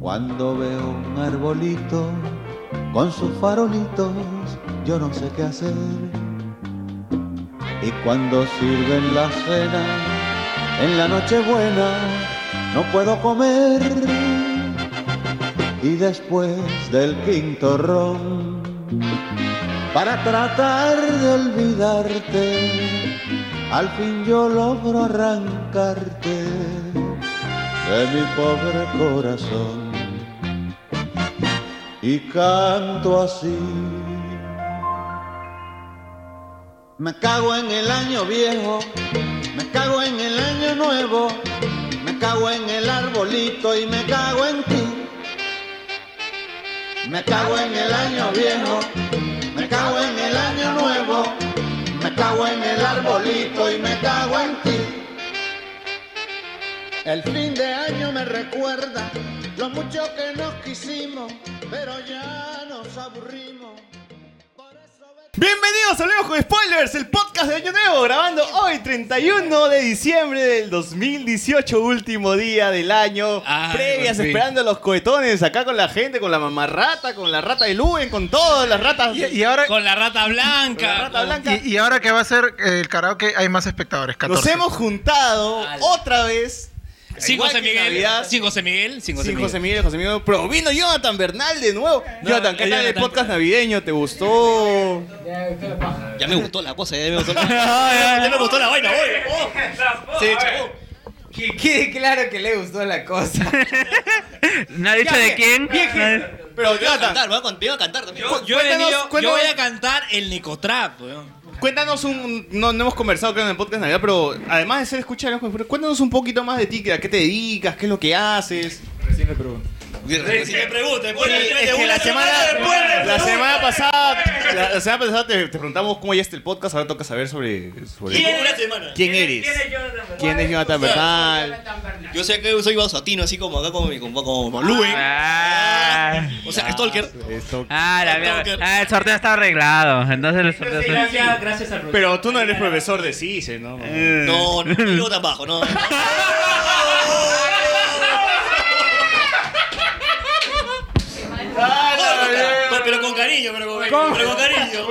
Cuando veo un arbolito con sus farolitos, yo no sé qué hacer. Y cuando sirven la cena en la noche buena, no puedo comer. Y después del quinto ron, para tratar de olvidarte, al fin yo logro arrancarte de mi pobre corazón y canto así. Me cago en el año viejo, me cago en el año nuevo, me cago en el arbolito y me cago en ti. Me cago en el año viejo, me cago en el año nuevo, me cago en el arbolito y me cago en ti. El fin de año me recuerda lo mucho que nos quisimos, pero ya nos aburrimos. Bienvenidos a Hablemos con Spoilers, el podcast de Año Nuevo, grabando hoy 31 de diciembre del 2018, último día del año. Ay, previas, por fin. esperando los cohetones, acá con la gente, con la mamarrata, con la rata de Luen, con todas las ratas. Y, y ahora, Con la rata blanca. Con la rata blanca. y, y ahora que va a ser el karaoke hay más espectadores, 14. Nos hemos juntado Ala. otra vez. Sin José Miguel. Sin José Miguel. Sin José Miguel. José Miguel, José Miguel. Pero vino Jonathan Bernal de nuevo. No, Jonathan, ¿qué el tal el podcast navideño? ¿Te gustó? Ya me gustó la cosa, ya me gustó la, ya, ya me gustó la vaina, voy. Sí, chavo. Que quede claro que le gustó la cosa. ¿No ha dicho de quién? Pero Voy a cantar, voy a, a cantar también. Yo, Cuéntanos, venido- yo cuéntanos. voy a cantar el Nicotrap, weón. Cuéntanos un. No, no hemos conversado creo en el podcast de Navidad, pero además de ser escuchar, cuéntanos un poquito más de ti, a qué te dedicas, qué es lo que haces. Si me preguntan, después de- Es que una la semana, la pasada, la, la semana pasada te, te preguntamos cómo ya está el podcast, ahora toca saber sobre, sobre ¿Quién? Una semana. quién eres. ¿Quién es Jonathan Bernal? Yo sé que soy vasatino, así como acá como mi como, como Luen. Ah, O sea, Stalker. Ah, la mierda. Ah, el sorteo está arreglado. Entonces el sorteo está... Gracias, gracias al Pero tú no eres profesor de CICE, ¿no? No, no, no tan bajo, no. Pero, pero con cariño, pero con, ¿Cómo? pero con cariño.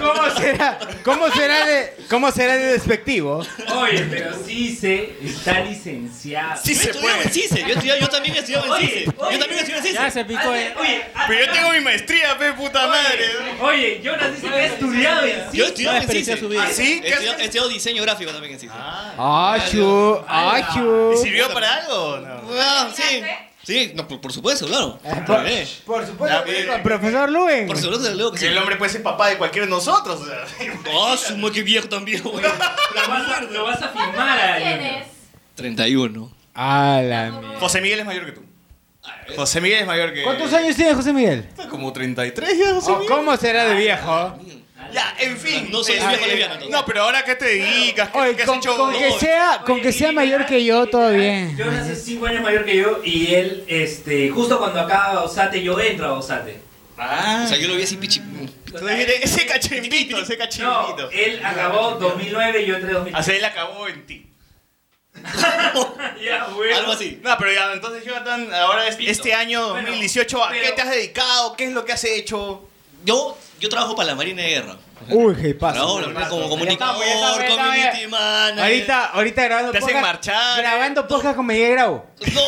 ¿Cómo será? ¿Cómo será de, cómo será de despectivo? Oye, pero sí se está licenciado. Sí yo se puede. en CICE, yo, estudiaba- yo también estudiaba en Oye, CICE. Yo también estudiaba en Ya CICE. se picó. eh. Oye, ah, Pero yo tengo mi maestría, pe puta madre. oye, Jonas dice que ha estudiado en sí. Yo estudiaba en CICE. su vida. ¿Ah, sí? ¿Qué He estudiado- he diseño gráfico también en CICE. Achu, achu. ¿Y sirvió para algo? No. Ah, sí. Sí, no, por, por supuesto, claro. Por, Eh, por supuesto, Ya, pues. con profesor Luen. Por supuesto, que Que sí. el hombre puede ser papá de cualquiera de nosotros. o sea. Ah, su madre, qué viejo también, güey. Lo vas a, lo vas a firmar a ¿Quién 31. A la mierda. José Miguel es mayor que tú. José Miguel es mayor que. ¿Cuántos años tiene José Miguel? Como 33 ya, José Oh, Miguel. ¿Cómo será de viejo? Ya, en fin. No soy eh, viejo lesbiano, entonces. No, pero ahora qué te dedicas, qué, Oye, qué has con, hecho. con que No. sea, con que sea mayor que yo, todo bien. Jonas es 5 años mayor que yo y él, este, justo cuando acaba Osate, yo entro a Osate. Ah. O sea, yo lo vi así pichi. Dijiste, ese cachimbito, ese No, cachimbito. él acabó 2009 y yo entré 2000. Así él acabó en ti. Ya, bueno. Algo así. No, pero ya, entonces, Jonathan, ahora es- este año Bueno, 2018, ¿a qué pero- te has dedicado? ¿Qué es lo que has hecho? Yo, yo trabajo para la Marina de Guerra. Uy, qué pasa. Trabajo como comunicador, Ya estamos, ya community manager. Ahorita, ahorita grabando Te hacen podcast- marchar. Grabando podcast con Miguel Grau. No,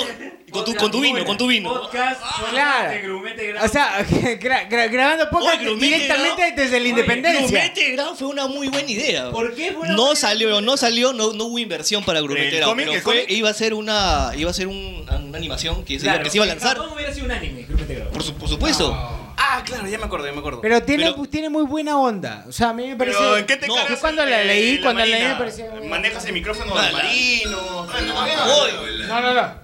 con tu, con tu vino, con tu vino. Podcast, Claro. de Grumete Grau. O sea, gra- gra- grabando podcast Oye, Grumete directamente Grau- desde la independencia. Grumete Grau fue una muy buena idea. ¿Por qué fue una No buena salió, no salió, no, no hubo inversión para Grumete ¿El Grau, pero fue, iba a ser una, iba a ser un- una animación que se, iba, Claro, que se iba a lanzar. Japón hubiera sido un anime, Grumete Grau. Por, su- por supuesto. Ah, claro, ya me acuerdo, ya me acuerdo. Pero tiene, Pero- tiene muy buena onda. O sea, a mí me parece. ¿en qué te No, cargas yo cuando la leí, la cuando la leí marina? me parecía muy- Manejas el micrófono Ah, del la- marino. Oye, No, no, no.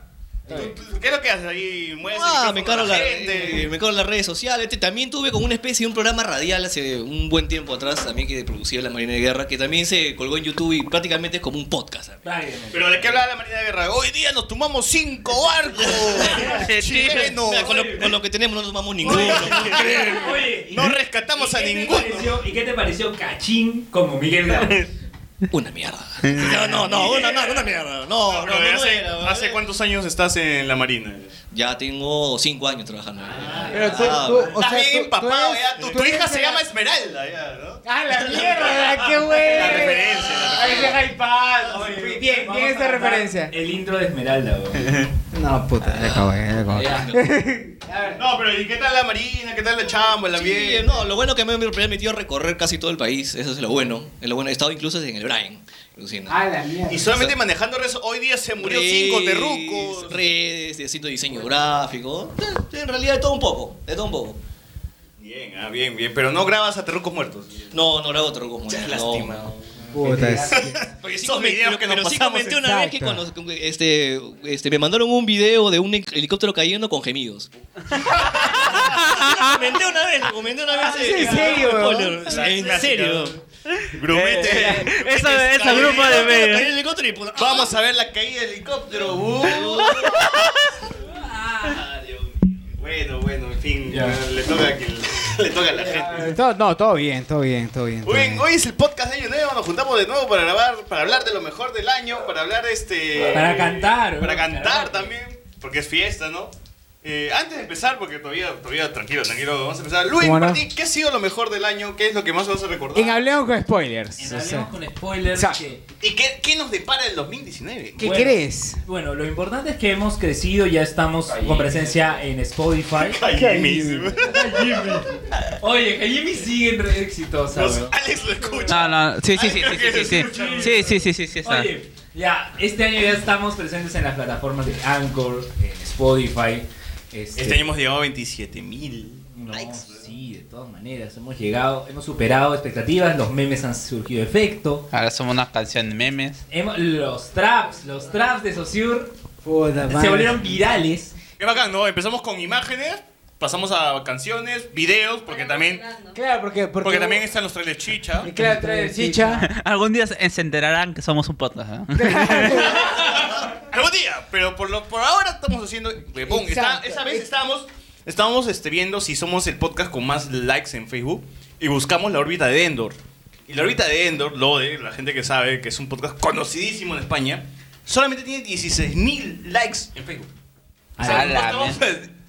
¿Qué es lo que haces ahí? ¿Mueves Ah, micrófono me a cargo, la la, gente? eh, me cargo las redes sociales. Este, También tuve como una especie de un programa radial hace un buen tiempo atrás, también que producía la Marina de Guerra, que también se colgó en YouTube y prácticamente es como un podcast. ¿Pero de qué hablaba la Marina de Guerra? Hoy día nos tomamos cinco barcos chilenos. Mira, con, lo, con lo que tenemos no nos tomamos ninguno. Oye, ¿y No rescatamos a ninguno. pareció- ¿Y qué te pareció Cachín como Miguel Grau? Una mierda. No, no, no, una, no, una mierda. No, no, no, no hace, era, ¿Hace cuántos años estás en la Marina? Ya tengo cinco años trabajando. Pero tú, Ah, tú, o Estás sea, bien tú- tú eres- ya. Tu, tu hija se la- llama Esmeralda ya, ¿no? ¡Ah, la mierda! ¡Qué güey! La referencia, la Ahí deja el pad. Bien, bien Vamos esa referencia. El intro de Esmeralda, weón. No, puta, le acabo, le acabo. No, pero ¿y qué tal la Marina? ¿Qué tal la chamba, el Sí, ambiente? no, lo bueno que me he permitido recorrer casi todo el país, eso es lo bueno. Es lo bueno, he estado incluso en el Brian, alucina. ¡Ah, la mierda! Y solamente manejando redes, hoy día se murió Redes, cinco terrucos. Redes, haciendo diseño gráfico. Eh, En realidad de todo un poco, de todo un poco. Bien, ah, bien, bien. Pero no grabas a terrucos muertos. No, no grabo Qué no, lástima. no. Puta, es- Porque sí Esos videos que nos pero sí pasamos comenté en- una vez que cuando este, este, me mandaron un video de un helicóptero cayendo con gemidos. lo comenté una vez, lo comenté una vez. Ah, ¿es en serio, weón? En serio. Grumete. Eso, ese grupo de Cayó medios. el helicóptero y puta- Vamos a ver la caída del helicóptero. Uh. Bueno, bueno, en fin. Le toca a quien le toca a la gente. Todo, no, todo bien, todo bien, todo bien. todo Muy bien, bien. hoy es el podcast de Año Nuevo, nos juntamos de nuevo para grabar, para hablar de lo mejor del año, para hablar este... Para cantar, Para cantar carajo. también, porque es fiesta, ¿no? Eh, antes de empezar, porque todavía, todavía tranquilo, tranquilo, vamos a empezar. Luis, ¿qué ha sido lo mejor del año? ¿Qué es lo que más vas a recordar? En Hablemos con Spoilers. En o sea, Hablemos con spoilers. o sea, que, ¿Y qué, qué nos depara el 2019? ¿Qué Bueno. crees? bueno, lo importante es que hemos crecido, ya estamos con presencia en Spotify. Callimísimo. Oye, Jimmy sigue en re exitosa, weón. Alex lo escucha. No, no, sí, sí, sí, sí, sí, sí, sí, sí, sí, sí, sí, sí, está. Oye, ya, este año ya estamos presentes en las plataformas de Anchor, en Spotify. Este, Este año hemos llegado a 27 mil No, likes. sí, de todas maneras, hemos llegado, hemos superado expectativas, los memes han surgido efecto. Ahora somos una canción de memes. Hemos- los traps, los traps de Saussure Puta se madre. volvieron virales. Qué bacán, ¿no? Empezamos con imágenes, pasamos a canciones, videos, porque también, Claro, porque... Porque, porque también están los trailers chicha. Y claro, trae el chicha. Algún día se enterarán que somos un podcast, ¿eh? Algún día, pero por, lo, por ahora estamos haciendo. eh, está- Exacto. esa vez estábamos, estábamos este, viendo si somos el podcast con más likes en Facebook y buscamos la órbita de Endor. Y la órbita de Endor, lo de la gente que sabe que es un podcast conocidísimo en España, solamente tiene 16.000 likes en Facebook. O sea,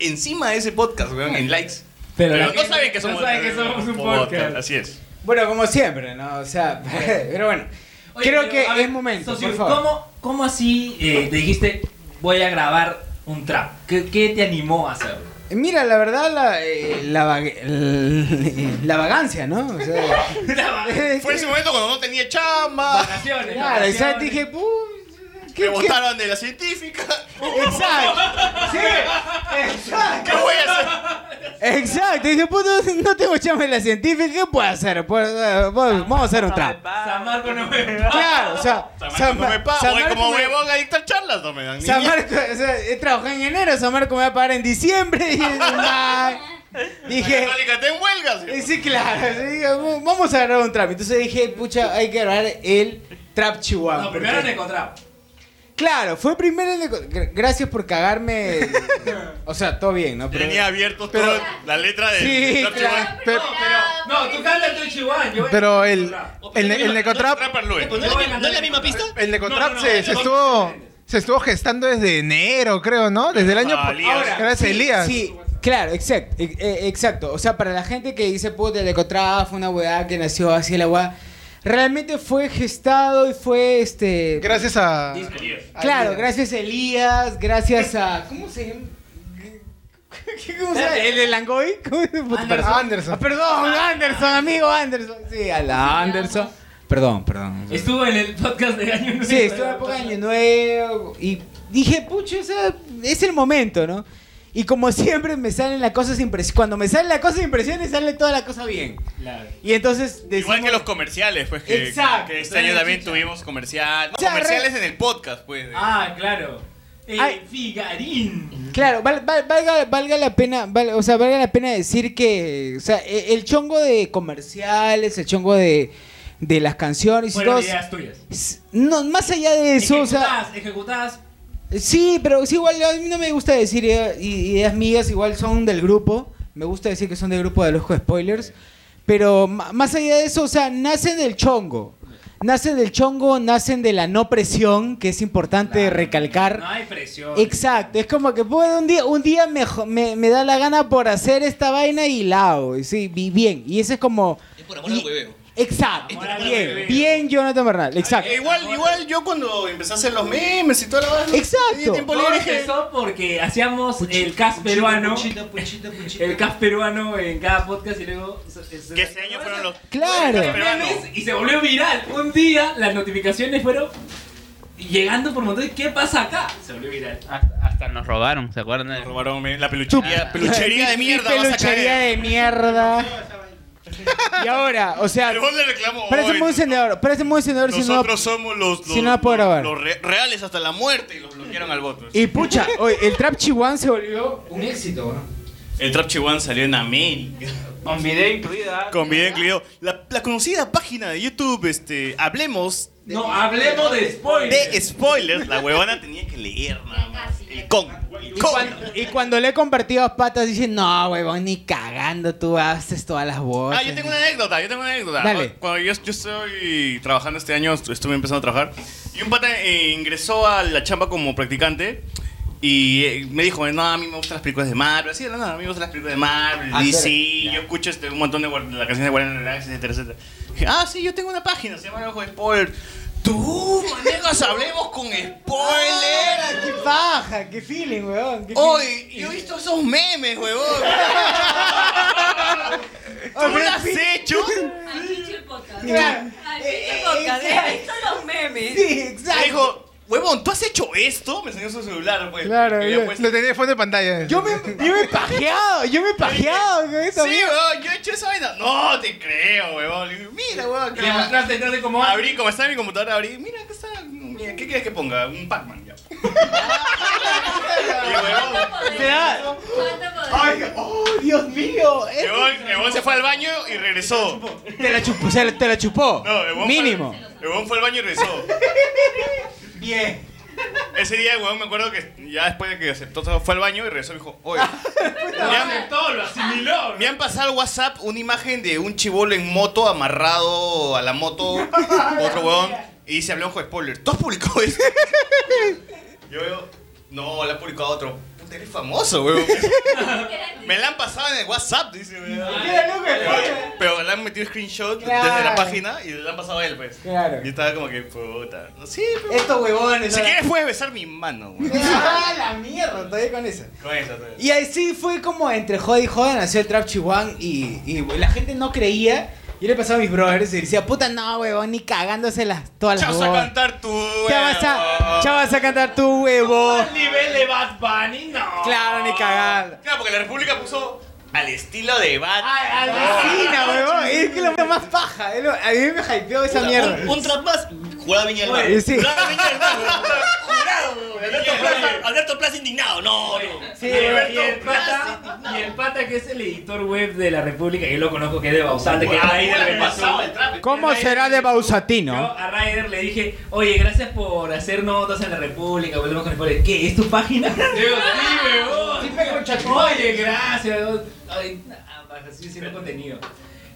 encima de ese podcast, weón, en likes. Pero, no saben que somos, no saben que somos un podcast. Así es. Bueno, como siempre, ¿no? O sea, pero bueno. Oye, creo pero, que ver, es momento, Saussure, por favor. ¿cómo, ¿Cómo así eh, te dijiste voy a grabar un trap? ¿Qué, qué te animó a hacerlo? Mira, la verdad, la, eh, la, vag- el- la vagancia, ¿no? O sea, Fue ese momento cuando no tenía chamba, Vacaciones. claro, exacto, vacaciones. dije, ¡pum! Me ¿Qué, botaron de la científica. Exacto, sí, exacto, ¿Qué voy a hacer? exacto. Dije, puto, no tengo chamba en la científica, ¿qué puedo hacer? Pues, eh, vamos a hacer un trap. San Marco no me Claro, o sea, San San Marco no me paga, San Marco como me- huevón a dictar charlas, no me dan San. Marco, o sea, he trabajado en enero, San Marco me va a pagar en diciembre. Y, dije, Católica, está en huelga. eh, sí, claro, sí, dije, vamos a grabar un trap. Entonces dije, pucha, hay que grabar el trap chihuahua. No, primero porque- en Ecotrap. Claro, fue primero el- gra- Gracias por cagarme. O sea, todo bien, ¿no? Pero- Tenía abierto pero- toda la letra de Sí, Trap claro. Chihuahua. Pero, No, tú cantas tu Chihuahua. yo- pero el, Trap. el, el Necotrap. Pues, ¿no, es la, misma- ¿No es la misma pista? el Necotrap se, estuvo, se estuvo gestando desde enero, creo, ¿no? Desde el año. Ah, Elías. Gracias Elías. Sí, claro, exacto, e- e- exacto. O sea, para la gente que dice, puta, el Ecotrap fue una weá que nació así la weá. Realmente fue gestado y fue este. Gracias a. Claro, gracias a Elías, gracias a. ¿Cómo se llama? ¿Cómo se llama? ¿El de Langoy? ¿Cómo se llama? Anderson. Anderson. Ah, perdón, Anderson, amigo Anderson. Sí, a la Anderson. Perdón, perdón. Estuvo en el podcast de Año Nuevo. Sí, estuve en época de Año Nuevo y dije, pucha, o sea, es el momento, ¿no? Y como siempre me salen las cosas impresiones. Cuando me salen las cosas impresiones, sale toda la cosa bien. Claro. Y entonces decimos, Igual que los comerciales, pues que, Exacto. que este año también tuvimos comercial. No, O sea, comerciales re- en el podcast, pues. de- Ah, claro. Eh, Ay. Figarín. Claro, val- val- valga, valga la pena, val- o sea, valga la pena decir que, o sea, e- el chongo de comerciales, el chongo de, de las canciones y Fueron todo. ideas tuyas. No, más allá de eso, o sea, Ejecutadas, ejecutadas. Sí, pero sí, igual a mí no me gusta decir i- ideas mías, igual son del grupo. Me gusta decir que son del grupo de los spoilers. Pero más allá de eso, o sea, nacen del chongo. nacen del chongo, nacen de la no presión, que es importante recalcar. No hay presión. Exacto, es como que puedo un día, un día me, me, me da la gana por hacer esta vaina y la hago. y Sí, vi- bien. Y eso es como. Es por amor al y- hueveo. Exacto, bien, bien Jonathan Bernal, exacto. Eh, igual, igual yo cuando empecé a hacer los memes y toda la vaina. Exacto. tenía tiempo Todo libre empezó porque hacíamos el cast peruano. El cast peruano en cada podcast y luego. Que este año fueron los. Claro. Y se volvió viral. Un día las notificaciones fueron llegando por montón. ¿Qué pasa acá? Se volvió viral. Hasta, hasta nos robaron, ¿se acuerdan? de- Robaron la peluchería, peluchería de Mi mierda. vas a Peluchería caer. de mierda. Y ahora, o sea, le parece "Oye, muy encendedor, parece muy encendedor si no. Nosotros somos los, los, si no la puedo grabar. los re- reales hasta la muerte y los bloquearon al voto. Y pucha, oye, el Trap Chihuahua se volvió un éxito, ¿no? El Trap Chihuahua salió en América. Con video incluida. Con video incluido. La, la conocida página de YouTube, este, Hablemos No, hablemos de spoilers. de spoilers. La huevona tenía que leer nada más. El con. Y con. cuando, y cuando le he compartido a patas, dicen, no, huevón, ni cagando, tú haces todas las voces. Ah, yo tengo una anécdota, yo tengo una anécdota. Dale. Cuando yo, yo estoy trabajando este año, estu- estuve empezando a trabajar, y un pata eh, ingresó a la chamba como practicante y eh, me dijo, no, a mí me gustan las películas de Marvel, así de la nada, a mí me gustan las películas de Marvel, Ah, DC, claro. yo escucho este, un montón de guar- la canción de Guardianes de la etcétera, etcétera. Ah, sí, yo tengo una página, se llama Ojo de Spoiler. Tú, manejas, hablemos con spoiler. ¡Qué paja! ¡Qué feeling, huevón! qué Hoy, yo he visto esos memes, huevón. ¿Tú lo has hecho? Has dicho el podcast. Claro. Has dicho el podcast. He visto los memes. feeling. Sí, Me exacto. dijo, huevón, ¿tú has hecho esto? Me enseñó su celular, pues. Claro, Que yo- puesto- Lo tenía de fondo de pantalla. Yo me, yo me he pajeado, yo me he pajeado Sí, huevón, yo he hecho esa vaina. No te creo, huevón. Mira, huevón. que Le mostraste entonces. Abrí, como está en mi computadora, abrí. Mira, acá está. Mira, ¿qué quieres que ponga? Un Pac-Man, ya. Ay, oh, Dios mío. el huevón- se fue al baño y regresó. Te la chupó, te la chupó. No, el Mínimo. El huevón fue al baño y regresó. Bien. Ese día, el huevón, me acuerdo que ya después de que aceptó, todo, fue al baño y regresó y dijo, oye. me han- lo asimiló. Me han pasado al WhatsApp una imagen de un chivolo en moto amarrado a la moto, otro huevón, y dice, hablamos con spoiler. ¿Tú has publicado eso? Yo veo, no, la ha publicado otro. Eres famoso, huevón. Me la han pasado en el WhatsApp, dice, huevón. Pero le han metido screenshot desde la página y le han pasado a él, pues. Claro. Y estaba como que, puta. Sí, pero... Estos huevones. Si ahora- quieres puedes besar mi mano, huevón. Ah, la mierda, todavía con eso. Con eso, todavía. Y así fue como entre joda y joda nació el Trap Chihuahua y, y la gente no creía. Yo le pasaba a mis brothers y decía, puta no, huevón, ni cagándose las, todas las Ya vas a cantar tú, huevón. Ya vas a, ya vas a cantar tu huevo. Al nivel de Bad Bunny, no. Claro, ni cagando. Claro, porque la República puso al estilo de Bat. Ay, alucina, huevón. Es que lo más paja. es lo- A mí me hypeó esa mierda. Un, un trap más, jurado Viña del Mar. Sí. Jurado Viña del Mar, weón. Jurado, weón. Alberto Plaza, Alberto Plaza indignado. No, no. Sí, y, el, pata, y el pata que es el editor web de la República, que yo lo conozco que es de Bausante, que Ryder me pasó. ¿Cómo será de Yo Bausatino? a Ryder le dije, oye, gracias por hacer notas en la República, volvemos con el spoiler. ¿Qué? ¿Es tu página? Digo, sí, weón. Oye, gracias. Ay, nada, para seguir haciendo contenido.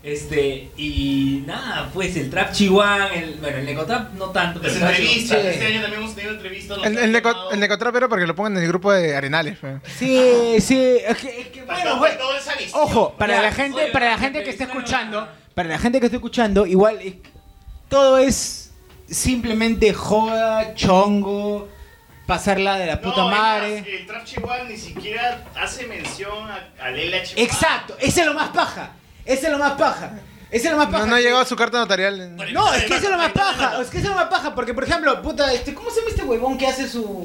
Este, y nada, pues el trap chihuahua, el, bueno, el necotrap no tanto, pero Las el trap entrevistas. Este año también hemos tenido entrevistas. El, han el, neco, llamado. el necotrapero para que lo pongan en el grupo de Arenales. fe. Sí, sí. Es que, es que, Faltó- bueno, güey. faltó esa visión. Ojo, para Ya, la gente, oye, para la gente que está escuchando, para la gente que está escuchando, igual eh, todo es simplemente joda, chongo, pasarla de la puta No, es madre. El Trap Chihuahua ni siquiera hace mención a, a Lela Chihuahua. Exacto, ese es lo más paja. Ese es lo más paja. Ese es lo más paja. No, no ha llegado su carta notarial. en- No, es que eso es lo más paja. Es que eso es lo más paja. Porque, por ejemplo, puta, este, ¿cómo se llama este huevón que hace su.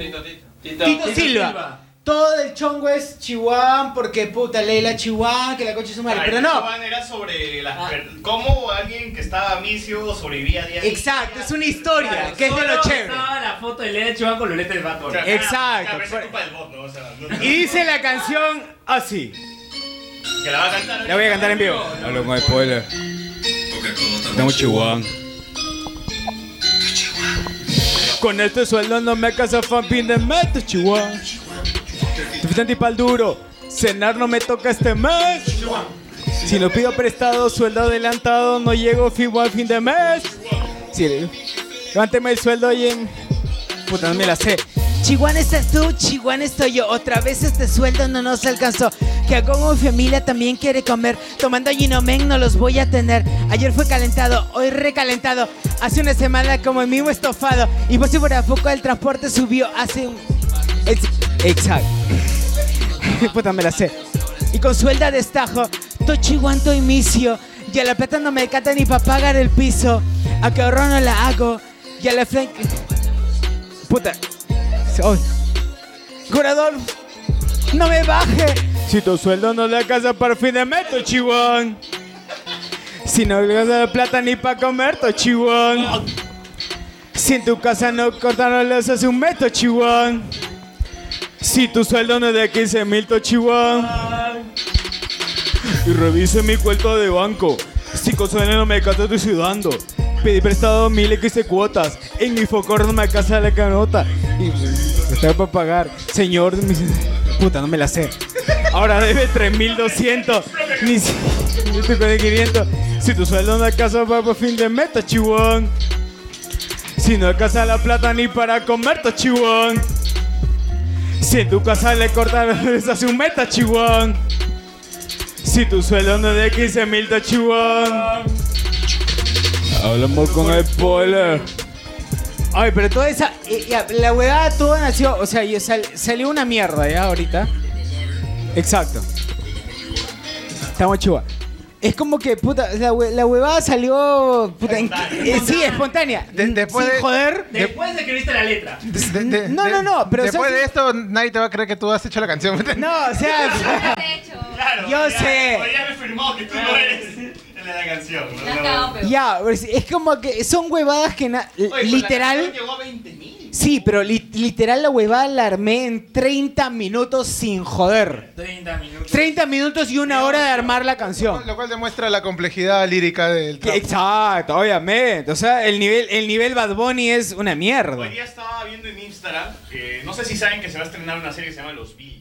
Tito, Silva. Silva. Todo el chongo es Chihuahua, porque puta, Leila Chihuahua, que la coche es su madre. Ah, Pero el no. Chihuahua era sobre las Ah. cómo alguien que estaba amisio sobrevivía día a día. Exacto, es una historia, que es de lo chévere. Estaba la foto de Lea Chihuahua con los lentes de. Claro, Exacto, claro, pero eso por- es culpa del bot, ¿no? O sea, no- Y dice la canción así. Que la va a cantar. La voy a cantar en vivo. Hablo con spoiler. Estamos Chihuahua. Con este sueldo no me casa fan de metes, Chihuahua. Suficiente y pa'l duro. Cenar no me toca este mes. Si no pido prestado, sueldo adelantado, no llego fijo al fin de mes. Sí, levánteme el sueldo hoy en... Puta, no me la sé. Chihuahua estás tú, Chihuahua estoy yo. Otra vez este sueldo no nos alcanzó. Que como mi familia también quiere comer. Tomando Ginomen no los voy a tener. Ayer fue calentado, hoy recalentado. Hace una semana como el mismo estofado. Y por si fuera poco el transporte subió hace un... Ex- Exacto. Puta, me la sé. Y con suelda de estajo, to chihuanto inicio. Y a la plata no me cata ni para pagar el piso. A que ahorro no la hago. Y a la flank... Puta. Oh. Curador, no me baje. Si tu sueldo no le alcanza para fin de mes, chihuahua. Si no le alcanza la plata ni para comer, chihuahua. Si en tu casa no cortaron las hace un mes. Si tu sueldo no es de 15 mil, chihuahua. Y revise mi cuenta de banco. Si con sueldo no me cata, estoy sudando. Pedí prestado mil X cuotas. En mi focor no me alcanza la canota. Y me para pagar. Señor, puta, no me la sé. Ahora debe 3200. Ni si... El 500. Si tu sueldo no alcanza para fin de meta, chihuahua. Si no alcanza la plata ni para comer, chihuahua. Si en tu casa le cortan les hace un meta, chihuahua. Si tu sueldo no es de 15 mil, chihuahua. Hablamos con el spoiler. Ay, pero toda esa. eh, la huevada todo nació. O sea, salió una mierda ya ahorita. Exacto. Estamos chua. Es como que, puta, la, hue- la huevada salió. Puta, en- eh, sí, espontánea. De- después Sin de- joder. Después de que viste la letra. De- de- No, de- no, no, pero Después ¿sabes de qué? esto, nadie te va a creer que tú has hecho la canción. No, o sea. Yo sé. Ya me firmó que tú no eres la canción. ¿no? la. Ya, pues, es como que son huevadas que na- literal. llegó a 20 mil. Sí, pero li- literal la huevada la armé en 30 minutos sin joder. 30 minutos. 30 minutos y una hora de armar la canción. Lo cual demuestra la complejidad lírica del trap. Exacto, obviamente. O sea, el nivel, el nivel Bad Bunny es una mierda. Hoy día estaba viendo en Instagram, eh, no sé si saben que se va a estrenar una serie que se llama Los Biches.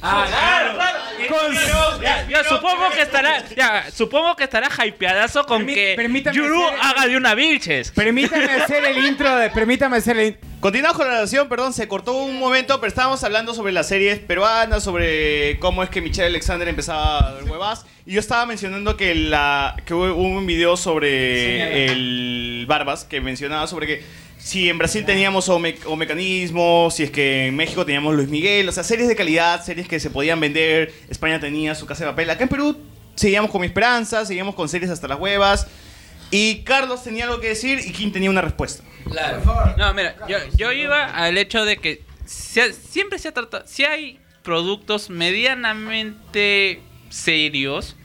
Ah, claro, claro. Con- Ya, ya, supongo que estará, ya, supongo que estará hypeadazo con que permítame Yuru hacer- haga de una Vilches. Permítame hacer el intro de. Permítame hacer el intro. Continuamos con la grabación, perdón, se cortó un momento, pero estábamos hablando sobre las series peruanas, sobre cómo es que Michelle Alexander empezaba a ver huevas. Y yo estaba mencionando que, la, que hubo un video sobre el Barbas, que mencionaba sobre que si en Brasil teníamos o, me- o mecanismo, si es que en México teníamos Luis Miguel, o sea, series de calidad, series que se podían vender, España tenía su casa de papel. Acá en Perú seguíamos con Mi Esperanza, seguíamos con series hasta las huevas. Y Carlos tenía algo que decir y Kim tenía una respuesta. Claro. No, mira, yo, yo iba al hecho de que se- siempre se ha tratado, si hay productos medianamente serios,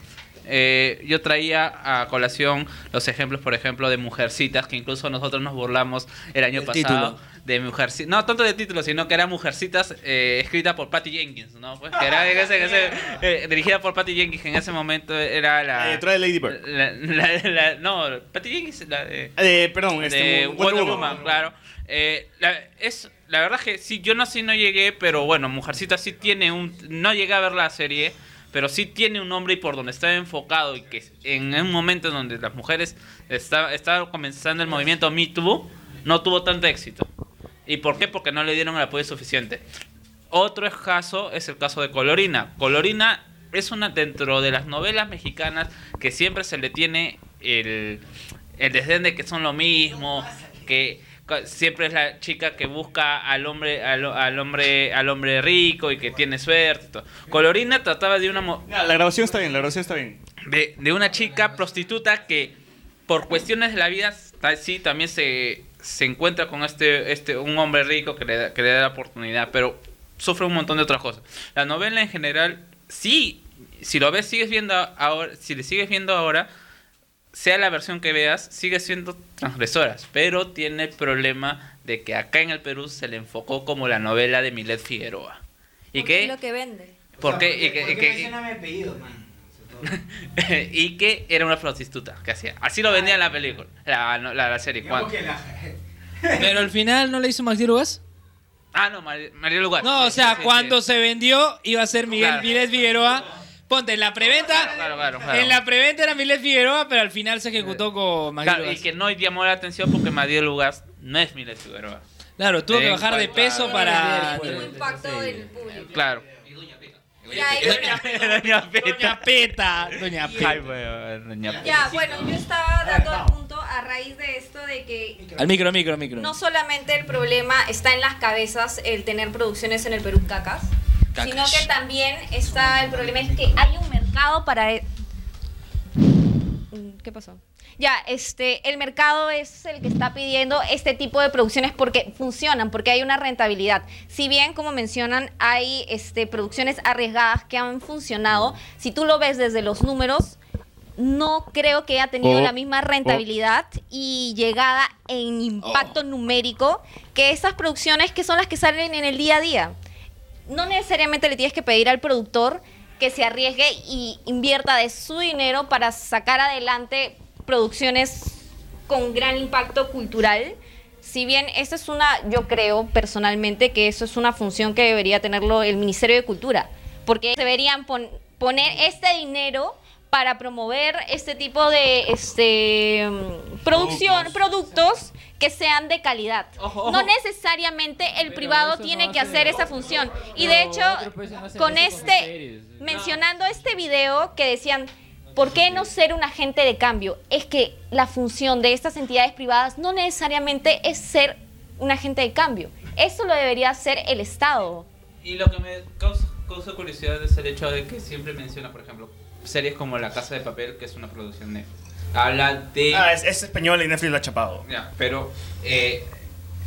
eh, yo traía a colación los ejemplos, por ejemplo, de Mujercitas, que incluso nosotros nos burlamos el año El pasado título. de Mujercitas. No tanto de título, sino que era Mujercitas eh, escrita por Patty Jenkins, ¿no? Pues, que era en ese- en ese- eh, dirigida por Patty Jenkins, que en ese momento era la... La directora de Lady Bird. la- la- la- no, Patty Jenkins, la de Eh, perdón, este, de Wonder Wonder Woman. Woman, claro. Eh, la, es, la verdad que sí, yo no sí no llegué, pero bueno, Mujercita sí tiene un... No llegué a ver la serie, pero sí tiene un nombre y por donde está enfocado y que en un momento en donde las mujeres está- estaba comenzando el movimiento Me Too, no tuvo tanto éxito. ¿Y por qué? Porque no le dieron el apoyo suficiente. Otro caso es el caso de Colorina. Colorina es una dentro de las novelas mexicanas que siempre se le tiene el, el desdén de que son lo mismo, que siempre es la chica que busca al hombre al, al hombre al hombre rico y que tiene suerte. y todo. Colorina trataba de una mo- Ya, la grabación está bien, la grabación está bien. de, de una chica prostituta que por cuestiones de la vida sí también se, se encuentra con este, este un hombre rico que le, que le da la oportunidad, pero sufre un montón de otras cosas. La novela en general, sí, si lo ves, sigues viendo ahora, si le sigues viendo ahora, sea la versión que veas, sigue siendo transgresoras, pero tiene el problema de que acá en el Perú se le enfocó como la novela de Milet Figueroa. ¿Y Porque es que lo que vende. ¿Por qué? Y que- y que- man? y que era una prostituta que hacía. Así lo vendía en la película, la, no, la, la serie. Pero al final no le hizo Max Rugas. Ah, no, Mar- María Lugar. No, o sea, sí, cuando sí. se vendió iba a ser Miguel Claro. Mírez Figueroa. Ponte, en la preventa. Claro, claro, claro. En la preventa era Milet Figueroa, pero al final se ejecutó con Magdiel Claro, y que no llamó la atención porque Madiel Lugas no es Miles Figueroa. Claro, tuvo que bajar de peso para. Tuvo impacto en el público. Claro. Ya, bueno, Doña Peta. Doña Peta. Doña Ay, Peta. weón, Doña Peta. ya, bueno, yo estaba dando el punto a raíz de esto de que Al micro, micro, micro. no solamente el problema está en las cabezas el tener producciones en el Perú cacas, Cacas. sino que también está el problema es que hay un mercado para e- ¿Qué pasó? Ya, este, el mercado es el que está pidiendo este tipo de producciones porque funcionan, porque hay una rentabilidad. Si bien, como mencionan, hay este, producciones arriesgadas que han funcionado, si tú lo ves desde los números, no creo que haya tenido Oh, la misma rentabilidad y llegada en impacto numérico que esas producciones que son las que salen en el día a día. No necesariamente le tienes que pedir al productor que se arriesgue y invierta de su dinero para sacar adelante producciones con gran impacto cultural. Si bien esa es una, yo creo personalmente que eso es una función que debería tenerlo el Ministerio de Cultura, porque deberían pon- poner este dinero para promover este tipo de este producción, productos que sean de calidad. Ojo, No ojo. necesariamente el privado tiene que hacer esa función. Y de hecho, con este, mencionando este video que decían, ¿por qué no ser un agente de cambio? Es que la función de estas entidades privadas no necesariamente es ser un agente de cambio. Eso lo debería hacer el Estado. Y lo que me causa, causa curiosidad es el hecho de que siempre menciona, por ejemplo, series como La Casa de Papel, que es una producción Netflix. Habla de... Ah, es, es español y Netflix lo ha chapado. Ya, pero eh,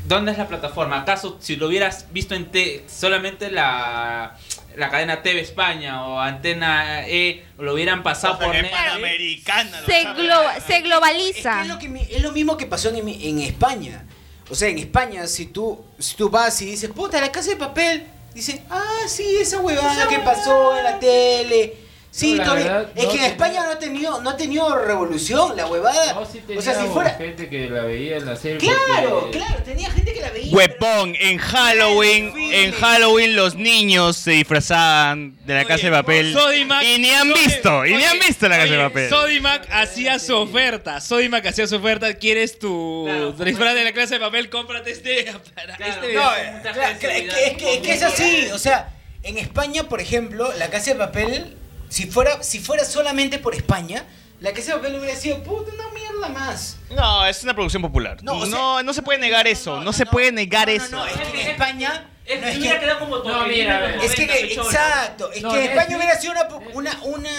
¿dónde es la plataforma? ¿Acaso si lo hubieras visto en te- solamente la, la cadena TV España o Antena E, lo hubieran pasado por Netflix? Panamericana. lo Se, chapa. glo- se globaliza. Es, que es, lo que mi- es lo mismo que pasó en, en España. O sea, en España, si tú, si tú vas y dices, puta, la casa de papel, dicen, ah, sí, esa huevada que pasó en la tele. Sí, No, la todavía- verdad, es no que en tenía- España no ha tenido, no ha tenido revolución, la huevada. No, sí o sea, si tenía fuera. gente que la veía en la serie. Claro, porque- claro, tenía gente que la veía. Huepón, en Halloween, en Halloween los niños se disfrazaban de la casa de papel. Sodimac- Y ni han visto, y ni han Oye, visto la casa de oye, papel. Sodimac hacía su oferta. Sodimac hacía su oferta. ¿Quieres tu disfraz de la clase de papel? Cómprate este. Para este No, claro, claro, es, que, es, que, es que es así, o sea, en España, por ejemplo, la casa de papel, si fuera, si fuera solamente por España, la casa de papel hubiera sido puta una mierda más. No, es una producción popular. No, No, o sea- no, no se puede negar eso. No, se puede negar eso. No, es que en España. Es no, es que hubiera que, quedado como tu No, mira, a es que, exacto, es No, que en España hubiera sido una, una, una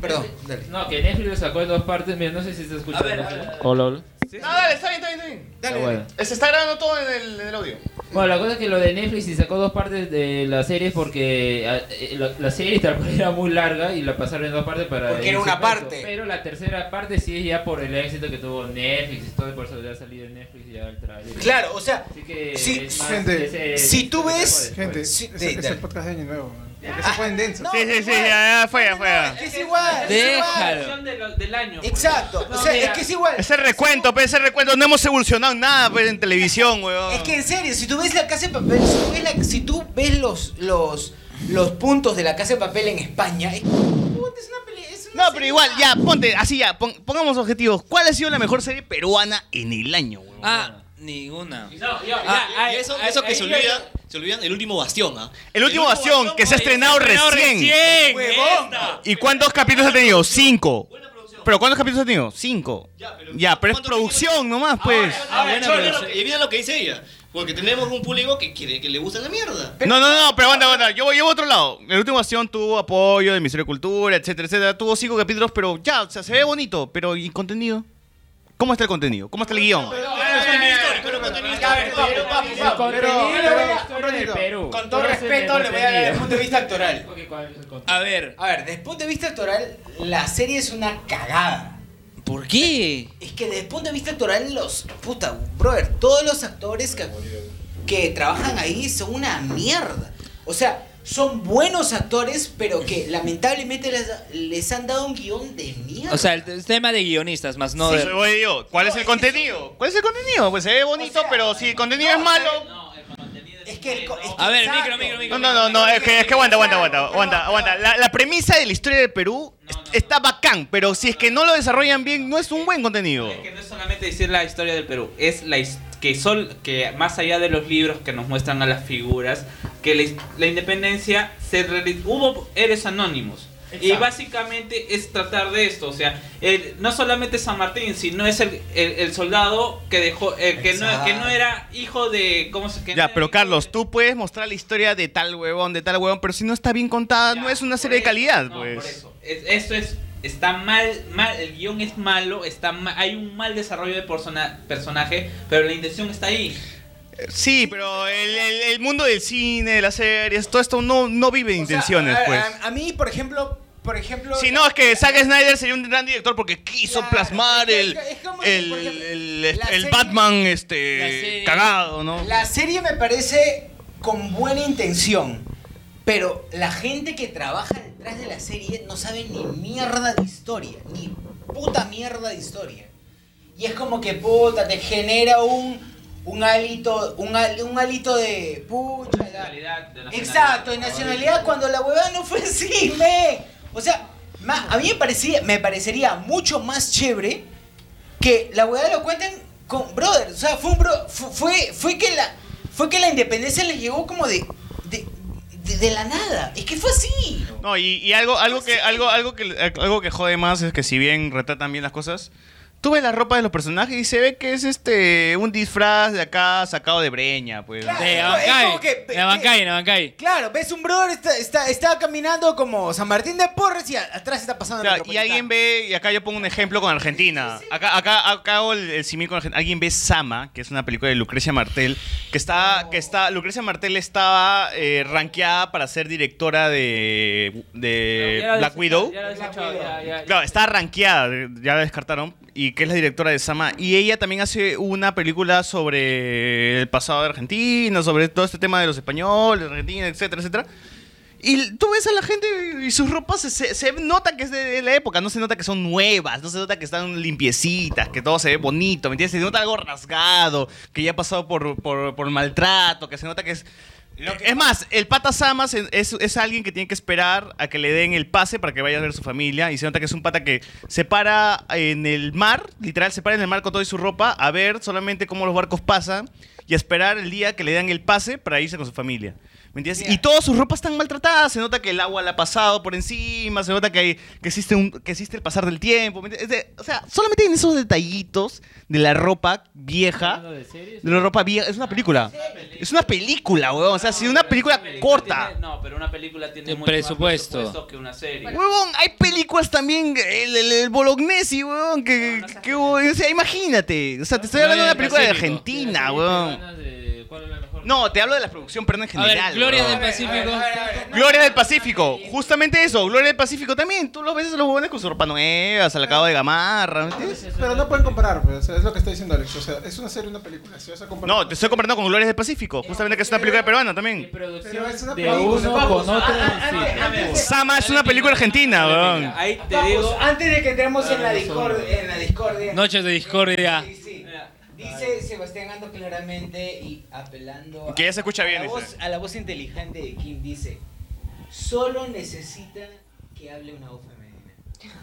Perdón, dale. No, que Netflix lo sacó de dos partes. Mira, no sé si se escucha. A ver, a ver. Hola, hola. No, dale, está bien, está bien, está bien. Dale, Ah, bueno. Se está grabando todo en el, en el audio. Bueno, la cosa es que lo de Netflix y sacó dos partes de la serie porque ah, eh, la, la serie tal cual era muy larga y la pasaron en dos partes para... Porque era una parte. Pero la tercera parte sí es ya por el éxito que tuvo Netflix y todo, por eso ya ha salido en Netflix y ya el trailer. Claro, o sea, Así que si- es más gente, ese- si tú ese ves-. Gente, Sí, es, sí, es dale. el podcast de Año Nuevo. Porque se ponen densos. no, Sí, sí, sí, ya, ya fue, ya fue. es que es igual. es Déjalo. del año. pues. Exacto, No, o sea, mira, es que es igual. Ese recuento, pues, ese recuento. No hemos evolucionado nada pues, en televisión, weón. Es que en serio, si tú ves la casa de papel, si tú ves, la- si tú ves los, los, los puntos de la casa de papel en España, es, puta, es una peli- es una No, pero serie igual, ya, ponte, así ya, pon- pongamos objetivos. ¿Cuál ha sido la mejor serie peruana en el año, weón? Ah, ninguna. Ah, Ah, y eso, eso que se olvidan, se olvidan el último bastión, ¿ah? el último Bastión, que se ha estrenado Estrenado recién. recién, Huevón. esta. ¿Y cuántos capítulos ha tenido? Cinco. ¿Pero cuántos capítulos ha tenido? Cinco. Ya, pero, Ya, pero es ¿cuántos producción nomás, pues. Ah, bueno, y mira lo que dice ella. Porque tenemos un público que quiere que le gusta la mierda. No, no, no, pero aguanta, aguanta. Yo voy, yo voy a otro lado. El último Bastión tuvo apoyo del Ministerio de Cultura, etcétera, etcétera. Tuvo cinco capítulos, pero ya, o sea, se ve bonito. Pero, ¿y contenido? ¿Cómo está el contenido? ¿Cómo está el guion? Pero- pero-. Con todo respeto, es le voy a dar desde el punto de vista actoral. A ver, A ver, desde el punto de vista actoral, la serie es una cagada. ¿por qué? Es que desde el punto de vista actoral, los. Puta, brother, todos los actores que, que trabajan ahí son una mierda. O sea, son buenos actores, pero que lamentablemente les, les han dado un guion de mierda. O sea, el, el tema de guionistas, más no Sí, de... eso voy yo. ¿Cuál es el contenido? ¿Cuál es el contenido? Pues se ve bonito, pero si el contenido es malo. es que el co- es que A ver, micro, micro, micro. No, no, no, no, es que, es que aguanta, aguanta, aguanta, aguanta, aguanta. La, la premisa de la historia del Perú es- está bacán, pero si es que no lo desarrollan bien, no es un buen contenido. que no es solamente decir la historia del Perú, es la que son que más allá de los libros que nos muestran a las figuras, que la, la independencia se hubo héroes anónimos. Y Exacto. básicamente es tratar de esto, o sea, el- no solamente San Martín, sino es el, el- el soldado que dejó, eh, que, no, que no era hijo de, ¿cómo se que no Ya, era pero Carlos, tú puedes mostrar la historia de tal huevón, de tal huevón, pero si no está bien contada, no es una serie de calidad, No, por pues. eso. Es- esto es está mal, mal, el guion es malo, está ma- hay un mal desarrollo de persona- personaje, pero la intención está ahí. Sí, pero el, el- el mundo del cine, de las series, todo esto no, no vive de O sea, intenciones, a, pues. a- a mí, por ejemplo, por ejemplo. Si no, es que Zack Snyder sería un gran director porque quiso Claro, plasmar el, es como el, ejemplo, el- serie- Batman este cagado, ¿no? La serie me parece con buena intención, pero la gente que trabaja detrás de la serie no sabe ni mierda de historia, ni puta mierda de historia. Y es como que puta, te genera un, un hálito, un, hal- un hálito de pucha. la- Exacto, de nacionalidad cuando la huevada no fue así, me. O sea, ma- a mí me parecía, me parecería mucho más chévere que la huevada lo cuenten con brother, o sea, fue un bro, fu- fue fue que la fue que la independencia le llegó como de de, la nada. Es que fue así. No, y, y algo, algo que, algo, algo que, algo que jode más es que si bien retratan bien las cosas, tú ves la ropa de los personajes y se ve que es este un disfraz de acá sacado de breña, pues. De es Abancay. que- De Abancay, de Abancay. Claro, ves un brother está, está, está caminando como San Martín de Porres y atrás está pasando el Ya, y alguien ve, y acá yo pongo un ejemplo con Argentina. Acá, acá, acá hago el, el símil con Argentina. Alguien ve Sama, que es una película de Lucrecia Martel, que está, que está, Lucrecia Martel estaba eh, rankeada para ser directora de, de la Black Widow. ya la desechado, ya- ya- Claro, está rankeada, ya la descartaron, y que es la directora de Sama. Y ella también hace una película sobre el pasado de Argentina, sobre todo este tema de los españoles, Argentina, etcétera, etcétera. Y tú ves a la gente y sus ropas se, se- nota que es de, de la época, no se nota que son nuevas, no se nota que están limpiecitas, que todo se ve bonito, ¿me entiendes? Se nota algo rasgado, que ya ha pasado por, por, por maltrato, que se nota que es... Es más, el pata Samas es, es- alguien que tiene que esperar a que le den el pase para que vaya a ver su familia. Y se nota que es un pata que se para en el mar, literal, se para en el mar con toda su ropa a ver solamente cómo los barcos pasan y a esperar el día que le dan el pase para irse con su familia. ¿Me entiendes? Y todas sus ropas están maltratadas. Se nota que el agua la ha pasado por encima. Se nota que, hay- que, existe, un, que existe el pasar del tiempo. ¿me entiendes? Es de- o sea, solamente en esos detallitos de la ropa vieja. De la ropa vieja. Es una película. Es una película, weón. O sea, si una película corta. Tiene- no, pero una película tiene mucho más presupuesto. presupuesto que una serie. Huevón, hay películas también, el, el, el Bolognesi, weón, que, que, weón, o sea, imagínate, o sea, te estoy hablando de una película de. Argentina, weón. No, te hablo de la producción peruana en A ver, general. Gloria weón. del Pacífico. Gloria del Pacífico, justamente eso, Gloria del Pacífico también, tú los ves a los huevones con su ropa nueva, salacado de gamarra, ¿me entiendes? Pero no pueden comparar, pues, o sea, es lo que está diciendo Alex. O sea, es una serie, una película. Si vas a comparar. No, te estoy comparando con Gloria del Pacífico, justamente que es una película peruana también. Pero es una de película. uno con otro, a- a- Sama es una película argentina, weón. Ahí te digo. antes de que entremos en la discordia, en la discordia. Noches de discordia. Dice Sebastián Ando claramente y apelando Que ya se escucha a, bien, la dice. voz, a la voz inteligente de Kim dice, solo necesita que hable una voz femenina.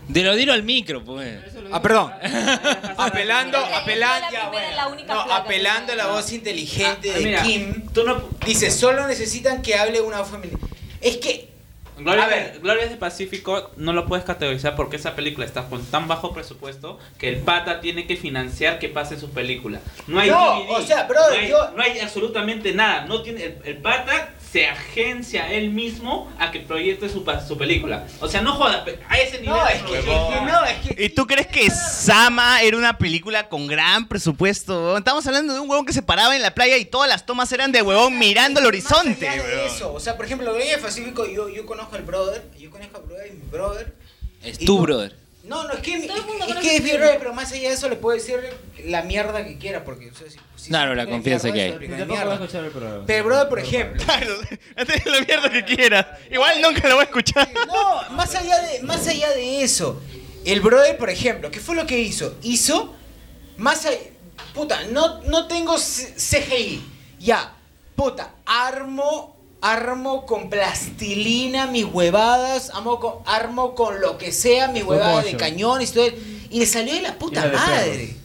De lo dilo al micro, pues. Ah, perdón. apelando, apelando, la única no, apelando a la voz inteligente Ah, de mira, Kim. Tú no, Dice, solo necesitan que hable una voz femenina. Es que, Gloria, A ver. Gloria del Pacífico no lo puedes categorizar porque esa película está con tan bajo presupuesto que el pata tiene que financiar que pase su película. No hay No, DVD, o sea, brother, no hay, yo- no hay absolutamente nada. No tiene el, el pata se agencia él mismo a que proyecte su, pa- su película. O sea, no jodas, pe- a ese nivel no, de es que, es que no, es que ¿Y tú crees que Sama era una película con gran presupuesto? Estamos hablando de un huevón que se paraba en la playa y todas las tomas eran de huevón mirando el horizonte. Más allá de eso, o sea, por ejemplo, Gloria del Pacífico, yo, yo conozco al brother, yo conozco al brother y mi brother. Es tu brother. No, no, es que, Todo el mundo es, conoce que es mi pero más allá de eso le puedo decir la mierda que quiera, porque, o sea, si, si Claro, la confianza que hay. Tampoco voy a escuchar el programa. Pero, brother, por ejemplo, Claro, antes de la mierda que quiera. Igual nunca lo voy a escuchar. no, más allá de, más allá de eso, el brother, por ejemplo, ¿qué fue lo que hizo? Hizo, más allá, puta, no, no tengo CGI, ya, puta, armo, armo con plastilina mis huevadas, armo con, armo con lo que sea mis Stop huevadas de cañón y todo. Y le salió de la puta de madre.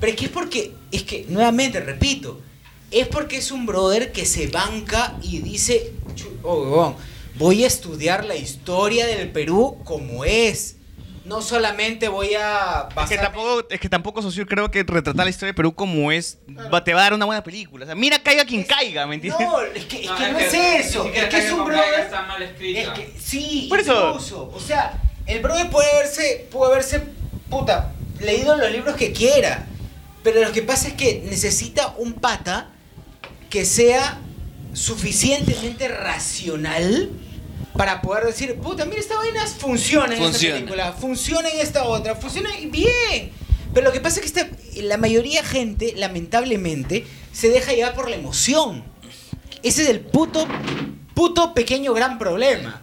Pero es que es porque, es que, nuevamente, repito, es porque es un brother que se banca y dice, "Chu- oh, voy a estudiar la historia del Perú como es. No solamente voy a Es que tampoco, es que tampoco socio, creo que retratar la historia de Perú como es va, te va a dar una buena película. O sea, mira caiga quien caiga, ¿me entiendes? No, es que, es que no es eso. Es que es un brother. Está mal escrita. Es que, sí, Por eso- incluso. O sea, el brother puede haberse, puede haberse, puta, leído los libros que quiera. Pero lo que pasa es que necesita un pata que sea suficientemente racional para poder decir, puta, mira, esta vaina funciona en Funciona. esta película, funciona en esta otra, funciona bien. Pero lo que pasa es que esta- la mayoría de gente, lamentablemente, se deja llevar por la emoción. Ese es el puto, puto pequeño gran problema.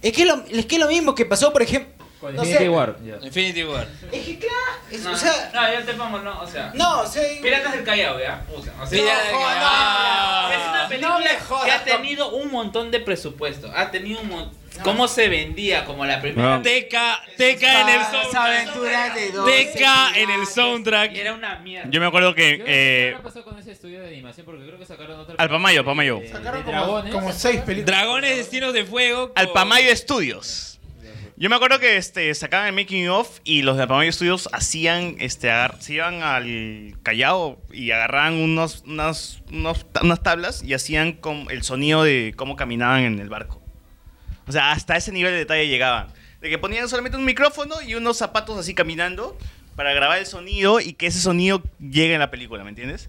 Es que lo, es que lo mismo que pasó, por ejemplo. No Infinity sé, War. ya. Infinity War. Es que claro, es- No, o sea, no, yo te pongo, no, o sea. no, o sea, Piratas del Callao, ¿ya? O sea, o sea, Piratas del no, Callao. no, Es una película No me jodas, que ha no. tenido un montón de presupuesto. Ha tenido un montón. ¿Cómo se vendía como la primera? No. Teca, Teca en el Las soundtrack. aventuras de dos Teca en el. Y soundtrack. era una mierda. Yo me acuerdo que Yo no sé qué eh, habrá pasado con ese estudio de animación porque creo que sacaron otra. Alpamayo, película Alpamayo. de- de Sacaron como, dragones. como seis películas. Dragones Destinos de Fuego. con- Alpamayo Studios. Yo me acuerdo que este, sacaban el making of y los de Alpamayo Studios hacían, este, se iban al Callao y agarraban unos, unas, unos- unas tablas y hacían com- el sonido de cómo caminaban en el barco. O sea, hasta ese nivel de detalle llegaban. De que ponían solamente un micrófono y unos zapatos así caminando para grabar el sonido y que ese sonido llegue en la película, ¿me entiendes?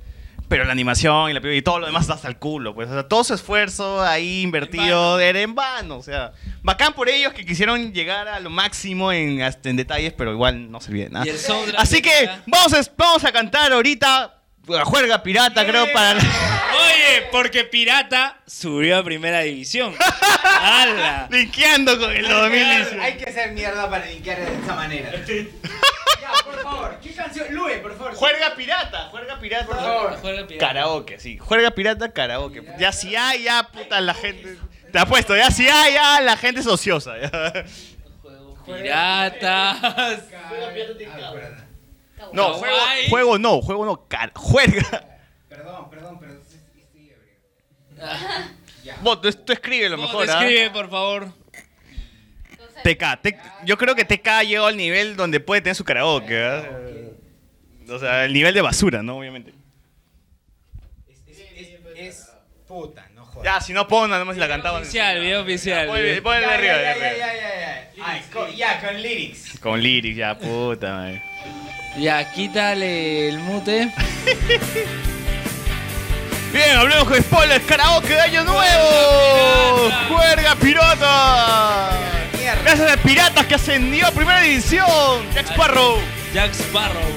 Pero la animación y, la, y todo lo demás está hasta el culo, pues. O sea, todo su esfuerzo ahí invertido era en vano. O sea, bacán por ellos que quisieron llegar a lo máximo en, hasta en detalles, pero igual no servía de nada. Así que vamos a, vamos a cantar ahorita la juerga pirata, creo, para... Oye, porque Pirata subió a primera división. ¡Hala! Linkeando con el 2010. Hay que hacer mierda para linkear de esa manera. ya, por favor, ¿qué canción? Lue, por favor. Juerga pirata, juerga pirata. Por favor. Pirata. Karaoke, sí. Juerga pirata, karaoke. Ya si hay, ya, puta, la gente... Te apuesto, ya si hay, ya, la gente es ociosa. ya. Piratas. No, juego, juego no, juego no, car- juerga. Perdón, perdón, pero estoy ebrio. Vos, tú, tú escribe lo mejor, ¿ah? Escribe, por favor. TK, yo creo que TK llegó al nivel donde puede tener su karaoke, ¿ah? O sea, el nivel de basura, ¿no? Obviamente. Es puta, no jodas. Ya, si no pongan, nada más si la cantaban. Oficial, video oficial. Ponle, arriba, ya, ya, ya, ya, ya. Ay, con- ya, con lyrics. Con lyrics, ya, puta, madre. Ya, quítale el mute. Bien, hablemos con spoilers, karaoke de año nuevo. Juerga pirata. Gracias a piratas que ascendió a primera división. Jack Sparrow. Jack Sparrow.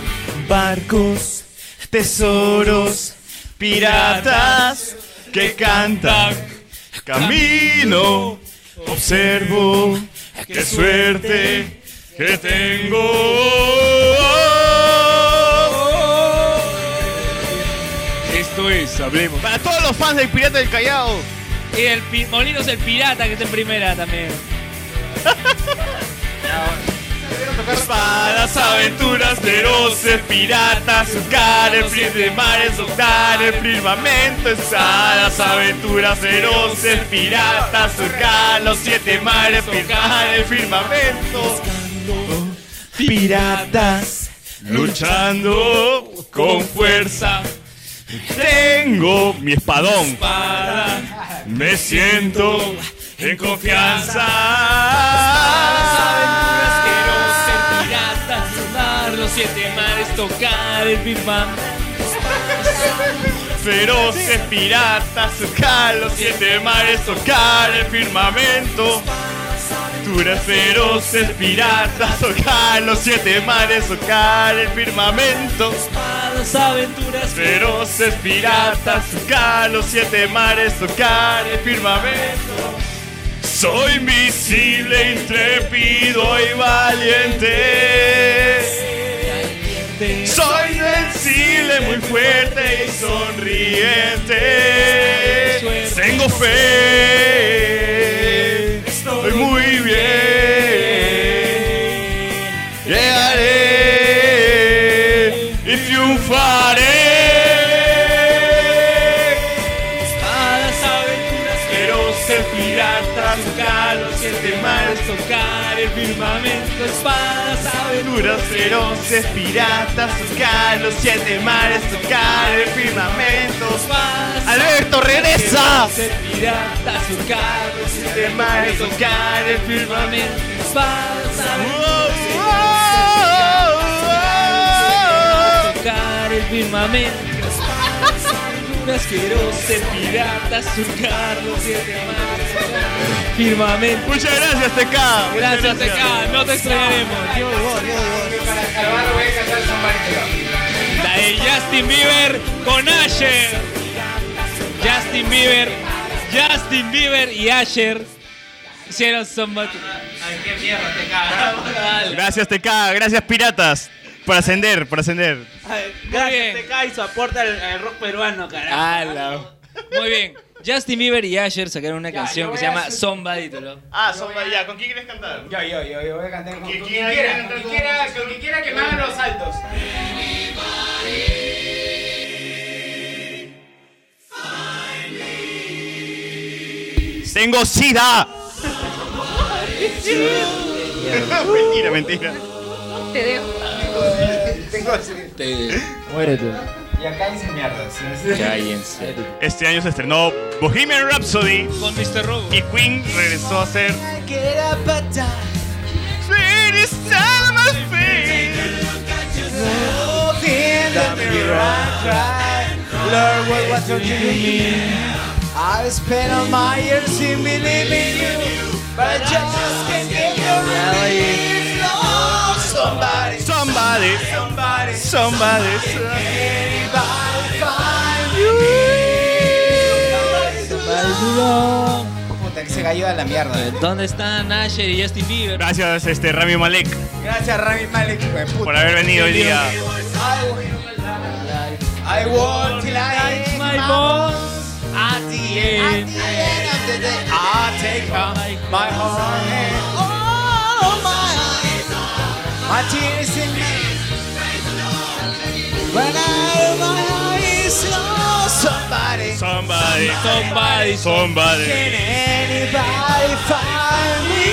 Barcos, tesoros, piratas que cantan. Camino, observo, qué suerte que tengo. Esto es, hablemos. Para todos los fans del Pirata del Callao. Y el pi- Molinos el Pirata, que está en primera también. Espadas, aventuras, feroces, piratas, buscar el fin de mares, buscar el firmamento. Espadas, aventuras, feroces, piratas, surcar los siete mares, buscar el firmamento. Piratas, luchando con fuerza. Tengo mi espadón. Para Me siento en confianza. aventuras quiero ser pirata, sonar los siete mares, tocar el firmamento. Feroces piratas, tocar los siete mares, tocar el firmamento. Aventuras feroces piratas, tocar los siete mares, tocar el firmamento. Las aventuras Feroces piratas, tocar los siete mares, tocar el firmamento. Soy invisible, intrépido y valiente. Soy invencible, muy fuerte y sonriente. Tengo fe, feroces piratas, tocar los siete mares, tocar el firmamento. Alberto, regresa. Ser pirata, tocar los siete mares, tocar el firmamento, tocar el firmamento. Aventuras, quiero ser pirata, surcar los siete mares, firmamento. Muchas gracias, TK. Gracias, TK. No te extrañaremos. Para salvarlo voy a cantar Somebody La de Justin Bieber con Asher. Justin Bieber, Justin Bieber y Asher hicieron Somebody. Ay, qué mierda cagas. Gracias, TK. Gracias, piratas. Por ascender, por ascender. Gracias, TK y su aporte al, al rock peruano, carajo. Muy bien. Justin Bieber y Asher sacaron una canción que se llama hacer- Somebody. ¿te lo- Ah, Somebody, ya. ¿Con quién quieres cantar? Yo, yo, yo, yo voy a cantar con ¿Quién- con con con- quien quiera, con quien quiera que me hagan los saltos. Tengo sida. mentira, mentira. Te dejo. Tengo. Muere tú. Y acá dice mierdas. Cállense. Este año se estrenó Bohemian Rhapsody Con Mr. Robo. y Queen regresó a. Lord, what? I spent all my years in believing you, but I just can't get your somebody, Somebody, somebody, somebody. anybody find you. Puta, que se cayó a la mierda. ¿Dónde están Asher y Justin Bieber? Gracias, este Rami Malek, Gracias, Rami Malek, hijo de puta. por haber venido hoy día. I till I hit my bones. At the end, at the end of the day, I take out my heart and all my eyes, my tears in me. When I my eyes, oh, somebody, Somebody, Somebody, somebody. can anybody find me?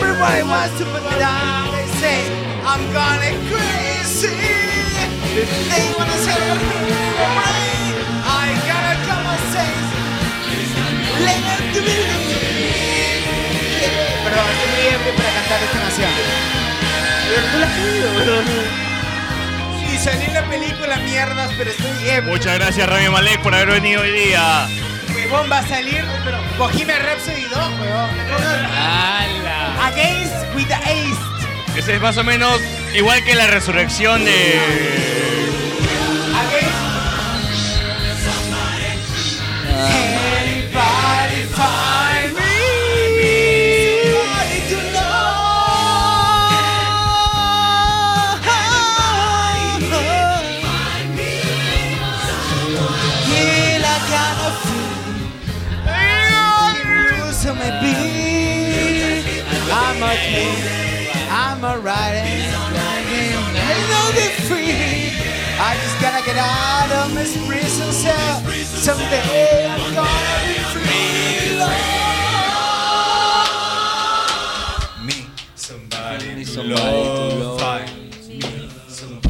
Everybody wants to put me down. They say I'm gonna. They wanna say I gotta come and say let it to me. Perdón, estoy muy ebrio para cantar esta canción. Y salí en la película mierdas, pero estoy ebrio. Muchas gracias, Rami Malek, por haber venido hoy día. Huevón va a salir, pero Bohemian Rhapsody 2, huevón. ¡Hala! Against with the Ace. Ese es más o menos igual que la resurrección de. Against. I'm a riding. I know they're free. I just gotta get out of this prison cell. Someday I'm gonna be free. Me. Somebody to love. Find me somebody.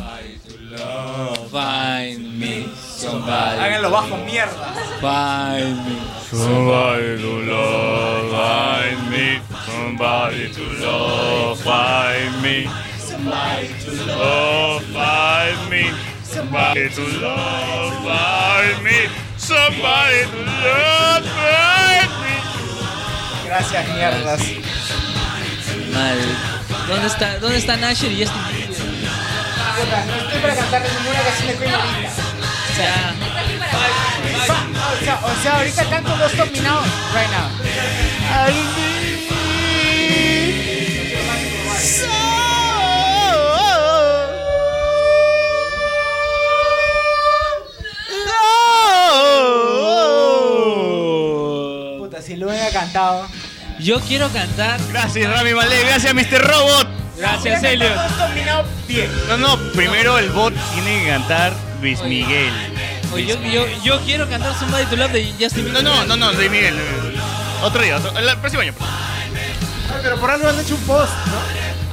Háganlo bajo mierda. Find me. Somebody to love, find me. Somebody to love, find me. Somebody to love, find me. Somebody to love, find me. Somebody to love, find me. Gracias, mierdas. Madre. ¿Dónde está, dónde están Asher y? Puta, no estoy para cantar ninguna canción de Queen. O sea, o sea, o sea, ahorita canto dos dominados right now. Puta, si lo hubiera cantado. Yo quiero cantar. Gracias, Rami Malek. Gracias, Mr. Robot. Gracias, Elliot. Dos dominados bien. No, no, primero el bot tiene que cantar Luis Miguel. Oye, yo, yo, yo quiero cantar Somebody to Love de Justin No, Bieber. no, no, no, Luis Miguel. Otro día, otro, el próximo año. Ay, pero por algo han hecho un post, ¿no?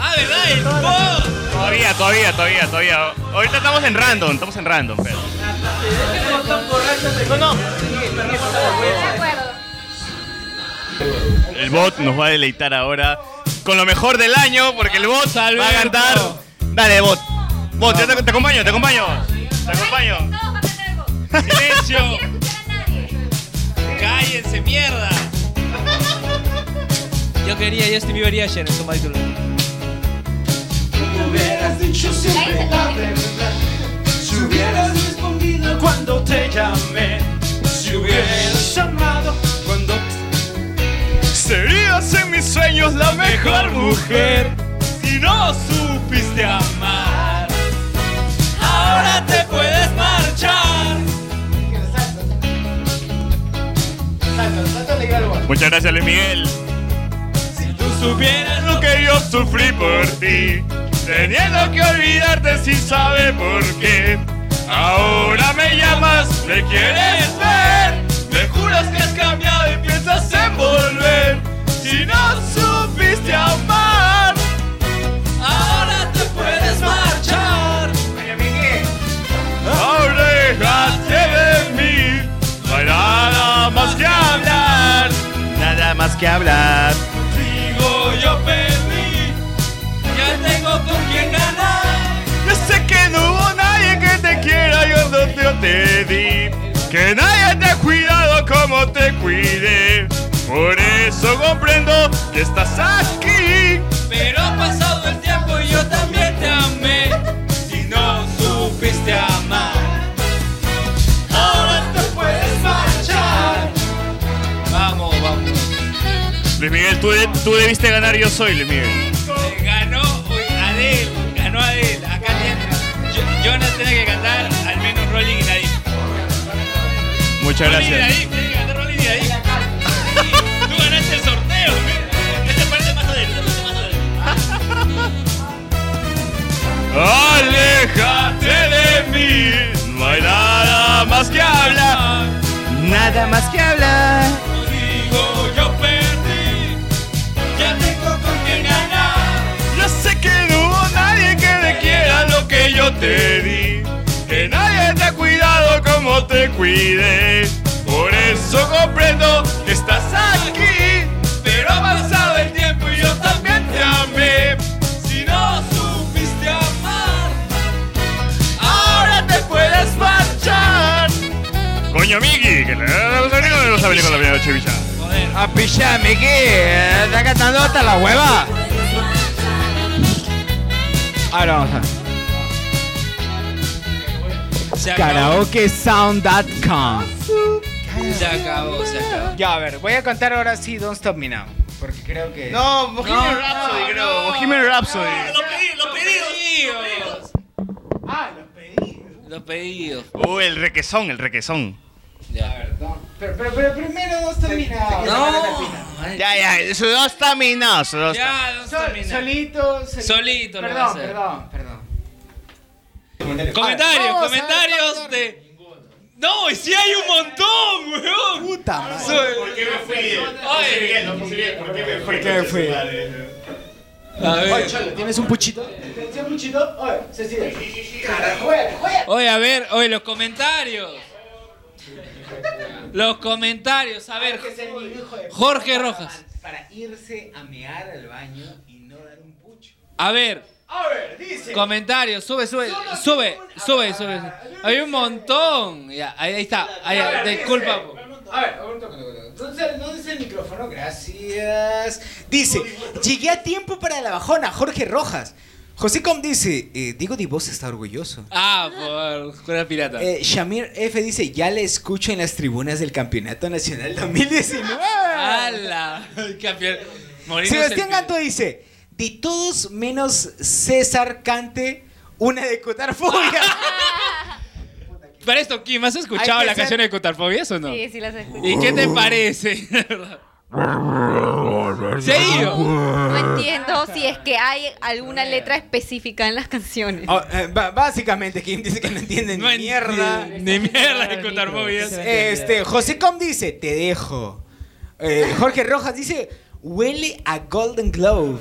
Ah, ¿verdad? El post. Todavía, todavía, todavía, todavía. Ahorita estamos en random, estamos en random, pero. No, no. De. El bot nos va a deleitar ahora con lo mejor del año, porque el bot va a cantar. Dale, bot. Bot, yo te, te acompaño, te acompaño. Te acompaño. Silencio. Cállense, mierda. Yo quería Justin Bieber y Asher en Love. hubieras dicho siempre la mejor mujer si no supiste amar. Ahora te puedes marchar. Muchas gracias, Luis Miguel. Si tú supieras Lo que yo sufrí por ti, teniendo que olvidarte sin saber por qué. Ahora me llamas, me quieres ver, me juras que has cambiado y piensas en volver. Si no supiste amar, ahora te puedes marchar. ahora déjate de mí. No hay nada más que hablar, nada más que hablar. Digo yo perdí, ya tengo con quién ganar. Yo sé que no hubo nadie que te quiera, yo no te, te di. Que nadie te ha cuidado como te cuidé. Por eso comprendo que estás aquí. Pero ha pasado el tiempo y yo también te amé. Si no supiste amar, ahora te puedes marchar. Vamos, vamos. Luis Miguel, tú, tú debiste ganar Yo Soy, Luis Miguel. Ganó uy, Adele, ganó Adele. Acá tiene. Yo- Jonas tiene que cantar al menos Rolling y Nadie. Muchas gracias. Aléjate de mí, no hay nada más que hablar. Nada más que hablar. Digo, yo perdí, ya tengo con quién ganar. Yo sé que no hubo nadie que te quiera lo que yo te di. Que nadie te ha cuidado como te cuidé. Por eso comprendo que estás aquí. Pero ha pasado el tiempo y yo también te amé. Coño, Miki, que le los amigos no saben con la vida de Chevilla. A pichar, Miki, eh, está cantando hasta la hueva. Ahora vamos a. Acabó. Karaokesound.com Se acabó, se acabó. Ya, a ver, voy a cantar ahora sí Don't Stop Me Now. Porque creo que. No, Bohemian Rhapsody, creo. Bohemian Rhapsody. Pedidos, los pedidos. Ah, los pedí. Los pedidos. Uh, el requesón, el requesón. Ya. Pero, pero, pero primero Stop Me Now. No. Ya, ya, eso no está minado, no está. Ya, no Sol- termina. solito, solito. Solito lo va a Perdón, hacer. perdón, perdón. Comentarios, comentarios de. No, y sí hay un montón, weón. Puta madre. ¿Por qué me fui? Oye. ¿Por qué me ¿Por qué me fui? A Oye, ver. Cholo, ¿tienes un puchito? ¿Tienes un puchito? Oye, Cecilia. Oye, a ver, oye, los comentarios. Los comentarios, a ver. Jorge Rojas. Para irse a mear al baño y no dar un pucho. A ver. A ver, dice. Comentarios, sube, sube, sube, sube, sube. Hay un montón. Ya, ahí, ahí está. Ahí, disculpa. A ver, un toque, un toque. ¿Dónde está- ¿Dónde está el micrófono? Gracias. Dice, llegué a tiempo para la bajona, Jorge Rojas. José Com dice, eh, Diego Divos está orgulloso. Ah, por Escuela Pirata. Eh, Shamir F dice, ya le escucho en las tribunas del Campeonato Nacional 2019. ¡Hala! Campeón. Sebastián Ganto dice, de todos menos César Cante, una de Cotarfobia. Para esto, Kim, ¿has escuchado Hay que la ser- canción de Cotarfobias o no? Sí, sí las escucho. ¿Y qué te parece? ¿Serio? No entiendo si es que hay alguna letra específica en las canciones. Oh, eh, ba- básicamente, Kim dice que no entiende ni mierda. Ni mierda de Cotarfobias. Este, José Com dice, te dejo. Eh, Jorge Rojas dice, huele a Golden Globe.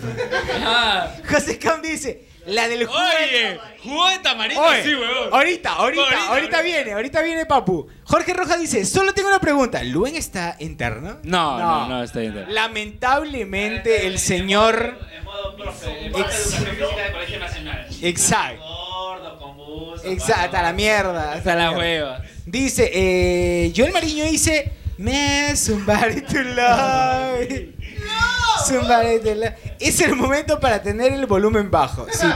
José Com dice, la del jugo. Oye, jugo de tamarindo, Oye, sí, huevón. Ahorita, ahorita, Ahorita, ahorita, viene, ahorita viene Papu. Jorge Rojas dice, solo tengo una pregunta. ¿Luen está interno? No, no, no, está bien. Lamentablemente el señor... En modo profe, en modo educación física de Colegio Nacional. Exacto. Gordo, con bus. Exacto, hasta la mierda. Hasta la hueva. Dice, eh, Joel Mariño dice, me somebody to love. Somebody to love. Es el momento para tener el volumen bajo. Sí,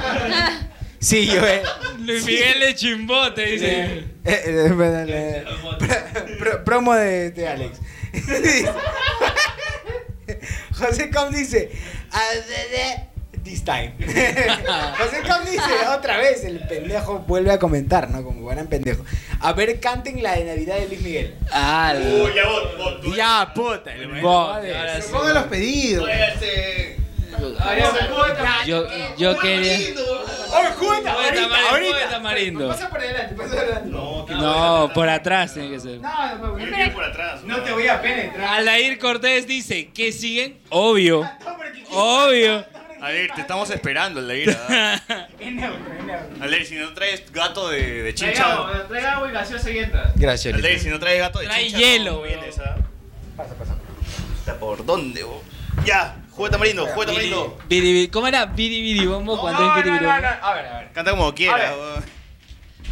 sí Joel. Luis Miguel de Chimbote dice. Eh, eh, bueno, le- pro- pro- promo de, de Alex. José Com dice, "Ah, de- de- this time. José Com dice, otra vez, el pendejo vuelve a comentar, ¿no? Como buen pendejo. A ver, canten la de Navidad de Luis Miguel. Ah, Uy, ya vos, vos, tú- Ya, puta. el ahora sí. Pongan los pedidos. Yo, yo quería. Ahorita, tamarindo. Pasa por adelante, pasa por adelante. No, que No, por atrás tiene que ser. No, no, ir por atrás. no te voy a penetrar. Aldair Cortés dice que siguen. Obvio. Obvio. A ver, te estamos esperando, Aldair. ¿ah? Es neutro, es neutro. Aldair, si no traes gato de, de Traiga chincha. agua, traiga agua y gaseosa y entra. Gracias, Aldair, si no traes gato de Trae chincha. hielo, no vienes, ¿ah? Está ¿Por dónde, vos? Ya, juego de tamarindo, juego de tamarindo. ¿Cómo era? Biribiribombo cuando es biribiribombo? A ver, a ver. Canta como A quiera. ver.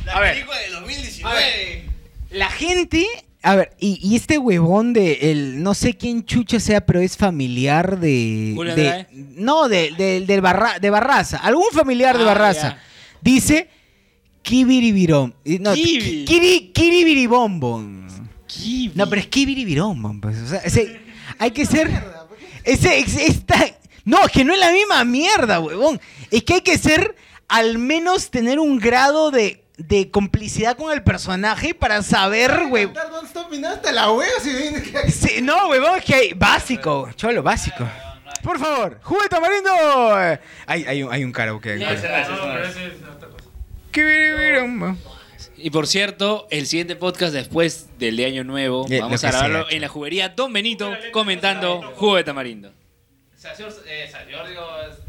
La A ver. película del 2019. La gente. A ver, y, y este huevón de el no sé quién chucha sea, pero es familiar de. De- no, de, de, del Barra- de Barraza. Algún familiar de Ah, Barraza. ya. Dice. Kibiribirón. No, Kibi. ki- kiri, kiribiribombon. No, pero es kibiribirombon. Pues, o sea, ese- hay que ser. Ese, esta, no, es que no es la misma mierda, huevón. Es que hay que ser, al menos tener un grado de, de complicidad con el personaje para saber, hasta la wea si viene que- Sí, no, huevón, es que hay básico, cholo, básico. Por favor, jugo de tamarindo. Hay, hay, un, hay un karaoke. No no pero es. ese es otra cosa. Kibiribirombo. Y por cierto, el siguiente podcast después del de Año Nuevo, Eh, vamos a grabarlo sea, en la juguería Don Benito comentando Jugo de Tamarindo. O sea, señor, eh, o sea, yo digo,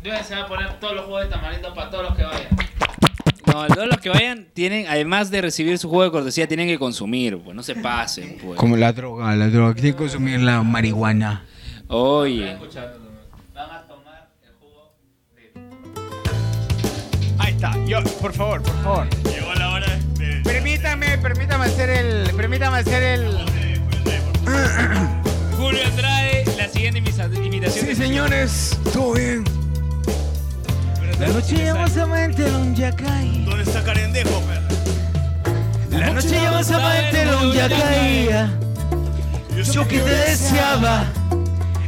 yo se va a poner todos los juegos de tamarindo para todos los que vayan. No, todos los que vayan tienen, además de recibir su juego de cortesía, tienen que consumir, pues no se pasen, pues. Como la droga, la droga. Tiene que consumir la marihuana. Oye. Escuchando, van a tomar el jugo de... Ahí está. Yo, por favor, por favor. Llegó la hora de. Permítame, permítame hacer el. Permítame hacer el. Julio Andrade, la siguiente imita- imitación. Sí, señores, todo bien. La noche llamosamente en un yacay. ¿Dónde está Carendejo, perra? La noche llamosamente en un yacay. Yo que te deseaba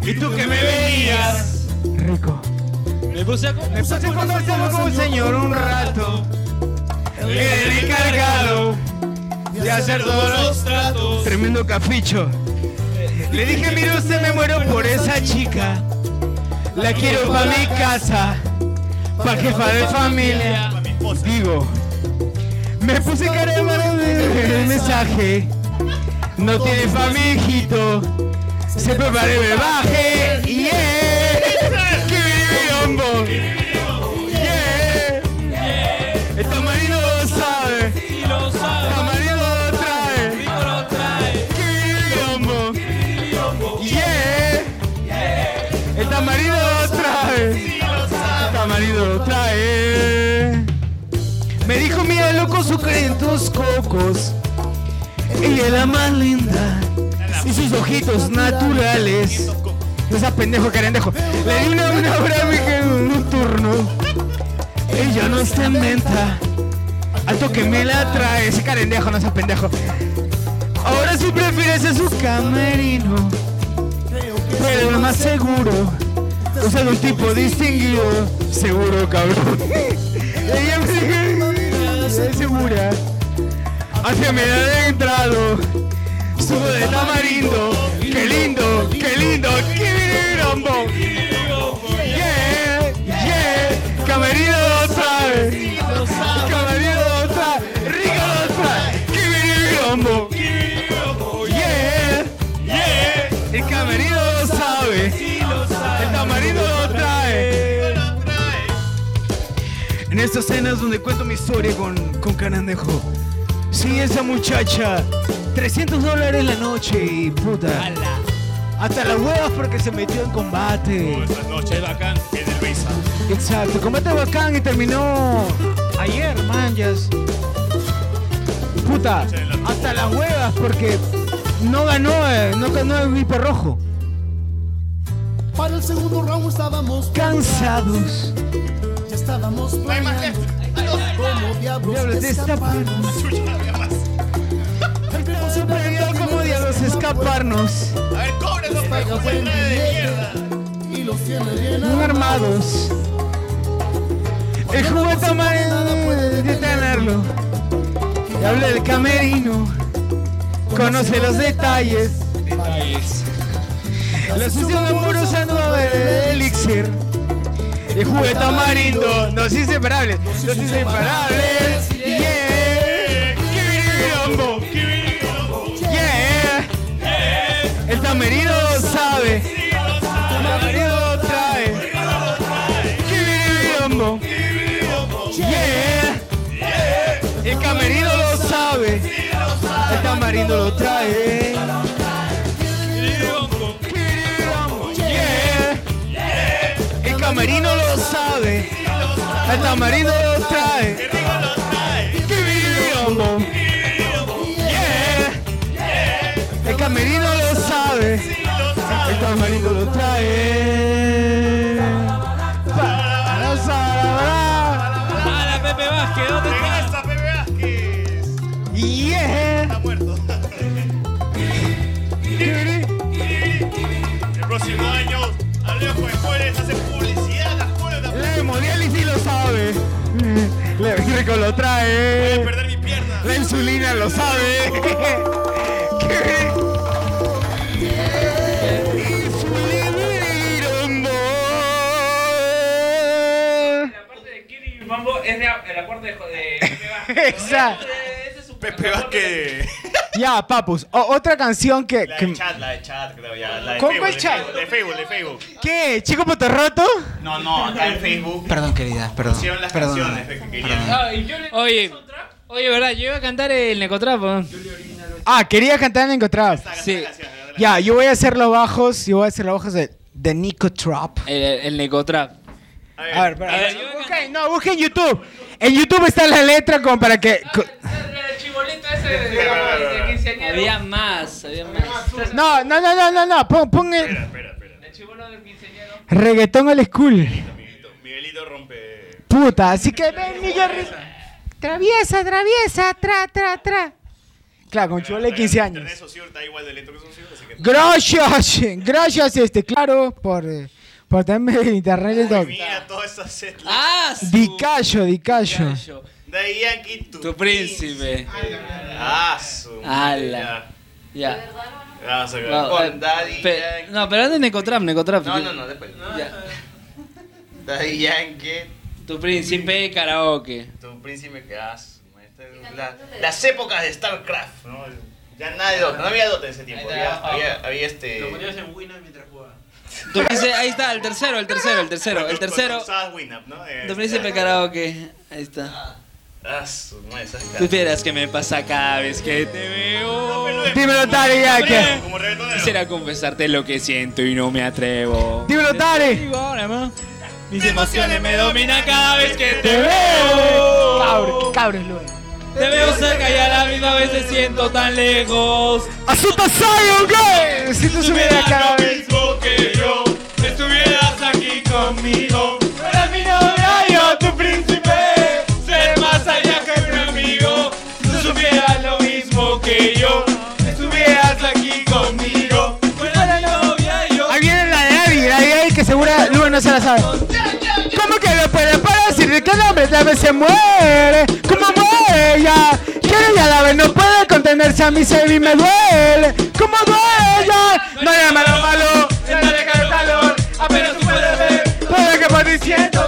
y tú que me veías. Rico. Me puse a Me puse a conversar con un señor un rato. El encargado de hacer todos los tratos. Tremendo capricho. Le dije, mire usted, me muero por esa chica. La quiero para mi casa, pa' jefa de familia. Para. Digo, me puse cara de el mensaje. No tiene pa' mi hijito. Se prepare, me baje. Yeah. Que viribirombo. Yeah. Su en tus cocos. Ella es la más linda. Y sus ojitos naturales. Esa pendejo carendejo. Le di una, una hora en un turno. Ella no está en venta. Alto que me la trae. Ese carendejo, no seas pendejo. Ahora sí prefieres en su camerino. Pero lo más seguro. Usa un tipo distinguido. Seguro, cabrón. "Es segura. Hacia me ha entrado. Subo de tamarindo. Qué lindo, qué lindo. Kibiribirombo. Yeah, yeah. Camerino lo sabe. Camerino lo trae. Rico lo trae. Kibiribirombo. Yeah, yeah. El camerino En estas escenas donde cuento mi historia con, con Cananejo. Sí, esa muchacha. 300 dólares la noche y puta. Hasta las huevas porque se metió en combate. Esta noche bacán en el. Exacto, combate bacán y terminó ayer, manjas. Puta, hasta las huevas porque no ganó, eh, no ganó el hiper rojo. Para el segundo round estábamos Cansados. Estábamos planeando Como diablos siempre Perdió como diablos escaparnos. A ver, cobren los paga buen de mierda. billete Y los tiene bien armados. El juguete amarillo de tenerlo. Y habla del camerino. Conoce los detalles. La sesión no va elixir. El juguete tamarindo. Los inseparables. Los inseparables. Yeah. Kibiribirombo. Yeah. El tamarindo lo sabe. El tamarindo trae. Kibiribirombo. Yeah. El camerino lo sabe. El tamarindo lo trae. El camerino lo sabe. El tamarindo lo trae. El camerino lo sabe. El tamarindo lo trae. La Rico lo trae. perder mi pierna. La insulina lo sabe. ¿Qué? Mambo es de, el aporte de, de Pepe Vázquez. Exacto. Pepe Vázquez. Ya, papus. o- otra canción que. La que- de chat, la de chat, creo ya. La de ¿Cómo Facebook, el chat? De Facebook, de Facebook. ¿Qué? ¿Chico Potorroto? No, no, acá en Facebook. Perdón, querida, perdón. Pusieron las Perdón. canciones que querían. Oye, oye, ¿verdad? Yo iba a cantar el Necotrapo. Ah, quería cantar en Encontrar. Sí. Ya, yo voy a hacer los bajos. Yo voy a hacer los bajos de, de Nico Trap. El, el Necotrap. A ver, espera, a ver, busca- no, busca en YouTube. En YouTube está la letra como para que. co- de. Había más, había más. No, no, no, no, no, no. Pon, pon el El chibolo del quinceañero. reggaetón al school. Miguelito rompe. Puta, así que ven, Miguel. Traviesa, traviesa, tra, tra, tra. Claro, con chivolo de 15 años. Gracias, gracias, este, claro, por, eh, por tenerme en internet y todo. Mira todas esas. ¡Ah! Dicayo, dicayo. De Yankee, tu, Tu príncipe. Ah, su. Ala. Ya. Vamos a ver. No, Con eh, Daddy pe- Yankee. no, pero anda en Necotrap, Necotrap. No, no, no, después. Ya. Daddy Yankee, Tu príncipe karaoke. tu príncipe que has. La- las épocas de StarCraft, ¿no? Ya nada de Dota, no había Dota en ese tiempo. Había, había, había este. Lo ponías en Winamp mientras jugaba. Tu príncipe- ahí está, el tercero, el tercero, el tercero, el tercero. Winamp, ¿no? Tu príncipe karaoke. Ahí está. Ah, su madre, esas Tú esperas que me pasa cada vez que te veo. Dímelo, Tare, ya que. Quisiera confesarte lo que siento y no me atrevo. Dímelo, Tare. Mis emociones me dominan cada vez que te veo. Cabros, cabros, Luna. Te veo cerca y a la misma vez te siento tan lejos. ¡Azuta Zion, güey! Si tú subieras cada vez. mismo que yo, no se la sabe. ¿Cómo que no puede decir que el hombre tal vez se muere? ¿Cómo muere ella? Quiere ya la vez no puede contenerse a mí se y me duele. ¿Cómo duele ella? No hay malo malo, no le calor, apenas tú puedes ver. Puede que por diciendo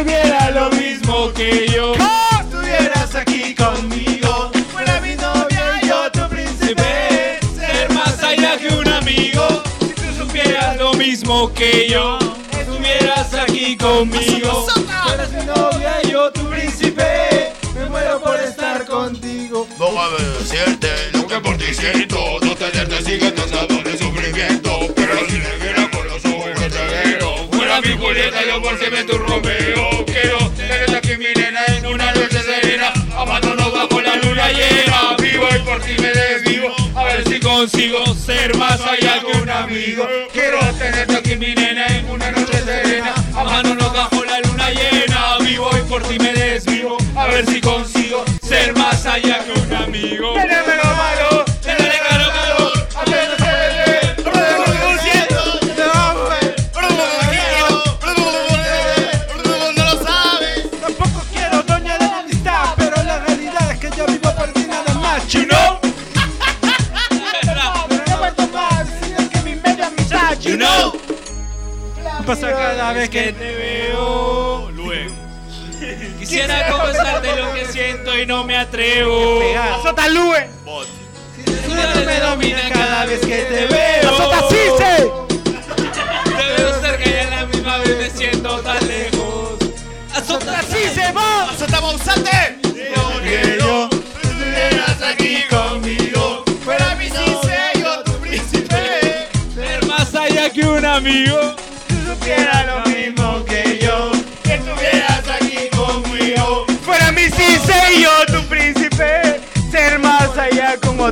Si tú supieras lo mismo que yo. Estuvieras aquí conmigo. Fuera mi novia y yo tu príncipe. Ser más allá que un amigo. Si tú supieras lo mismo que yo. Estuvieras aquí conmigo. Fueras mi novia y yo tu príncipe. Me muero por estar contigo. No a decirte lo que por ti siento No tenerte sigue estando de sufrimiento Pero si me viera con los ojos que te veo Fuera mi Julieta yo por siempre tu Romeo consigo ser más allá que un amigo. Quiero tenerte aquí mi nena en una noche serena. Amándonos bajo la luna llena. Vivo y por ti me desvivo. A ver si consigo ser más allá que un amigo que te veo. Luego. Quisiera confesarte lo que siento y no me atrevo. Azota Lue.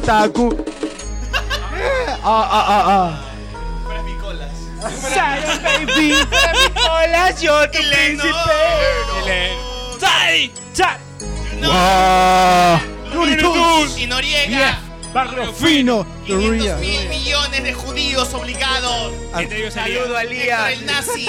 Otaku. Ah, ah, ah, ah. Fuera mi colas. Sara, baby. Fuera mi colas, yo tu príncipe. ¡Sai! ¡Sai! Wow. Tunes y Noriega Barrio fino. 500 mil millones de judíos obligados Saludo a Lía. el nazi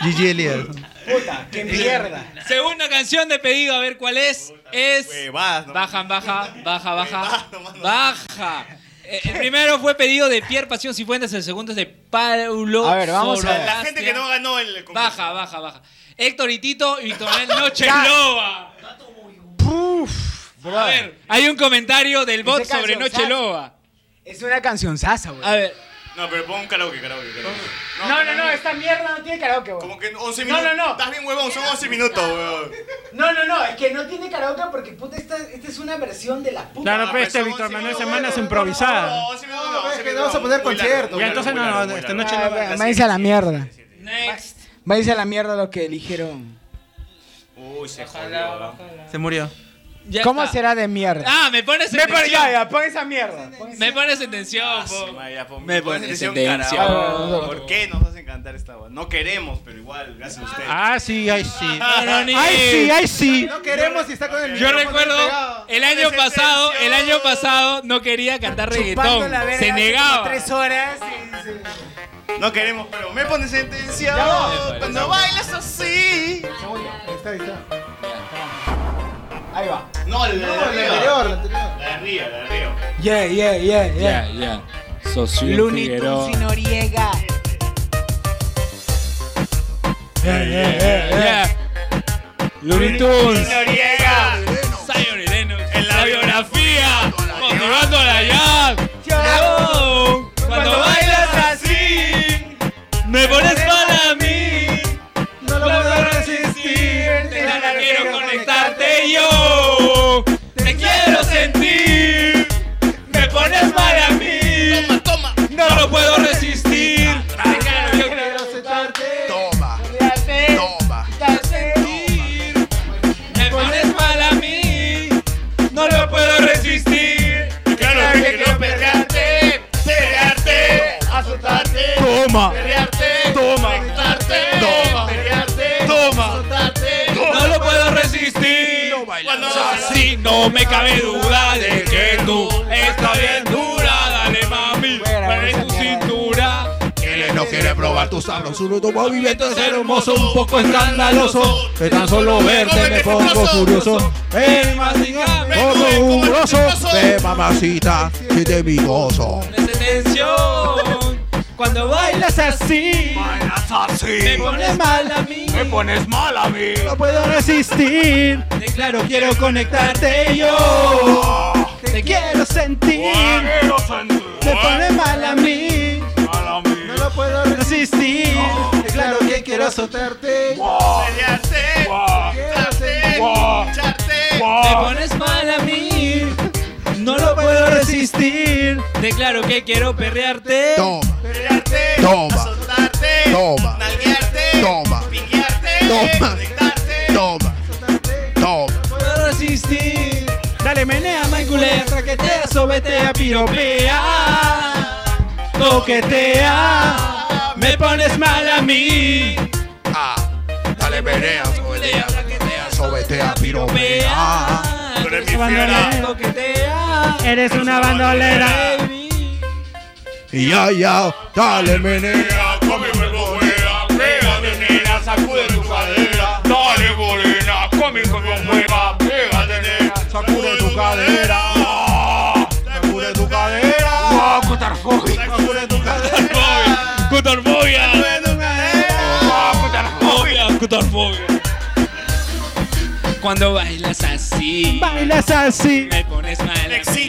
GG Elías. Puta, qué mierda. Segunda canción de pedido, a ver cuál es. Es. Huevadas, no. Baja, baja, baja, baja. Huevadas, nomás, no. Baja. Eh, El primero fue pedido de Pierre Pasión Cifuentes, el segundo es de Paulo. A ver, vamos a ver. La gente que no ganó el concurso. Baja, baja, baja. Héctor y Tito y Víctor Manuel Noche Loba. A ver, hay un comentario del bot sobre canción, Noche. Loba. Es una canción sasa, güey. A ver, No, pero pon un karaoke, karaoke, karaoke. No, no, no, esta mierda no tiene karaoke, güey. Como que 11 No, minutos. no, no. Estás bien huevón, son 11 minutos, weón. No, no, no, es que no tiene karaoke porque puta, esta, esta es una versión de la puta. Claro, Ah, pues este Víctor 11 Manuel Semanas weón. improvisada. No, 11 minutos no, No, 11 es que minutos vamos a no, poner concierto. Ya, entonces no, no, esta noche no va. Ah, Váyanse a la mierda. next. Váyanse a la mierda lo que eligieron. Uy, se jodió, weón. Se murió. Ya ¿Cómo está. será de mierda? Ah, me pones en Me tensión. ya, ya, pon esa mierda. pon esa- Me pones en tensión, po. Pon- Me pon pones atención, en tensión. carajo. ¿Por qué nos hacen cantar esta voz? No queremos, pero igual, gracias a ustedes. Ah, sí, ay, sí. Pero ni- Ay, sí, ay, sí. No queremos si está con el Yo recuerdo el año pasado, el año pasado no quería cantar reggaetón, se negaba. Tres horas. y No queremos, pero me pones en tensión cuando bailas así. Está, ahí está. Ahí va. No, la, No, de la anterior, la anterior. La de arriba, la de arriba. Yeah, yeah, yeah, yeah. Ya, ya. Socio Looney. Tunes y Noriega. Yeah, yeah, yeah, yeah. Looney Tunes. Noriega. Zion y Lennox. En la biografía. Motivando a la jazz. Yo, Cuando bailas así. Me pones perrearte, azotarte, Toma. perrearte, Toma. Toma. Toma. No lo puedo resistir. Cuando así no me cabe duda de que tú estás bien dura. Dale mami, mueve tu cintura. Él no quiere probar tu sabrosura, tu movimiento es hermoso, un poco escandaloso. De tan solo verte me pongo furioso. Ven, más como un grosso. Ve, mamacita, siente mi gozo. Tensión. Cuando bailas así, Bailas así. me pones mal a mí. Me pones mal a mí. No puedo resistir. Claro, quiero conectarte yo. Te quiero sentir. Me pone mal a mí. No lo puedo resistir. Claro que quiero azotarte. Me pones mal a mí. No lo puedo resistir. Declaro que quiero perrearte. Toma. Toma. Toma. Toma. Toma. Toma. Toma. puedo resistir. Dale, menea, Michael, traquetea, sobetea, piropea. Toquetea, me pones mal a mí. Ah, dale menea, sobetea, traquetea, sobetea, piropea. Eres mi fiera. Eres una bandolera. Y ya, ya, dale menea. Con mi cuerpo juega, pégate nena, sacude tu cadera. Dale morena, con mi cuerpo juega, pégate nena, Sacude tu cadera. Sacude tu cadera. Wow, cutarfobia. Sacude tu cadera. Cutarfobia. Cutarfobia. Cutarfobia. Cuando bailas así, Bailas así. me pones mal.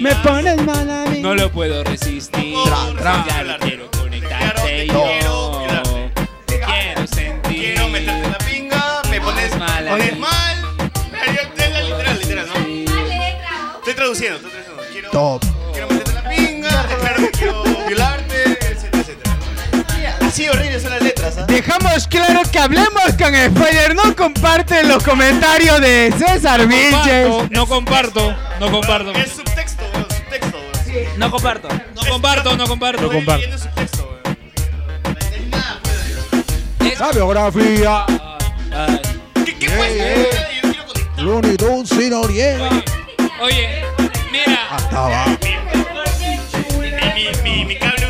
Me pones mal a mí. No lo puedo resistir. tra. Ya quiero conectarte yo. Te quiero sentir. Quiero meterte en la pinga, me pones mal. pones mal. Yo- Es la literal, literal, ¿no? Estoy traduciendo, estoy traduciendo. Quiero, Top. Dejamos claro que hablemos con spoiler. No comparten los comentarios de César Vilches. No comparto, no comparto. Es subtexto, weón, subtexto, weón. No comparto. No comparto, no comparto. Estoy leyendo subtexto, weón. La biografía. ¿Qué, qué fue esto? Yo quiero conectar. Looney Tunes sin Noriega. Oye, mira. Hasta abajo. Mi, mi, mi, mi cable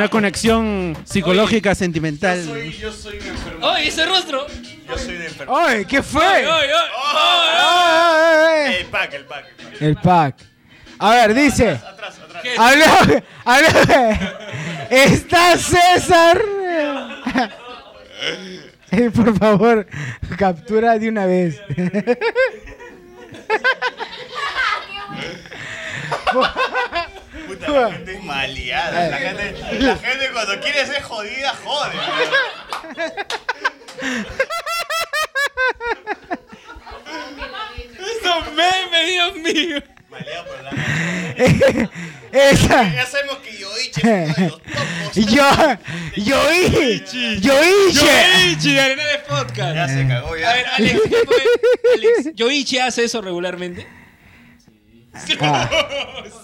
Una conexión psicológica, sentimental. Soy, yo soy un enfermo. ¡Oye, ese rostro! Yo soy un enfermo. ¡Ay, qué fue! ¡Oye, oye, ay, El pack, el pack. el pack. ay. El pack. A ver, dice. Atrás, atrás. Habló, habló. Está César. Eh, Por favor, captura de una vez. Puta, la gente es maleada. La gente, la gente cuando quiere ser jodida, jode. ¡Esos memes, Dios mío! Maleado por la Esa. Ya sabemos que Yoichi es uno de los topos. Yo, yo, yo Yoichi, arena de podcast. Ya se cagó, ya. A ver, Alex, ¿qué fue? Alex, ¿Yoichi hace eso regularmente? Ah.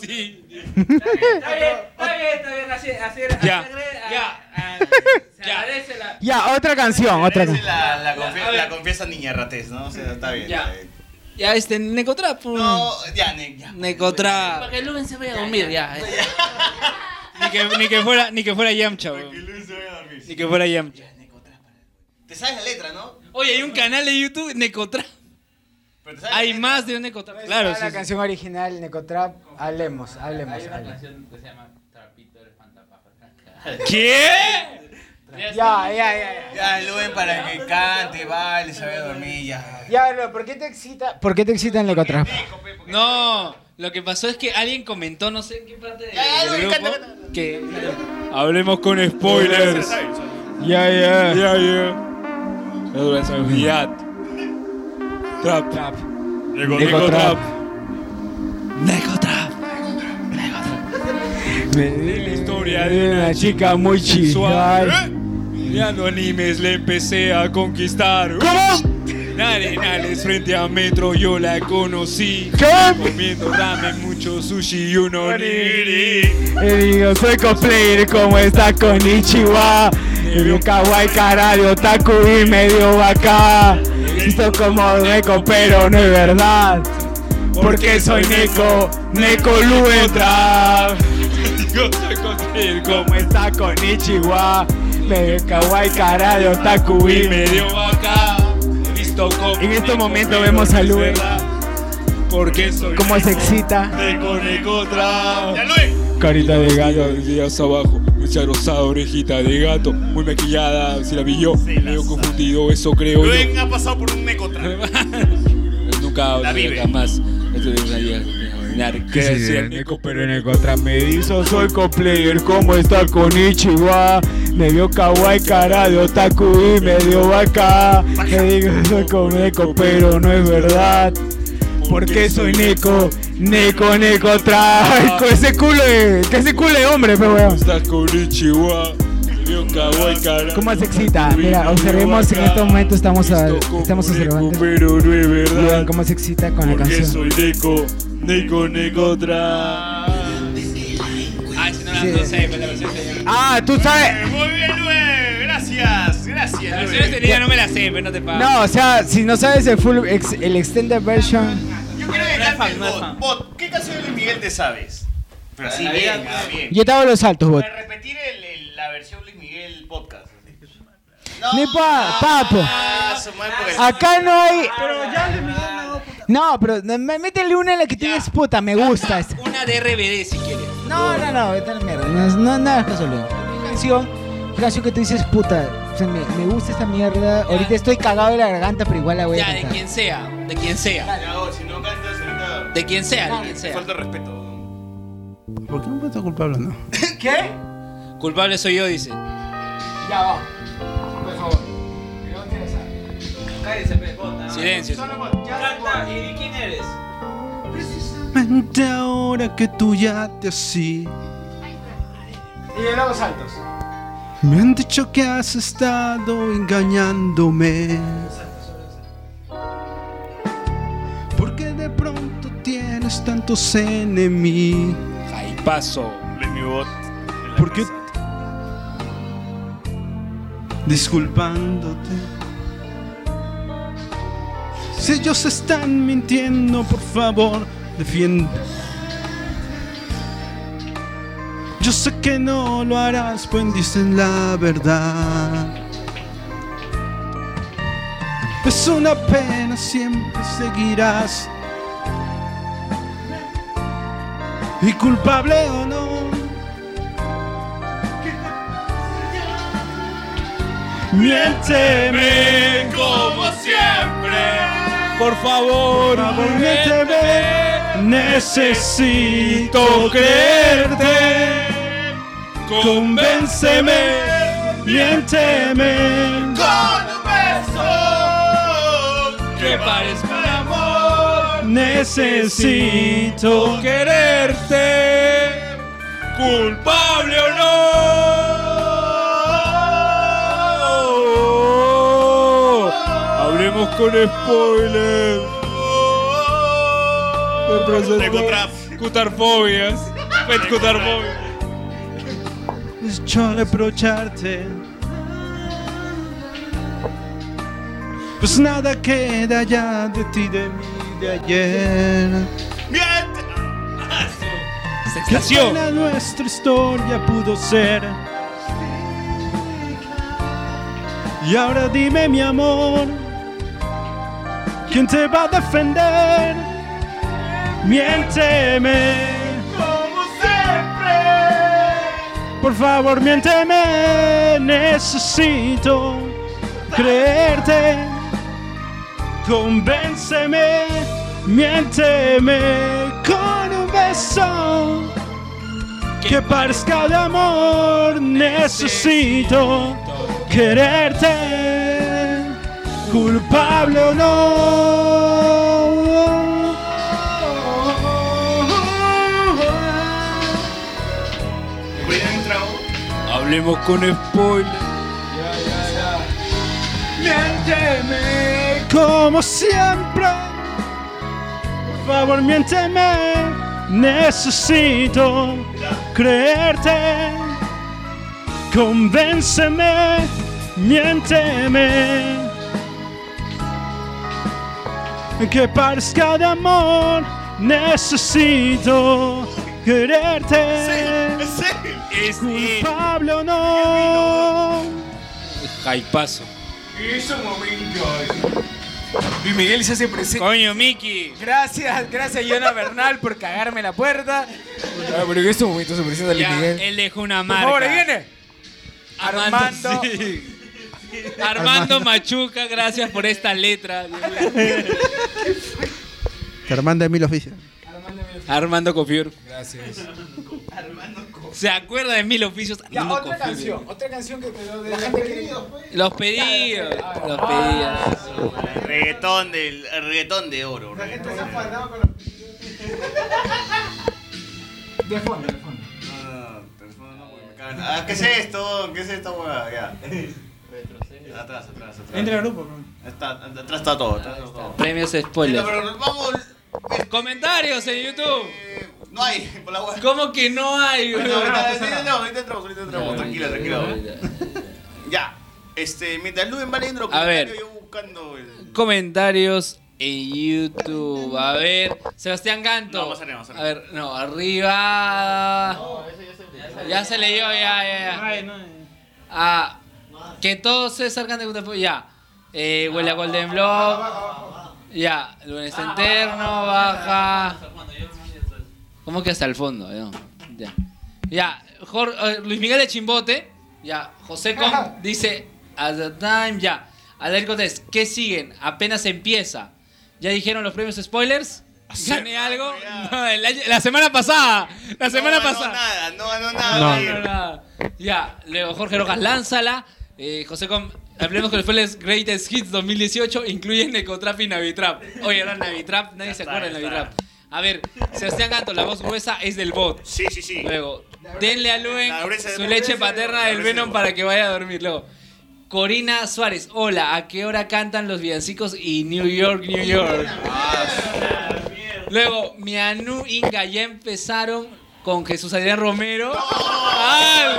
Sí. Está bien, está bien, está bien. Así, así, así Ya, agrade- ya. a- a- Se agradece la. Ya, otra canción, otra canción. la, la, confie- A ver. la confiesa niña ratez, ¿no? O sea, está bien. Ya. está bien. Ya, este, Necotrap. No, ya, ne, ya. Necotrap. Para que Lumen se vaya a dormir ya. eh. Ni que, ni que fuera, ni que fuera Yamcha, weón. Ni que fuera Yamcha. Te sabes la letra, ¿no? Oye, hay un canal de YouTube, Necotrap. Hay letra. más de un Necotrap. Claro, la sí. sí. canción original, Necotrap. Hablemos, hablemos. Hay una hablemos. canción que se llama Trapito el Espantapájaros. ¿Qué? Ya, ya, ya, ya. Ya, Luen para que cante, baile, se vaya a dormir, ya. Ya, pero ¿por qué te excita? ¿Por qué te excita el Necotrap? No, lo que pasó es que alguien comentó, no sé en qué parte de- Ya, ya, del Luen, grupo, canta, canta. que hablemos con spoilers. Ya, ya. Ya, ya. Yat. Trap. Trap. Necotrap. Necotrap. De la historia de una chica muy sensual. chida. Y a los animes le empecé a conquistar. ¿Cómo? En Arenales frente a Metro yo la conocí. Comiendo ramen, mucho sushi y un onigiri. Y digo, soy cosplayer como está con Ichiwa. Y veo kawaii cara de otaku y medio vaca. Visto como Neko, pero no es verdad. Porque soy Neko, Neko Lu entra. Yo soy cosplayer Como está con Ichiwa. Medio kawaii cara de otaku y medio vaca. En este momento vemos a Lue. Porque soy Cómo se excita. Necotra. Carita de gato. días abajo, mucha rosada, orejita de gato, muy maquillada, si la vi yo, medio confundido, eso creo yo. Luen ha pasado por un Necotra. Nunca La vive. jamás. Esto de Neko, pero en el contra me hizo soy cosplayer como está con Ichiwa Me vio kawaii cara de otaku y me dio vaca. Me digo soy con Neko pero no es verdad. Porque soy Neko, Neko, Neko trae Con ese culo de, que ese culo de hombre pero weón Estás con Ichiwa, vio kawaii cara. ¿Cómo se excita? Mira, observemos en este momento estamos, a- estamos observando. Pero no es verdad. Cómo se excita con la canción. soy Neko Necotra. Ah, si no la no sé, pues la versión Ah, tú sabes Muy bien, Luen. Gracias, gracias. La versión no me la sé, pero no te pago. No, o sea, si no sabes el full, ex- el extended version Yo quiero que cante el bot. Bot, ¿qué canción de Luis Miguel te sabes? Pero así bien, ah, bien. Yo te hago los saltos, bot. Para repetir el- el- la versión Luis Miguel podcast. Ni pa, papo. Ah, su madre, porque- Acá no hay. No, pero me- métele una en la que dices, puta, me gusta. esta. Una de RBD si quieres. No, no, no, vete a la mierda. No, es- no, nada, caso Leo. ¿Qué canción? ¿Qué canción que tú dices, puta? O sea, me, me gusta esta mierda. Ahorita estoy cagado de la garganta, pero igual la voy a Ya, de cantar. quien sea, de quien sea. Si no cantas ahorita. De quien sea, de quien sea. Falta de respeto. ¿Por qué no puedo estar culpable, no? ¿Qué? Culpable soy yo, dice. Ya va. Por favor. Cállese. Silencio. Canta, ¿y quién eres? Mente ahora que tú ya te así. Y luego saltos. Me han dicho que has estado engañándome. Porque de pronto tienes tantos enemigos. Paso. Mi bot. Porque disculpándote. Si ellos están mintiendo, por favor, defiende. Yo sé que no lo harás, pues dicen la verdad. Es una pena, siempre seguirás. Y culpable o no. Miénteme como siempre. Por favor, miénteme. Necesito creerte. Convénceme. Miénteme. Con un beso que parezca un amor. Necesito quererte. Culpable o no. Hablemos con spoilers. Me Necotrap. Cutarfobias. Pet cutarfobias. Yo reprocharte. Pues nada queda ya de ti, de mí, de ayer. Qué buena nuestra historia pudo ser. Y ahora dime, mi amor, ¿quién te va a defender? Miénteme. Como siempre. Por favor, miénteme, necesito creerte. Convénceme, miénteme con un beso que parezca de amor. Necesito quererte, culpable o no. Hablemos con spoilers. Miénteme como siempre. Por favor, miénteme, necesito creerte. Convénceme, miénteme. Que parezca de amor, necesito quererte. Culpable o no. Jaipazo. Esos momentos. Luis Miguel se hace presente. Coño, Miki. Gracias, gracias Yona Bernal por cagarme la puerta. Ah, pero en estos momentos se presenta Luis Miguel. él dejó una Por marca. favor, ahí viene. Armando. Armando Machuca, gracias por esta letra. Germán de Mil Oficios. Armando Cofiur. Gracias. ¿Se acuerda de mil oficios? Ya, Armando otra Cofiur. canción, otra canción que quedó de la gente que Los pedidos. Los pedidos. Reggaetón del el reggaetón de oro. La gente se ha afanado con los De fondo, de fondo. Ah, teléfono no, porque me cagan. Ah, ¿Qué es esto? ¿Qué es esta hueá? Ya. Atrás, atrás, atrás. Entra al grupo. Está, atrás está todo. Atrás está todo. Premios spoiler. Pero, pero vamos. Comentarios en YouTube. No hay, por la hueá. ¿Cómo que no hay? No, güey? ahorita ahorita entramos, ahorita entramos. Ya, tranquila. ahorita. Ya. Este, mientras Luen va leyendo los A ver. comentarios, yo buscando el. Comentarios en YouTube. A ver, Sebastián Ganto. No, más arriba. A ver, no, arriba. Ya se leyó, ya, ya, ya. Ah, que todo César cante con Ya. Eh, huele a Golden Block. Ya, lunes interno, baja. ¿Cómo que hasta el fondo? No, Ya. Ya, Jor- eh, Luis Miguel de Chimbote. Ya, José Con dice, at the time, ya. Adel Cortés, ¿qué siguen? Apenas empieza. ¿Ya dijeron los premios spoilers? ¿Gané algo? No, el año- la semana pasada. La semana no ganó pasada. nada, no ganó nada. No, no, nada. Ya, luego Jorge Rojas, lánzala. Eh, José Com, hablemos con los Greatest Hits 2018, incluyen Necotrap y Navitrap. Oye, era Navitrap, nadie se acuerda de. Navitrap. A ver, Sebastián Ganto, la voz gruesa es del bot. Sí, sí, sí. Luego, denle a Luen su leche paterna del Venom para que vaya a dormir. Luego, Corina Suárez, hola, ¿a qué hora cantan los villancicos y New York, New York? Luego, Mianu Inga ya empezaron con Jesús Adrián Romero. ¡Ay!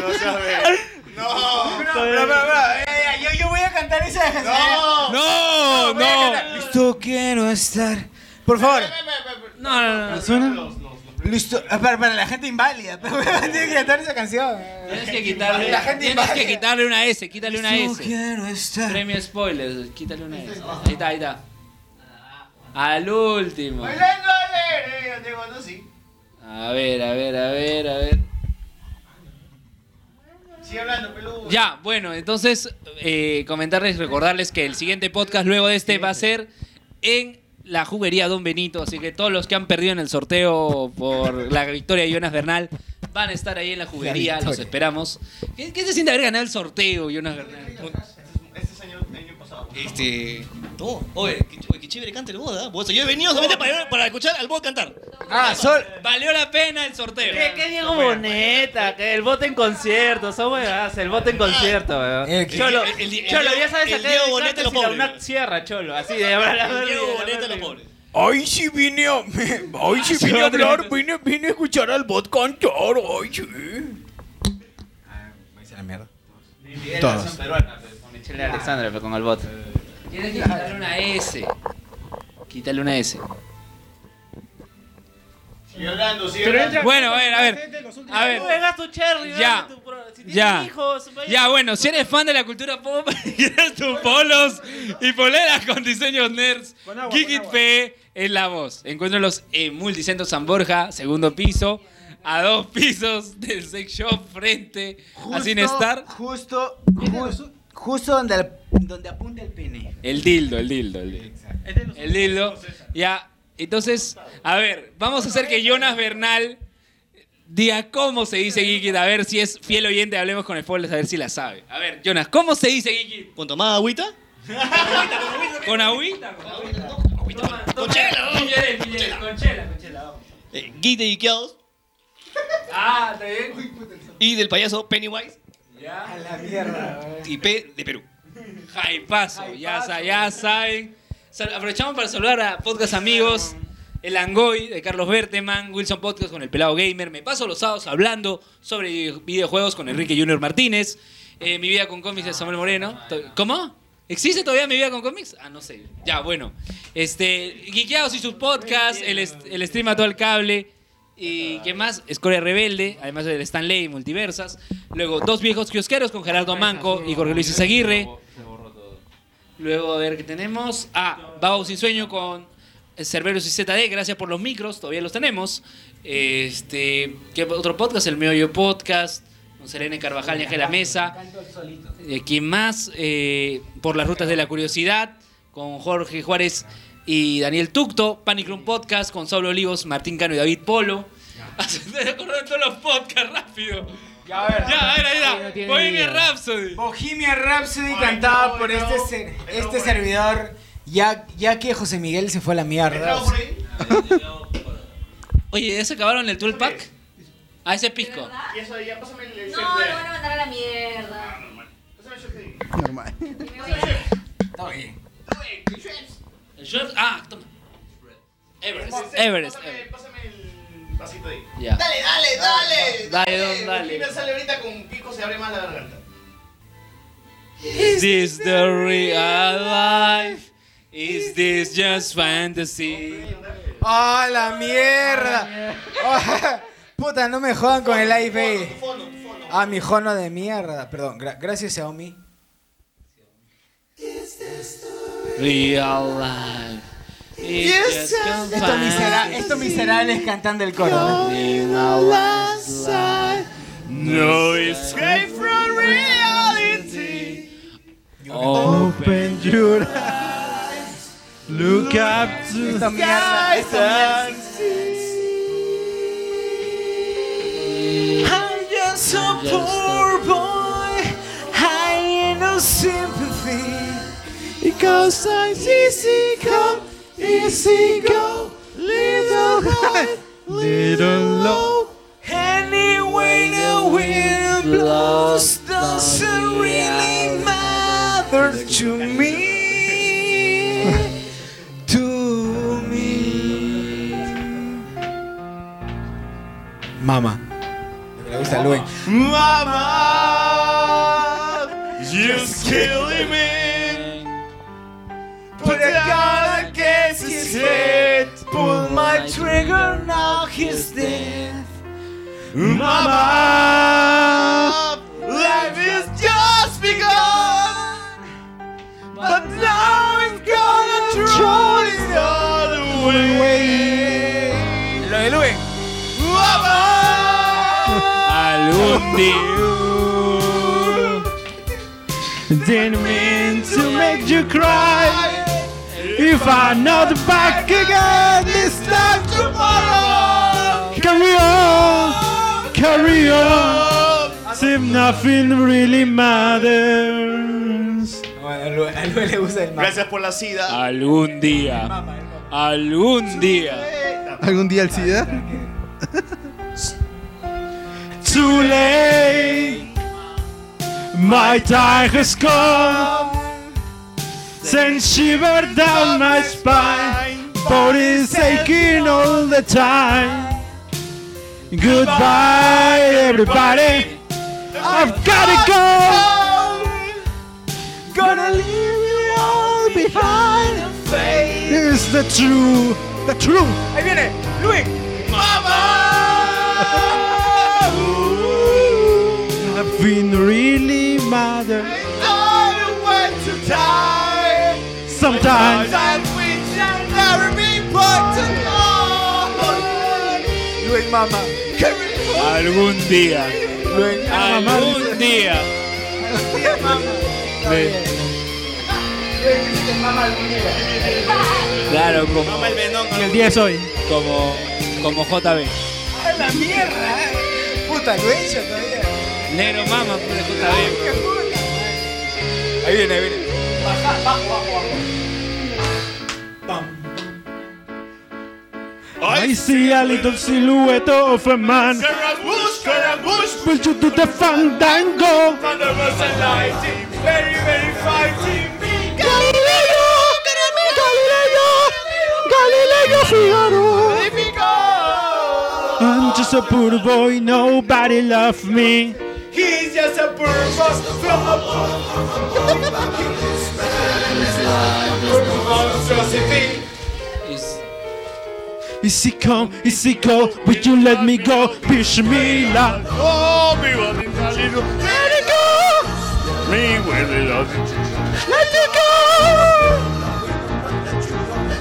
No, no sabes. No. Pero, pero, pero, yo, yo voy a cantar esa canción. No. No, no. Listo quiero estar. Por favor. No, no, no. ¿Suena? Listo. ah, Para, para la gente inválida. Tiene que cantar esa canción. Tienes que quitarle, La gente tienes que quitarle una S, quítale una S. quiero estar. Premio spoiler, quítale una S. Ahí está, ahí está. Al último. Bailando alegre, yo tengo no sí. A ver, a ver, a ver, a ver. Sigue hablando, peludo. Ya, bueno, entonces eh, comentarles, recordarles que el siguiente podcast luego de este va a ser en la juguería Don Benito, así que todos los que han perdido en el sorteo por la victoria de Jonas Bernal van a estar ahí en la juguería, La los esperamos. ¿Qué, qué se siente haber ganado el sorteo, Jonas Bernal? Este. No, oye, qué, oye, qué chévere canta el boda. Yo he venido solamente para, para escuchar al bot cantar. Ah, sol. Valió la pena el sorteo. ¿Qué, qué Diego Boneta? Que el bote en concierto, son huevadas, el bote en concierto, weón. El- Cholo, el- el- el- Cholo, el- ya sabes el Diego Boneta los la pobres. UNAC Sierra, Cholo, así de hablar El Diego Boneta los pobres. Ay, sí vine a... Ay, sí vine a hablar, vine, vine a escuchar al bot cantar, ay, sí. la mierda. Todos. Con Michelle Alexandra, pero con el bot. Tienes que quitarle una S. Quítale una S. Sigue hablando, sigue Pero hablando. entra- Bueno, a ver, a ver. A ver. Tú vengas tu Cherry, Ya. dale tu pro- si tienes Ya. hijos, vaya- Ya, bueno, si eres fan de la cultura pop, quieres tus polos y poleras con diseños nerds, Con agua, P es la voz. Encuéntralos en Multicentro San Borja, segundo piso, a dos pisos del sex shop frente a Cinestar. Justo, ju- justo donde, donde apunta el pene. El dildo, el dildo, el dildo. El dildo. Ya, entonces, a ver, vamos a hacer que Jonas Bernal diga cómo se dice Geekit, a ver si es fiel oyente, hablemos con spoilers, a ver si la sabe. A ver, Jonas, ¿cómo se dice Geekit? ¿Con tomada agüita? ¿Con agüita? Con chela, Con chela, con chela, con chela. Eh, Geek de Ikeados Ah, está bien. y del payaso Pennywise Ya. A la mierda. y P de Perú. Hypazo, ya, sa- ya saben. Sal- aprovechamos para saludar a podcast amigos. El Angoy de Carlos Berteman, Wilson Podcast con el Pelado Gamer. Me paso los sábados hablando sobre video- videojuegos con Enrique Junior Martínez. Eh, mi vida con cómics de Samuel Moreno. To- ¿Cómo? ¿Existe todavía mi vida con cómics? Ah, no sé. Ya, bueno. Este, Geekeados y sus podcasts, el, est- el stream a todo el cable. ¿Y qué más? Escoria Rebelde, además del Stanley y Multiversas. Luego, Dos Viejos Kiosqueros con Gerardo Manco y Jorge Luis Izaguirre. Luego, a ver qué tenemos. Ah, Vago Sin Sueño con Cerberus y ZD. Gracias por los micros, todavía los tenemos. Este, ¿qué otro podcast? El Meollo Podcast. Con Selene Carvajal y Ángela Mesa. Eh, ¿Quién más? Eh, por las rutas de la curiosidad. Con Jorge Juárez y Daniel Tucto. Panic Room Podcast con Saulo Olivos, Martín Cano y David Polo. De todos los podcasts rápido. Ya, a ver. Ya, a ver, ahí No está. tiene Bohemia. Rhapsody. Bohemia Rhapsody cantada por este, ser- este servidor, ya, ya que José Miguel se fue a la mierda. Oye, ¿ya se acabaron el 12 pack? Ah, ese es pisco. Y eso, ya pásame el No, me van a mandar a la mierda. Normal. Está bien. El short. Ah, toma. Everest. Pásame- Everest. Pásame, pásame el vasito ahí. Ya. Dale, dale, dale. Dale, don, dale. Bohemia sale ahorita con pico, se abre más la garganta. Is this the real life? Is this just fantasy? ¡Ah, la mierda! Puta, no me jodan con el live ahí. Ah, mi jono de mierda. Perdón, gra- gracias Xiaomi. Real life. Estos miserables cantando el coro. No escape from reality. Open your eyes. Look up to the skies I'm just a poor boy, I ain't no sympathy. Because I'm easy come, easy go, little high, little low. Anyway, the wind blows doesn't really matter to me. to me. Mama. Me gusta Luen. Mama, just killing me. His head. Pull my trigger, now he's dead. Mama, life is just begun. But now it's gonna throw it all away. Lo de Luen. Algún día. Didn't mean to make you cry. If I'm not back again this time tomorrow, carry on, carry on. As if nothing really matters. Bueno, a Luen, a Luen le gusta el mama. Gracias por la sida. Algún día. Algún día. ¿Algún día el SIDA? Too late. My time has come. Send shiver down my spine. Body's aching all the time. Goodbye, everybody. I've gotta go. Gonna leave you all behind and fade. It's the true, the truth. Ahí viene, Luen. I've been really mother. Sometimes Luen mama. Algún día. Algún día. Claro, como, y el día es hoy. como, como JB. ¡A la mierda! Puta, lo he hecho todavía. Negro mama, pues, JB. Ahí viene, ahí viene. Baja, bajo, bajo, bajo. bum. I, see a little silhouette of a man. Scaramouche, Scaramouche, will you do the fandango? Thunder was a lighting, very, very fighting. Galileo, Galileo, Galileo Figaro. I'm just a poor boy, nobody loves me. He's just a poor boy from a poor. Easy come, easy go, would you let me go? Push me la. Oh, mi bonito. Let it go, Mi huele la let it go.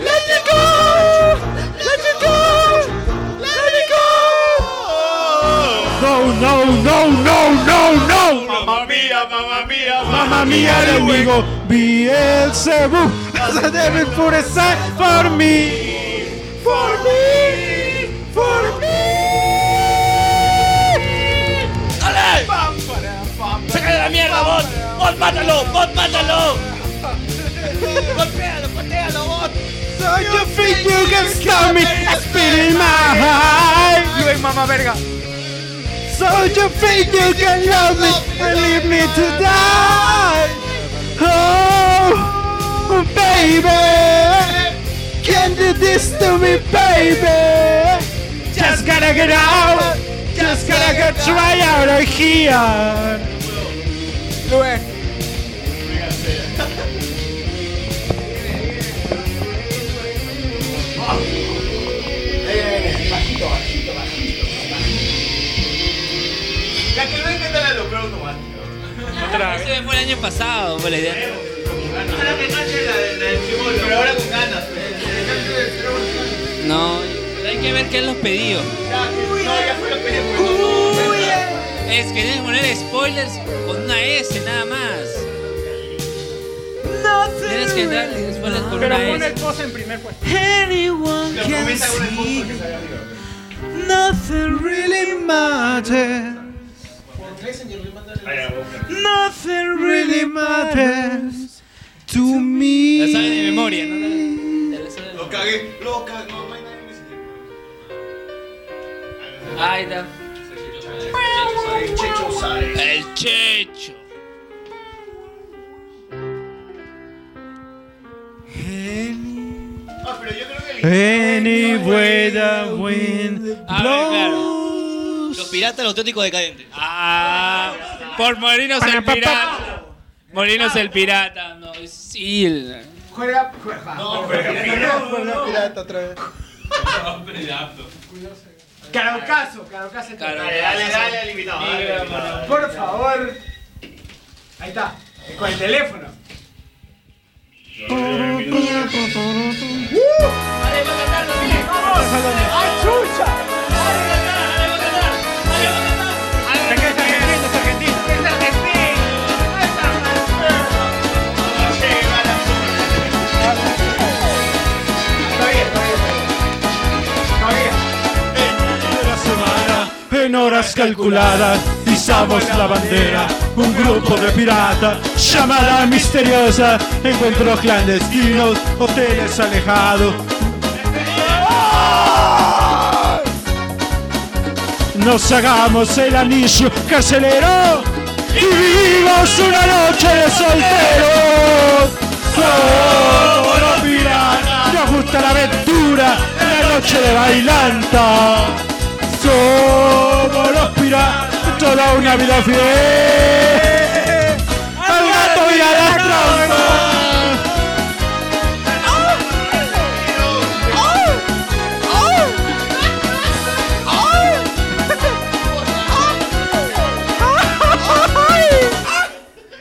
Let it go, No, no, no, no, no, no. Mamma mia, mamma mia, Mamma mia, le digo, Beelzebub, the devil put aside for me. For me, for me. ¡Ale! ¡Sácale la mierda, bot! ¡Bot, mátalo! ¡Bot, mátalo! ¡Golpéalo, patealo, bot! So you think you can stop me? I spit in my eye. You ain't mama verga. So you think you can love me and leave me to die? Oh, baby, can't do this to me, baby. Just gotta get out, just gotta get right out of here. Ya Ese fue el año pasado, fue la idea. Pero ahora con ganas. No, hay que ver qué han los pedidos. No, ya fue lo que Es que tienes que poner spoilers con una S nada más. Tienes que darle spoilers con Pero una pon el S. pose en primer puesto. Anyone can see nothing really matters. Nothing really matters to me. La saben de memoria, ¿no? Lo cagué, lo cagué. No, hay nadie que se Ahí está. El Checho. El Checho. Ah, pero yo creo que el Any way the wind blows. Los piratas, los auténticos decadentes. Ah, por Morinos el pirata. Morinos el pirata. No, sí. el- Juega, juega. No, pero Juega pirata otra vez. Carocaso, Carocaso. Claro. Dale, dale, dale al invitado. dale al invitado. Por favor. Ahí está. Con el teléfono. ¡Ay, chucha! Es horas calculadas izamos la bandera un grupo de piratas llamada misteriosa encontró clandestinos hoteles alejados. Nos hagamos el anillo carcelero y vivimos una noche de solteros piratas. Nos gusta la aventura la noche de bailanta somos los piratas, toda una vida fiel al gato y a la trampa.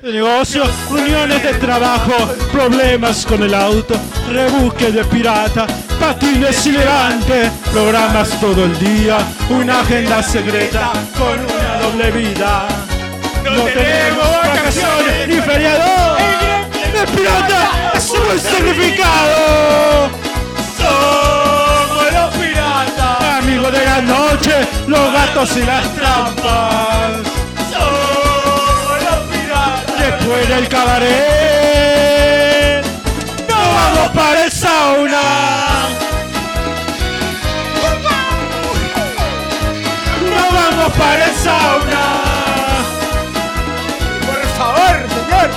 Negocio, reuniones de trabajo, problemas con el auto, rebusque de pirata, patines y levante, programas todo el día, una agenda secreta con una doble vida. No tenemos vacaciones ni feriado. El pirata es un significado. Somos los piratas, amigos de la noche, los gatos y las trampas. Somos los piratas. Después del cabaret, nos vamos para el sauna. Por favor, señor.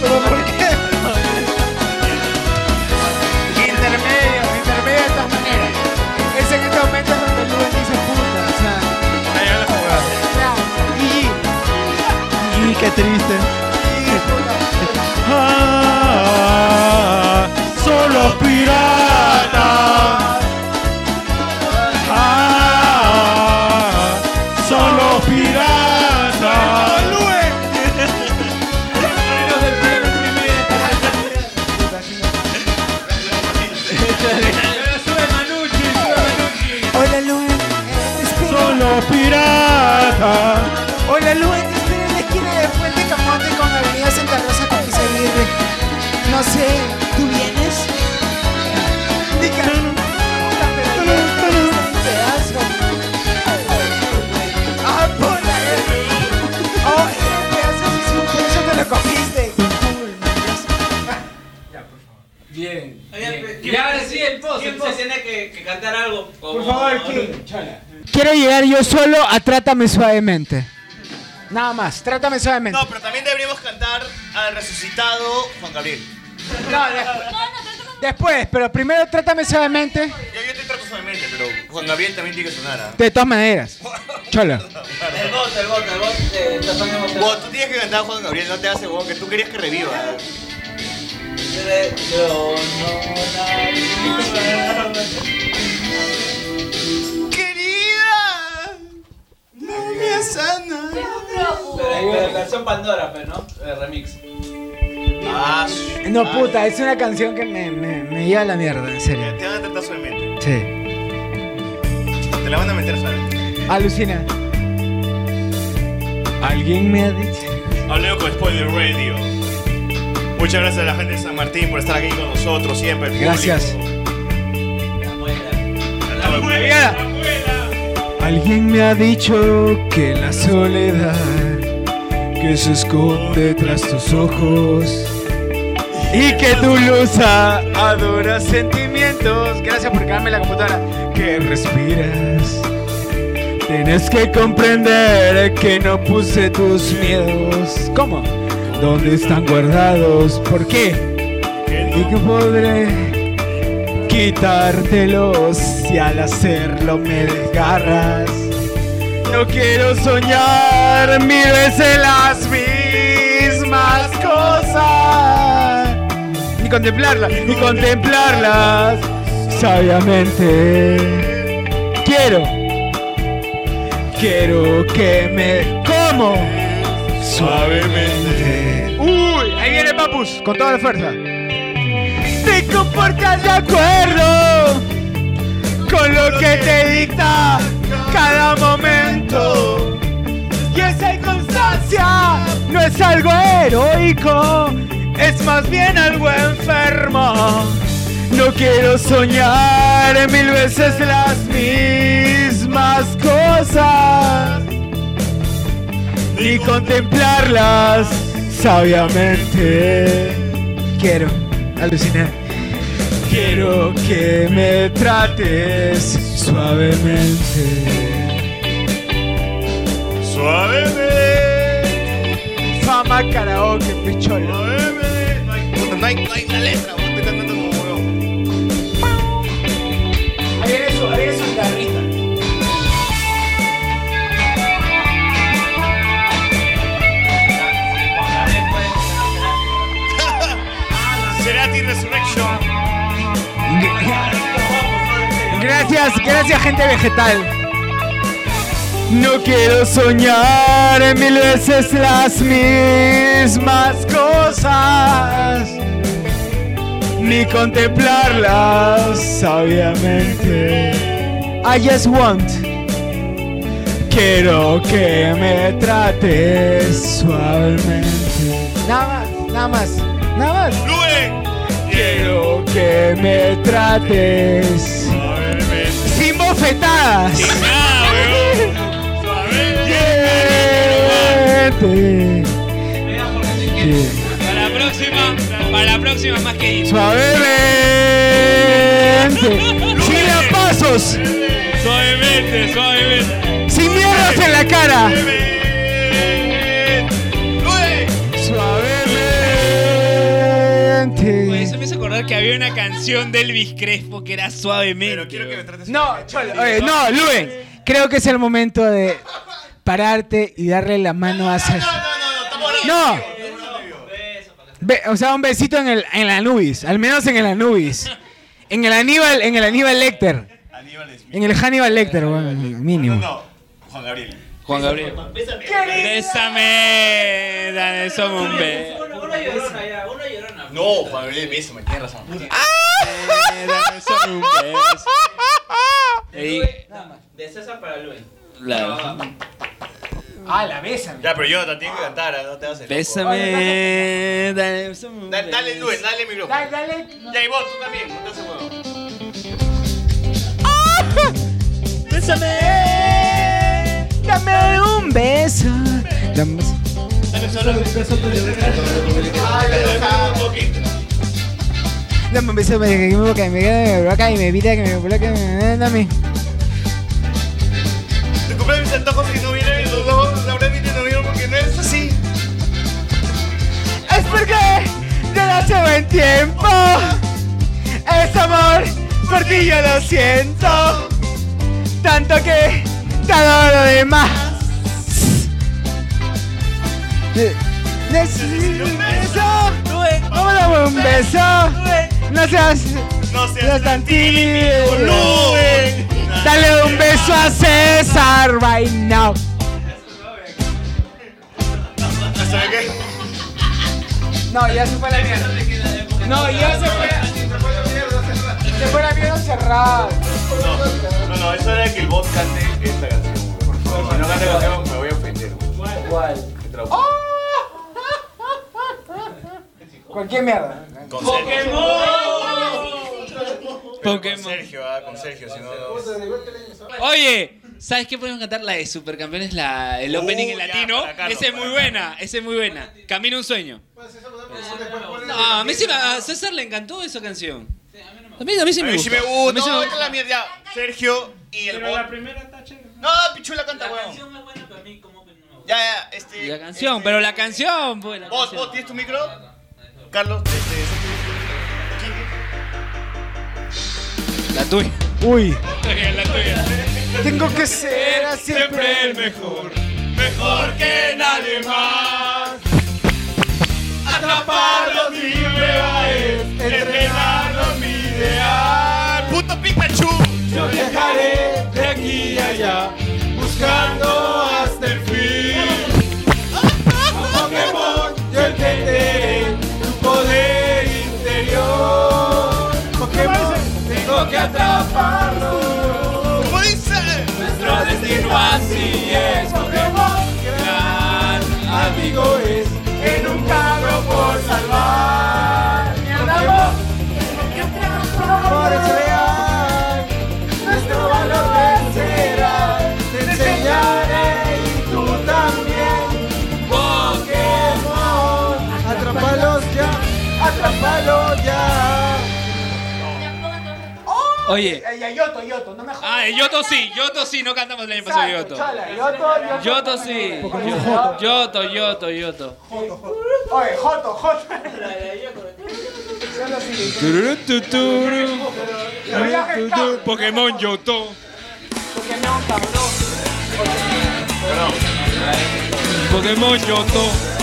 ¿Pero por qué? intermedio, intermedio de todas maneras. Es en este momento cuando el Rubén dice puta, o sea. Ahí va la jugada. Ya, y. Y qué triste. Ah, solo pirata. No sé, ¿tú vienes? Dica. Puta, pero ya. Ah, eh. Oh, por eso te lo comiste. Bien. Oye, Y ahora sí, el post, ¿Quién el post. se tiene que, que cantar algo? Por favor, ¿quién? Quiero llegar yo solo a Trátame Suavemente. Nada más, Trátame Suavemente. No, pero también deberíamos cantar al resucitado Juan Gabriel. No, después. Después, pero primero Trátame Suavemente. Yo, yo te trato suavemente, pero Juan Gabriel también tiene que sonar. ¿ah? De todas maneras. Chola. El bot, el bot, el bot. eh, está sonando Vos, tú tienes que cantar Juan Gabriel, no te hace vos, que tú querías que reviva. Querida, no me sana. Pero versión Pandora, pero no, Eh, remix. Ah, No, puta, es una canción que me, me, me lleva a la mierda, en serio. Te van a tratar suavemente. Sí. Te la van a meter suavemente. Alucina. Alguien me ha dicho. Hableo con Spoiler Radio. Muchas gracias a la gente de San Martín por estar aquí con nosotros siempre. Gracias. público. Alguien me ha dicho que la soledad que se esconde tras tus ojos y que tu luz adora sentimientos. Gracias por quedarme la computadora. Que respiras. Tienes que comprender que no puse tus miedos. ¿Cómo? ¿Dónde están guardados? ¿Por qué? Y que podré quitártelos si al hacerlo me desgarras. No quiero soñar mil veces las mismas cosas. Ni contemplarlas, ni contemplarlas sabiamente. Quiero, quiero que me como suavemente. Uy, ahí viene Papus con toda la fuerza. Te comportas de acuerdo con lo que te dicta cada momento. Y esa inconstancia no es algo heroico, es más bien algo enfermo. No quiero soñar mil veces las mismas cosas, ni contemplarlas sabiamente. Quiero alucinar. Quiero que me trates suavemente. Suavemente. Fama karaoke, picholo. No hay, no hay una letra, vos estoy cantando como huevón. Ahí viene su, ahí su guitarrita. Cerati Resurrection. Gracias, gracias gente vegetal. No quiero soñar mil veces las mismas cosas, ni contemplarlas sabiamente. I just want. Quiero que me trates suavemente. Nada más, nada más, nada más. Quiero que me trates sin bofetadas. Suavemente. Para la próxima, para la próxima más que ir. Suavemente. Sin lampazos. Suavemente, suavemente. Sin mierdas en la cara. Suavemente. Oye, eso me hizo acordar que había una canción de Elvis Crespo que era suavemente. Pero quiero que me trates No, Cholo, oye, no, Luen. Creo que es el momento de pararte y darle la mano a César. Estamos No. Be- o sea, un besito en el, en el Anubis. Al menos en el Anubis. En el Aníbal, en el Aníbal Lecter. En el Hannibal Lecter, bueno, mínimo. No, Juan Gabriel. Juan Gabriel. Bésame, dale, somos un beso. Una llorona ya, una llorona. No, Juan Gabriel, bésame, tienes razón. dale, somos un beso. Ey, De César para Luis. la- Ah, la bésame. Ya, pero yo te tengo que cantar, no te vas a hacer. Bésame, dale, un Dale, dale, beso. Luis, dale el micrófono. Dale, dale. Ya, y vos, tú también, no te huevo. Bésame. Dame un beso. Dame un beso. Dame un beso para que me boca, me quede me boca y me evita que me bloque. Dame. Te compré mis antojos y no porque no es así. Es porque yo no hace buen tiempo. Es amor, por ti yo lo siento. Tanto que todo lo demás. Ne- Necesito un beso. Vamos a dar un beso. No seas, No seas tan tímido. Dale un beso a César right now. ¿Sabes qué? No, ya se fue la mierda. No, ya se fue. Se fue la mierda cerrada. No, no, eso era que el bot cante esta canción. Por favor, si no canta la canción me voy a ofender. ¿Cuál? Cualquier mierda. Con Pokémon. Con Sergio, ah, con Sergio, si no. no. Oye, ¿sabes qué podemos cantar? La de Supercampeones, la, el opening Uh, en ya, latino. para Carlos, Esa es para muy buena, esa es muy buena. Camina un sueño. No, a mí sí me- a César le encantó esa canción. A mí, a mí sí A me mí gusta. sí me A gusta. mí sí me No, vete a la mierda. ya. Sergio y el Pero bot. la primera está chévere. No, Pichula canta, La canción es buena, pero a mí como que no me gusta. Ya, ya, este. La canción, pero la canción, pues. la Vos, canción. vos, ¿tienes tu micro? Carlos, este. La tuya. Uy. La tuya. Tengo que ser siempre el mejor. Mejor que nadie más. Atraparlo mi prueba es entrenarlo mi ideal. ¡Puto Pikachu! Yo viajaré de aquí y allá, buscando hasta el fin. A Pokémon, yo entenderé tu poder interior. Pokémon, tengo que atraparlo. Destino así es. Pokémon, gran amigo es, que nunca hago por salvar. Pokémon, por eso real, nuestro valor vencerá. Te enseñaré y tú también. Pokémon, atrápalos ya, atrápalos ya. Oye. Ey, Yoto, Yoto, no me jodas. Ah, Yoto sí, Yoto sí, no cantamos el año pasado Yoto. Chala, Yoto, Yoto. Yoto sí. Yoto, Yoto, Yoto. Oye, Joto, Joto. Pokémon Yoto. Pokémon, cabrón. Pokémon Yoto.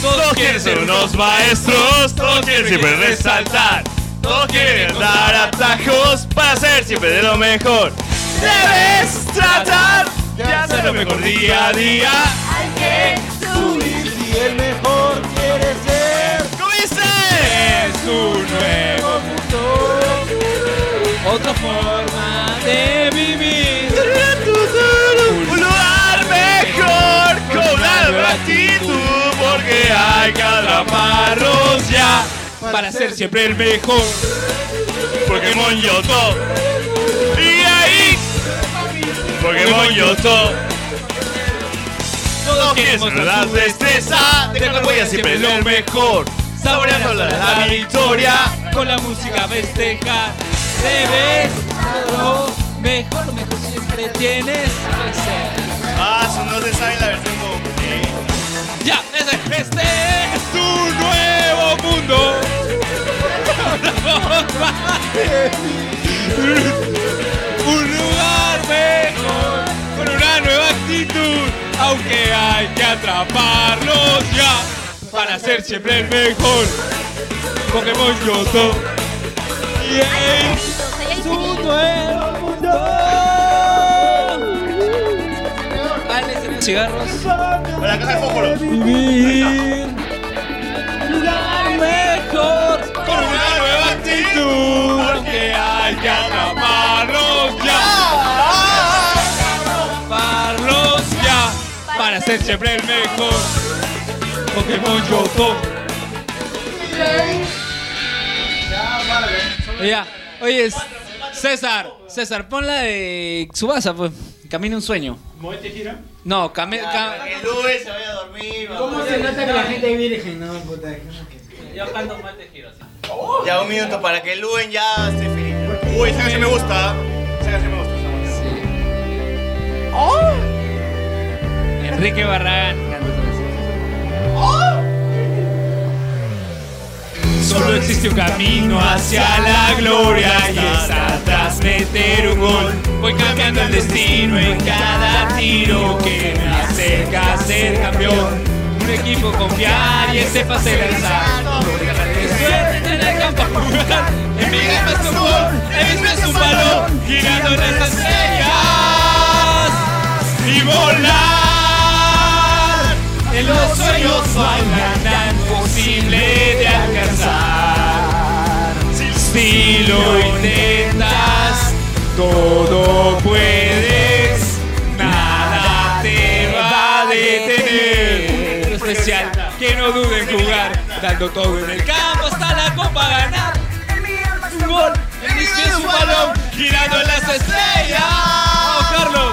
Todos quieren ser unos maestros, todos quieren siempre resaltar, todos quieren dar atajos para ser siempre de lo mejor. Debes tratar de hacer lo mejor día a día. Hay que subir si el mejor quiere ser. ¿Cómo dice? Es un nuevo mundo. Otra forma hay que atraparlos ya Para ser siempre el mejor. Pokémon Yoto. Y ahí, Pokémon Yoto. Todos queremos la destreza, dejar huella siempre es lo mejor. Saboreando la, la victoria. Con la música festejar. Debes lo mejor, lo mejor siempre tienes que ser. Ah, si no se sabe la versión como. Ya, ese, este es tu nuevo mundo. Un lugar mejor, con una nueva actitud. Aunque hay que atraparlos ya para ser siempre el mejor. Pokémon Yoto. Y es nuevo mundo. Cigarros. Para la casa de fósforo. Vivir. Lugar mejor. Con una nueva actitud. Aunque hay que atraparlos ya. Atraparlos ya. Para ser siempre el mejor. Pokémon Yoto. Ya, oye, César, César, pon la de Tsubasa, pues. Camina un sueño. ¿Muerte gira? No, came, ca- Que Luis se vaya a dormir. ¿Cómo se nota que la gente es virgen? No, puta. Yo canto mal de giro, sí. Ya un minuto para que Luen ya esté feliz. Uy, esa canción me gusta. Esa canción me gusta. Enrique Barragán. Solo existe un camino hacia la gloria y es atrás meter un gol. Voy cambiando el destino en cada tiro que me acerca a ser campeón. Un equipo confiar y ese pase lanzar. Suerte en el campo a. En mi game es un gol, el mismo es un balón. Girando en las estrellas y volar. En los sueños no hay nada imposible de alcanzar. Si lo intentas, todo puedes, nada te va a detener. Lo especial, que no duden en jugar, dando todo en el campo hasta la copa ganar. Un gol, el mismo es un balón, girando en las estrellas. Vamos, Carlos.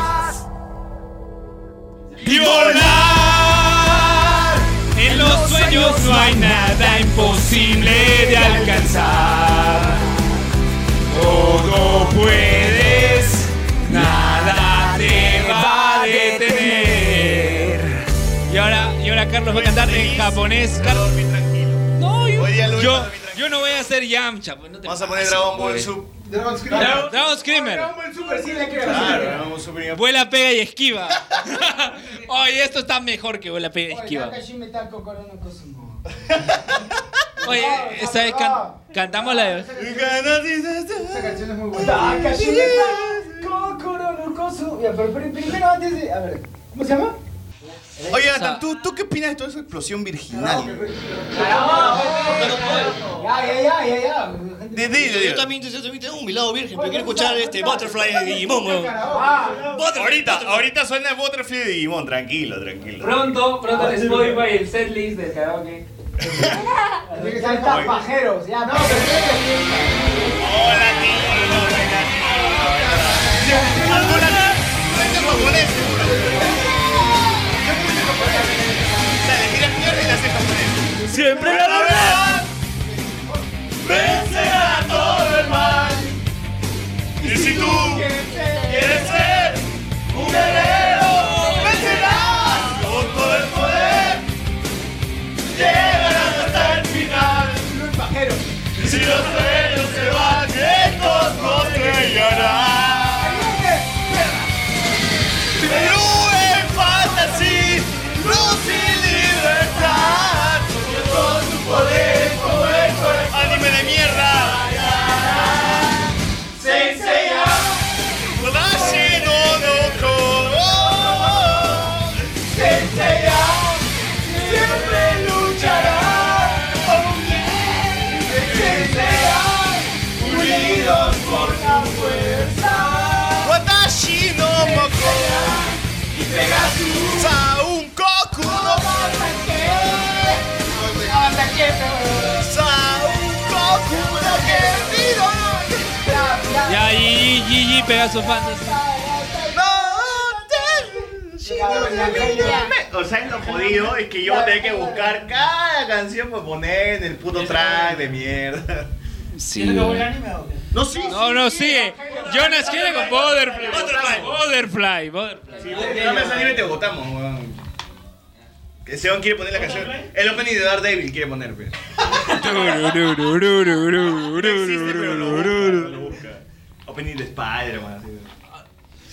Y. No hay nada imposible de alcanzar. Todo puedes, nada te va a detener. Y ahora, y ahora Carlos va a cantar en japonés. Carlos, no, yo, yo, no voy a hacer Yamcha. Pues no te Vamos a poner Dragon Ball. Super. Dragon Dragon, Dragon Screamer. Dragon Ball Super, sí, le. Claro, Dragon Ball Super. Vuela, pega y esquiva. Oye, esto está mejor que vuela, pega y esquiva. Oye, esta vez can- cantamos la de... Esa canción es muy buena. Takashime Tako Corona Kosumo. Ya, pero primero antes de. A ver, ¿cómo se llama? Oye, Nathan, ¿tú, ¿tú qué opinas de toda esa explosión virginal? Ya, ya, ya, ya, ya. De- de- de- Yo también, yo también tengo mi lado virgen, pero quiero escuchar este Butterfly de Digimon, weón. Ahorita, ahorita suena el Butterfly de Digimon, tranquilo, tranquilo. Pronto, pronto el Spotify y el setlist del karaoke. Tiene que ser tan pajeros. Ya, no, pero Hola, Dale, Siempre la verdad vencerá todo el mal. Y si tú quieres ser un guerrero, Con O sea, lo jodido es que yo voy a tener que buscar cada canción para poner en el puto track de mierda. Sí. No, sí. No, no, sigue. Jonas quiere con Butterfly. Butterfly. Butterfly. Si no me anime te votamos, weón. Que Seon quiere poner la canción. El opening de Daredevil quiere poner, pues. No existe, pero lo busca. Opening de Spider-Man, así.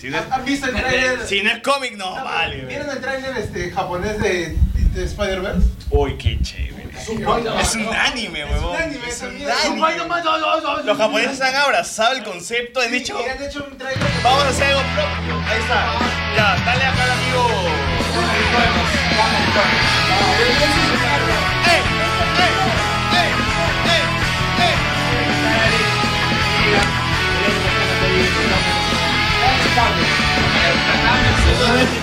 Si no es, ¿Han visto el trailer? si no es cómic, no vale. ¿Vieron el trailer este, japonés de, de Spider-Verse? Uy, qué chévere. Es un Spider-Man. Es un anime, huevón. Es un anime, Es un anime. Los japoneses han abrazado el concepto, han dicho, han hecho un trailer. vamos a hacer algo propio. Ahí está. Ya, dale acá al amigo. ¡Eh! ¡Eh!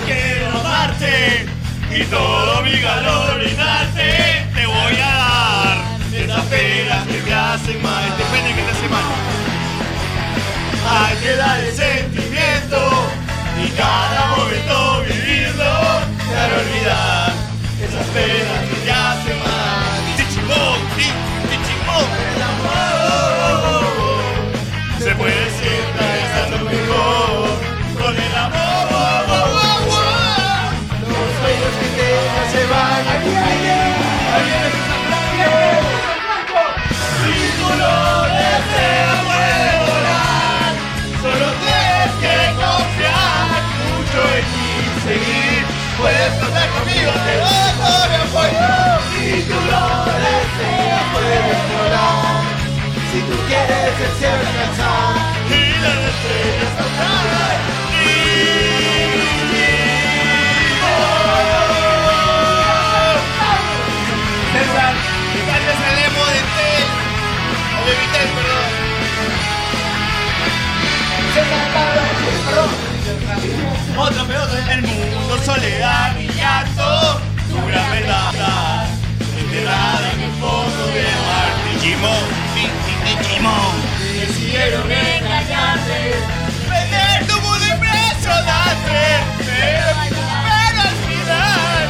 Quiero amarte y todo mi calor brindarte te voy a dar esas penas que te hacen mal, este que te hace mal. Hay que dar el sentimiento y cada momento vivirlo para olvidar esas penas que te hacen mal. Tichimón, ti- tichimón, Si tú quieres el cielo alcanzar y las estrellas tocar. César, de Vitel, perdón. Pero otra. El mundo, soledad y llanto, tu gran verdad, enterrada en el fondo Digimon. Decidieron engañarte, vender tu pero, pero al final,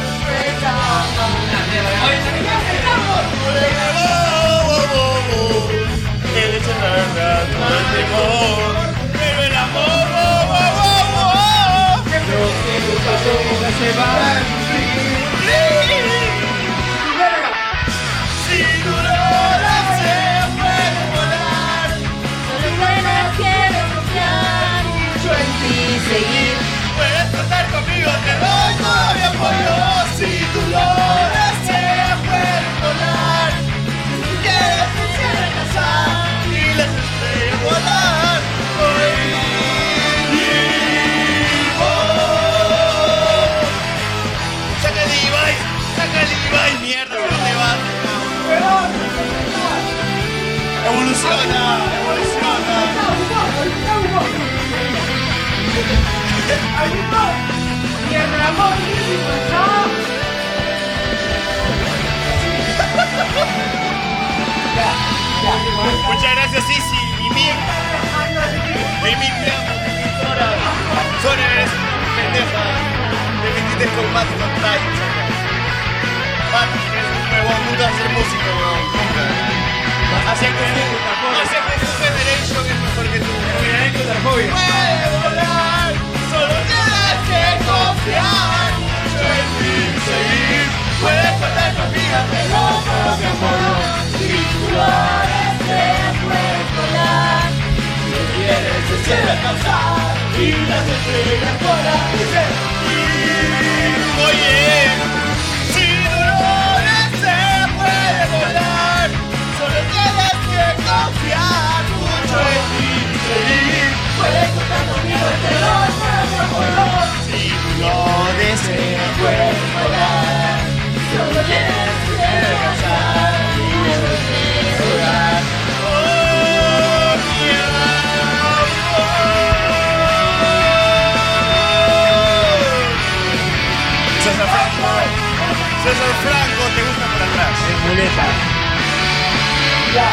el hecho pero el amor, oh, oh, oh, que nunca se van Evoluciona, Muchas gracias, Sisi, Mimi. Mimi, te amo. Sora, Sora, eres pendeja. Te metiste con Matt con Tight. Matt, un huevón, nunca vas a ser músico, weón. Nunca. Hacia que hacia que su Generation es mejor que tú. Puede volar, solo tienes que confiar. En ti, seguir. Puedes contar conmigo, mi. Si puedes volar. Si quieres alcanzar y las estrellas volar. Y- Oye, confiar mucho en ti y seguir. Puedes contar conmigo, mi apoyo. Si lo deseas, puedes volar. Solo tienes que alcanzar y volar. Oh, mi amor. César Franco, César Franco, te gusta por atrás. Es muleta. Ya,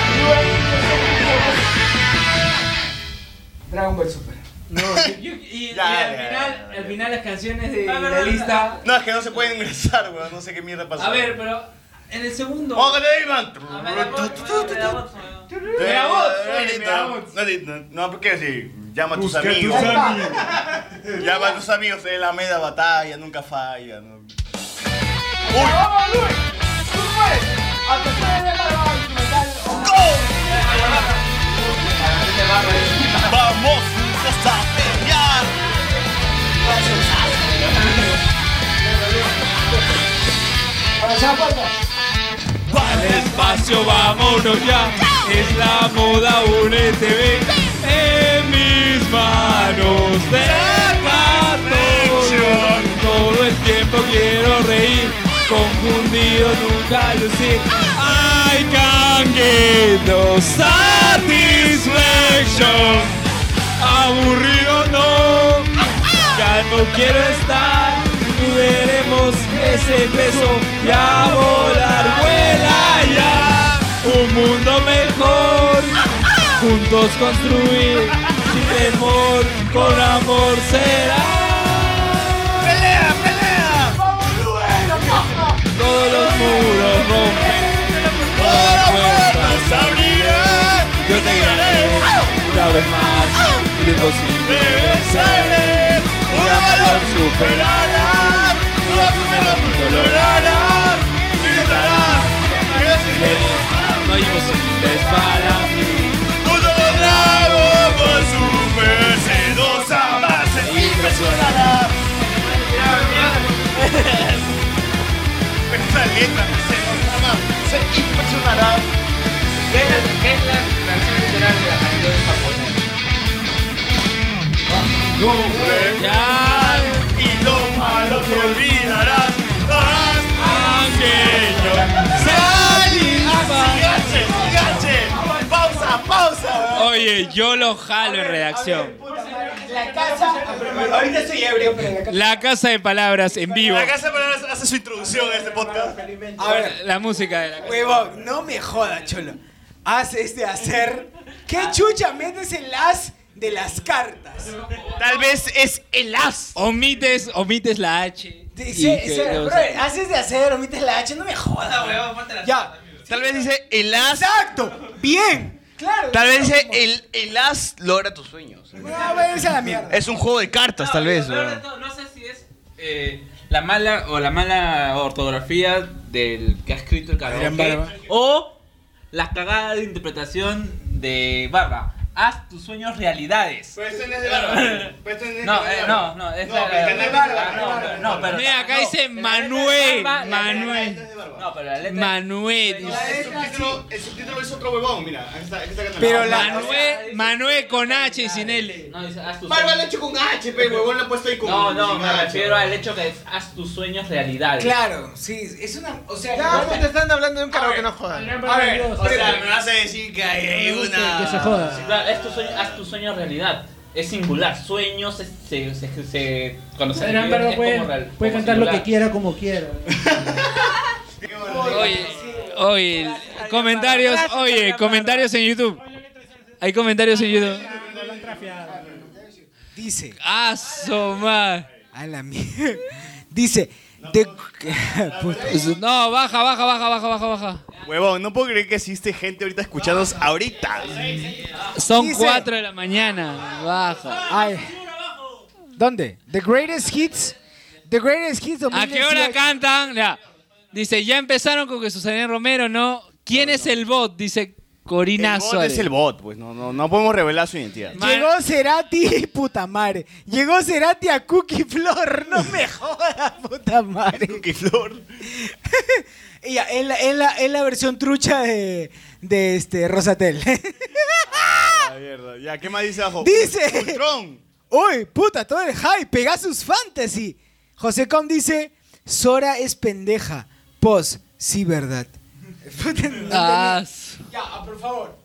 Dragon Ball Super. No, y, y- y Ya, al ya, final, al final las canciones de Ah, la verdad, lista. No, es que no se pueden ingresar, weón. No sé qué mierda pasó. A ver, pero en el segundo. ¡Ógale, Iván! A ver, la voz, Me da me da Eh. No, no, no, porque si llama a tus Busca tus amigos. amigos. Llama a tus amigos, es la media batalla, nunca falla. ¿no? ¡Vamos, Luis! ¡Tú puedes! ¡A tu puede para instrumental! Vamos juntos a pelear. Al espacio vámonos ya, es la moda únete ven en mis manos de. Todo el tiempo quiero reír, ah. confundido nunca lucir. Ah. Ay, can satisfaction. Aburrido no. Ya no quiero estar. Veremos ese peso ya volar, vuela ya. Un mundo mejor, juntos construir, sin temor, con amor será. ¡Pelea, pelea! Todos los muros rompen, todas las puertas abrirán. Yo te ganaré vez más, lo imposible. Una valor superará, lo logrará. No hay imposibles para mí. Por base impresionará. Esta letra se llama Se impresionará. ¿Qué es la, canción de? Y lo malo te olvidarás. Pausa, pausa. Oye, yo lo jalo en redacción. La casa. Ahorita estoy ebrio, pero la casa. La casa de palabras en vivo. La Casa de Palabras hace su introducción a este podcast. A ver, La música de la casa. huevón, no me jodas, cholo. Haz este hacer. ¿Qué chucha metes en las de las cartas? Tal vez es el as. Omites, omites la H. Sí, Y sí, que- sí, o bro, sea, haces de hacer, omites la H, no me jodas, huevón. Ya. Tal vez dice el as. Exacto. Bien. Claro. Tal vez dice el, el as logra tus sueños. No, váyanse a la mierda. Es un juego de cartas, tal vez. ¿no? sé si es eh, la mala o la mala ortografía del que ha escrito el karaoke o la cagada de interpretación de Barba. Haz tus sueños realidades. Pero este no es de este no No, eh, no, no, es No, la, pero este no es pero Mira, acá no, dice la Manuel, la- Manuel. No, pero la letra Manuel. El subtítulo, el subtítulo es otro huevón, mira. Aquí está, aquí está ganando. Pero la- Manuel, Manuel con H y sin L. No, dice haz tus Barba lo sueños. he hecho con H, pe, huevón lo he puesto ahí con No, no, sin me H. refiero al hecho que es haz tus sueños realidades. Claro, sí, es una. O sea, Ya, pues te están hablando de un karaoke, no jodan. A ver, O sea, me vas a decir que hay una. Que se joda. Claro, es tu sueño, haz tu sueño realidad. Es singular. Sueños se, se, se, cuando se puede, como real- puede como cantar lo que quiera como quiera. Oye, oye, comentarios, oye, comentarios en YouTube. Hay comentarios en YouTube. dice. Asoma. A la mierda. Dice. De... No, baja, baja, baja, baja, baja, baja. Huevón, no puedo creer que existe gente ahorita escuchándonos ahorita. Son Dice- 4 de la mañana. Baja. Ay. ¿Dónde? The Greatest Hits. The Greatest Hits ¿A qué hora 2018. cantan? Ya. Dice, ya empezaron con que Susana Romero, ¿no? ¿Quién es el bot? Dice Corina el bot Suárez. es el bot, pues no, no, no podemos revelar su identidad. Llegó Cerati, puta madre. Llegó Cerati a Cookie Flor. No me jodas, puta madre. Cookie Flor. Ella, es la, es la- es la versión trucha de, de este Rosatel. La mierda. Ya, ¿qué más dice abajo? Dice. Ultron. Uy, puta, todo el hype. Pegasus Fantasy. José Com dice: Sora es pendeja. Pos, sí, verdad. Puta, no Ah, entendí. Ya, ah, por favor.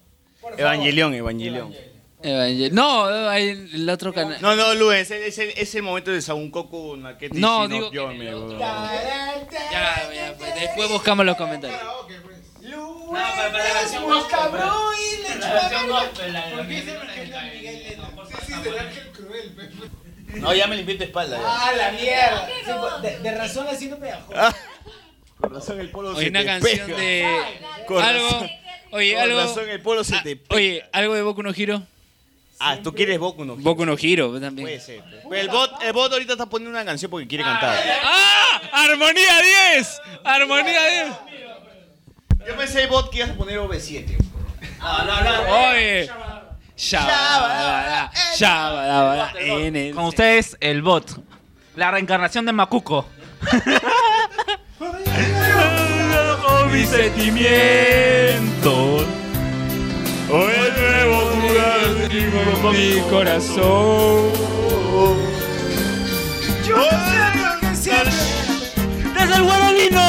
por favor. Evangelión, Evangelión. Evangel- No, hay el otro canal. No, no, Lu, es el, es el, es el momento de Saunkoku Naketi No, digo- huevón. Ya, ya, pues, después buscamos los comentarios. No, para, para la versión Somos gospel, cabrón para- y le la chupa versión verga. gospel, la- la- ¿Por qué la- se me del ángel cruel, pe. No, ya me limpié tu espalda. ya. Ah, la mierda. Sí, pues, de, de razón así no pegajoso. Con razón el polo se una te canción pega. de. Con algo. Oye, con algo. razón el polo se Ah, te pega. Oye, algo de Boku no Hiro. Ah, tú quieres Boku no Hero. Boku no Hiro también. Puede ser. pues. Pero el bot, el bot ahorita está poniendo una canción porque quiere cantar. ¡Ah! ¡Armonía 10! ¡Armonía 10! Yo pensé el bot que ibas a poner OV7. No, no, no. Oye. Shabadabada, shabadabada, en el- Con ustedes, el bot. La reencarnación de Makuko. mis sentimientos. Hoy de nuevo jugar con mi corazón. Yo sé que siempre. ¡Desde el Guarolino!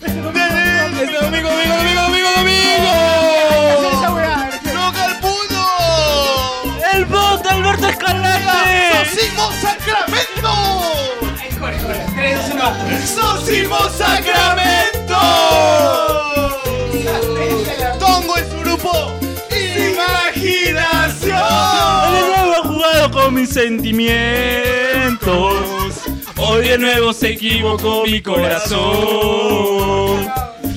¡Este domingo, domingo, domingo, domingo, domingo! ¡Loca el puño! ¡El bot de Alberto Escalante! ¡Sosimo Sacramento! ¡Sosimo Sacramento! Tongo es su grupo Imaginación. De nuevo jugado con mis sentimientos. Hoy de nuevo se equivocó mi corazón.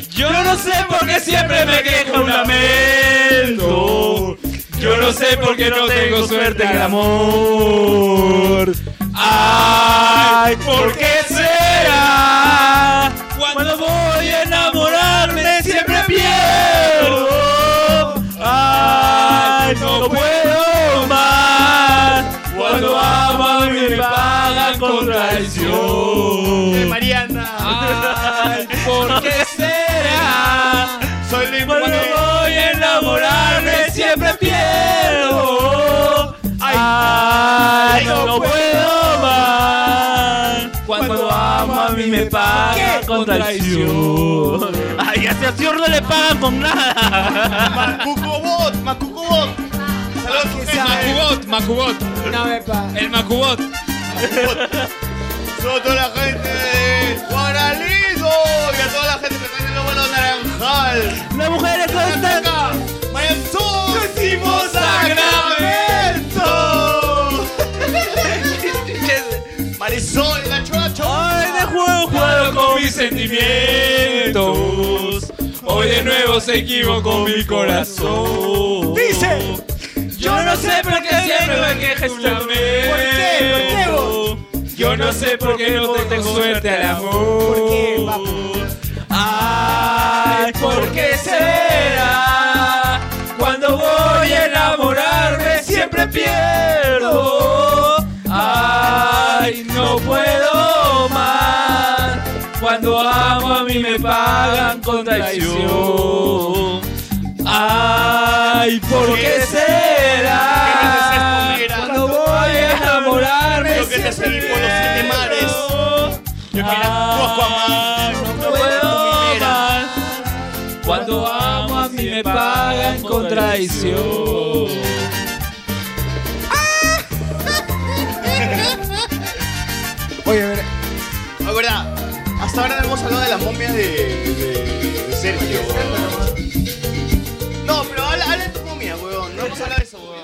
Yo no sé por qué siempre me queja un lamento. Yo no sé por qué no tengo suerte en el amor. Ay, ¿por qué será? Cuando voy a enamorarme siempre pierdo. Ay, no puedo más. Cuando amo me pagan con traición. Mariana. Ay, ¿por qué será? Soy Cuando voy a enamorarme siempre pierdo. Ay, no puedo más. Mí me pagan con traición. Ay, a ese señor no le pagan con nada. Macucobot, Macucobot. Macubot, Macubot. No me pa. El Macubot. Saludos toda la gente de Guaralido y a toda la gente que está en el óvalo naranjal. Las mujeres con esta. ¡Decimos mis sentimientos. Hoy de nuevo se equivocó mi corazón. Dice. Yo no sé por qué siempre me este lamento. ¿Por qué? ¿Por qué vos? Yo no sé por qué no tengo suerte al amor. ¿Por qué, Ay, ¿por qué será? Cuando voy a enamorarme siempre pierdo. Cuando amo a mí me pagan con traición. Ay, ¿por qué será? Cuando voy a enamorarme Yo que te seguí por los siete mares. Yo que no puedo más. Cuando amo a mí me pagan con traición. Ahora no hemos hablado de las momias de, de, de Sergio. No, pero habla, habla de tu momia, weón. No hemos hablado de eso, weón.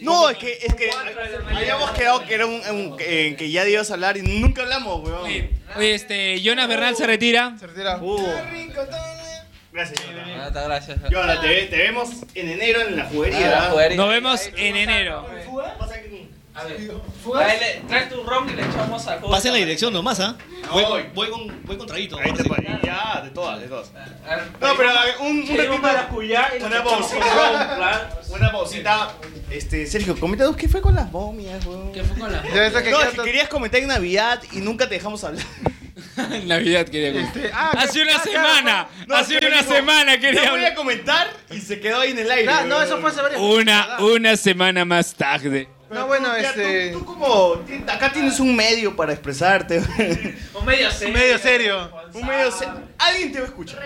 No, es que, es que habíamos quedado que era un, un- que, que ya a hablar y nunca hablamos, weón. Oye, este, Jonas Bernal se retira. Se retira. Uh. Gracias, Jonathan. gracias. Jonathan, te, te vemos en enero en la juguería. Ah, la juguería. Nos vemos en enero. A ver, Trae, trae tu ron y le echamos al juego. Pasa en la dirección nomás, ¿ah? Voy, Voy. voy con, voy con traguito. Ahí te pa- Ya, de todas, de todas. No, pero a ver, un, un ratito- Una pausita. Una pausita. Este, Sergio, coméntanos qué fue con las momias, weón. ¿Qué fue con las Ya esa que No, es que querías comentar en Navidad y nunca te dejamos hablar. Navidad quería Este, ah, Hace una ah, claro, semana. No, hace que una dijo, semana quería No voy a comentar y se quedó ahí en el aire. Claro, no, weón. eso fue hace varias Una, una semana más tarde. No, bueno, Ya, este. Tú, tú como. Acá tienes un medio para expresarte. Un medio serio. Medio serio. un medio. se- Alguien te va a escuchar.